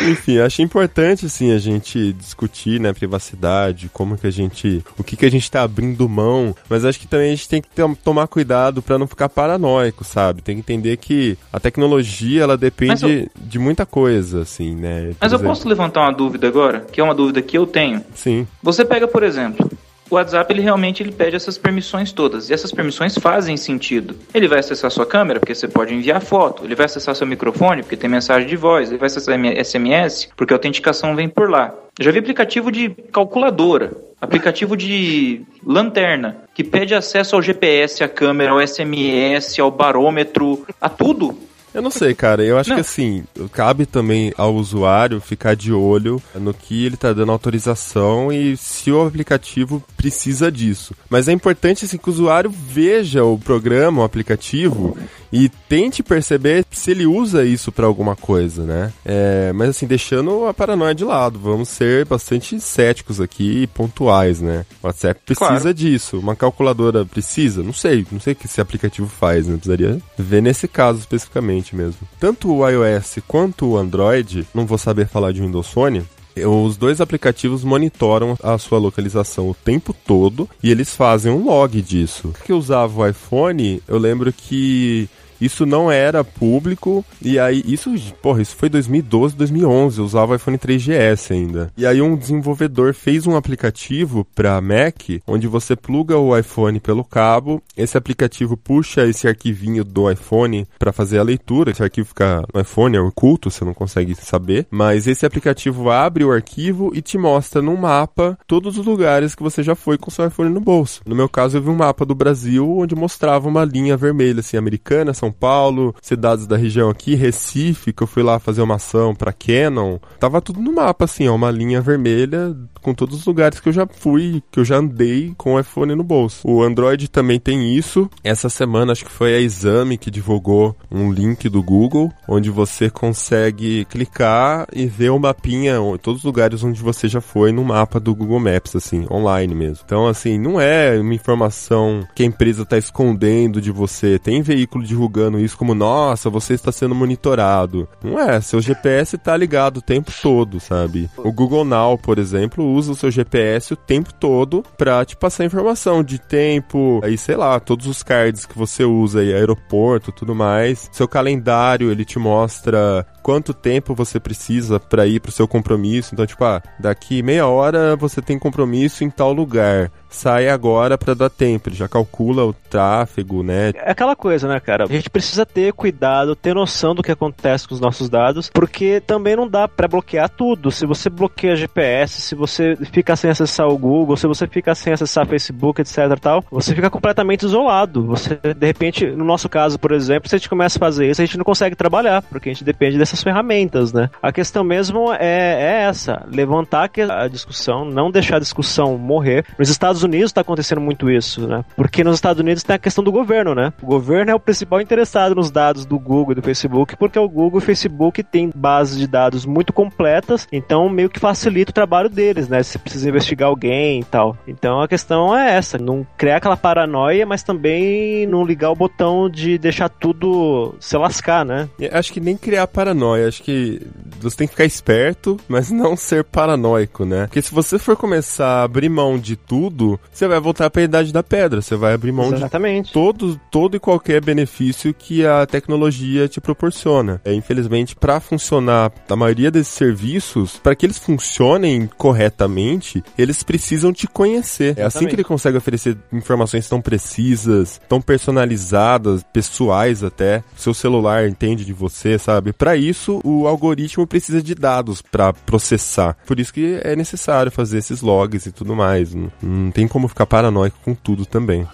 Enfim, acho importante, assim, a gente discutir, né, privacidade, como que a gente... O que que a gente tá abrindo mão, mas acho que também a gente tem que tomar cuidado pra não ficar paranoico, sabe? Tem que entender que a tecnologia, ela depende eu- de muita coisa, assim, né? Por Mas eu exemplo- posso levantar uma dúvida agora, que é uma dúvida que eu tenho. Sim, Você pega, por exemplo, o WhatsApp ele realmente ele pede essas permissões todas, e essas permissões fazem sentido. Ele vai acessar sua câmera, porque você pode enviar foto, ele vai acessar seu microfone, porque tem mensagem de voz, ele vai acessar SMS, porque a autenticação vem por lá. Já vi aplicativo de calculadora, aplicativo de lanterna, que pede acesso ao GPS, à câmera, ao SMS, ao barômetro, a tudo. Eu não sei, cara. Eu acho Não. que assim, cabe também ao usuário ficar de olho no que ele tá dando autorização e se o aplicativo precisa disso. Mas é importante assim que o usuário veja o programa, o aplicativo e tente perceber se ele usa isso pra alguma coisa, né? É, mas assim, deixando a paranoia de lado, vamos ser bastante céticos aqui e pontuais, né? O WhatsApp precisa Claro. disso. Uma calculadora precisa? Não sei, não sei o que esse aplicativo faz, né? Precisaria ver nesse caso especificamente mesmo. Tanto o iOS quanto o Android, não vou saber falar de Windows Phone, os dois aplicativos monitoram a sua localização o tempo todo e eles fazem um log disso. Que eu usava o iPhone, eu lembro que isso não era público, e aí, isso, porra, isso foi 2012, 2011, eu usava iPhone 3GS ainda. E aí um desenvolvedor fez um aplicativo para Mac, onde você pluga o iPhone pelo cabo, esse aplicativo puxa esse arquivinho do iPhone para fazer a leitura, esse arquivo fica no iPhone, é oculto, você não consegue saber, mas esse aplicativo abre o arquivo e te mostra num mapa todos os lugares que você já foi com seu iPhone no bolso. No meu caso, eu vi um mapa do Brasil onde mostrava uma linha vermelha, assim, americana, São Paulo, cidades da região aqui, Recife, que eu fui lá fazer uma ação pra Canon, tava tudo no mapa, assim, ó, uma linha vermelha com todos os lugares que eu já fui, que eu já andei com o iPhone no bolso. O Android também tem isso. Essa semana acho que foi a Exame que divulgou um link do Google, onde você consegue clicar e ver o mapinha, todos os lugares onde você já foi no mapa do Google Maps, assim, online mesmo. Então, assim, não é uma informação que a empresa está escondendo de você. Tem veículo divulgando isso como, nossa, você está sendo monitorado. Não é, seu GPS está ligado o tempo todo, sabe? O Google Now, por exemplo, usa o seu GPS o tempo todo para te passar informação de tempo, aí sei lá, todos os cards que você usa aí, aeroporto, tudo mais. Seu calendário, ele te mostra quanto tempo você precisa para ir pro seu compromisso. Então, tipo, ah, daqui meia hora você tem compromisso em tal lugar. Sai agora para dar tempo, ele já calcula o tráfego, né? É aquela coisa, né, cara? A gente precisa ter cuidado, ter noção do que acontece com os nossos dados, porque também não dá para bloquear tudo. Se você bloqueia GPS, se você fica sem acessar o Google, se você fica sem acessar Facebook, etc, tal, você fica completamente isolado. Você, de repente, no nosso caso, por exemplo, se a gente começa a fazer isso, a gente não consegue trabalhar, porque a gente depende dessas ferramentas, né? A questão mesmo é, é essa, levantar a discussão, não deixar a discussão morrer. Nos Estados Unidos está acontecendo muito isso, né? Porque nos Estados Unidos tem a questão do governo, né? O governo é o principal interessado nos dados do Google e do Facebook, porque o Google e o Facebook têm bases de dados muito completas, então meio que facilita o trabalho deles, né? Se precisa investigar alguém e tal. Então a questão é essa, não criar aquela paranoia, mas também não ligar o botão de deixar tudo se lascar, né? Acho que nem criar paranoia, acho que você tem que ficar esperto, mas não ser paranoico, né? Porque se você for começar a abrir mão de tudo, você vai voltar para a idade da pedra, você vai abrir mão Exatamente. de todo, todo e qualquer benefício que a tecnologia te proporciona. É, infelizmente, para funcionar a maioria desses serviços, para que eles funcionem corretamente, eles precisam te conhecer. É assim que ele consegue oferecer informações tão precisas, tão personalizadas, pessoais até. Seu celular entende de você, sabe? Para isso, o algoritmo precisa de dados para processar. Por isso que é necessário fazer esses logs e tudo mais. Não, não tem como ficar paranoico com tudo também.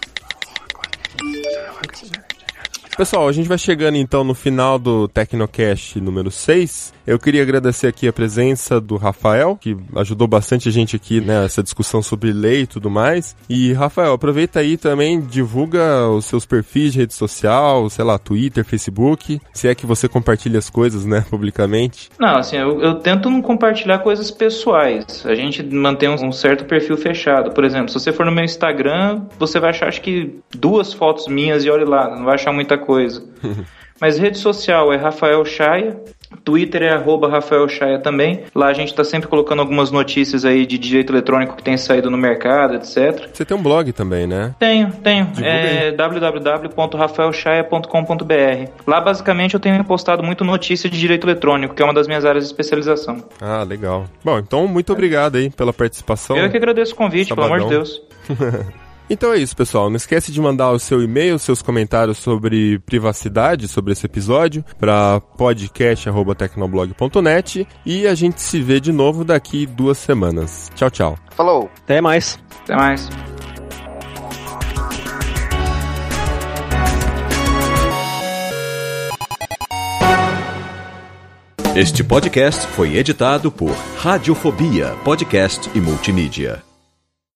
Pessoal, a gente vai chegando então no final do Tecnocast número 6. Eu queria agradecer aqui a presença do Rafael, que ajudou bastante a gente aqui nessa discussão sobre lei e tudo mais. E, Rafael, aproveita aí também, divulga os seus perfis de rede social, sei lá, Twitter, Facebook, se é que você compartilha as coisas, né, publicamente. Não, assim, eu, eu tento não compartilhar coisas pessoais. A gente mantém um certo perfil fechado. Por exemplo, se você for no meu Instagram, você vai achar, acho que, duas fotos minhas e olhe lá, não vai achar muita coisa. Mas rede social é Rafael Chaia, Twitter é arroba Rafael Chaia também. Lá a gente está sempre colocando algumas notícias aí de direito eletrônico que tem saído no mercado, etc. Você tem um blog também, né? Tenho, tenho. Divulga é www.rafaelchaia.com.br. Lá basicamente eu tenho postado muito notícia de direito eletrônico, que é uma das minhas áreas de especialização. Ah, legal. Bom, então muito obrigado aí pela participação. Eu que agradeço o convite, Sabadão. pelo amor de Deus. Então é isso, pessoal. Não esquece de mandar o seu e-mail, seus comentários sobre privacidade, sobre esse episódio, para podcast.tecnoblog.net e a gente se vê de novo daqui duas semanas. Tchau, tchau. Falou. Até mais. Até mais. Este podcast foi editado por Radiofobia, podcast e multimídia.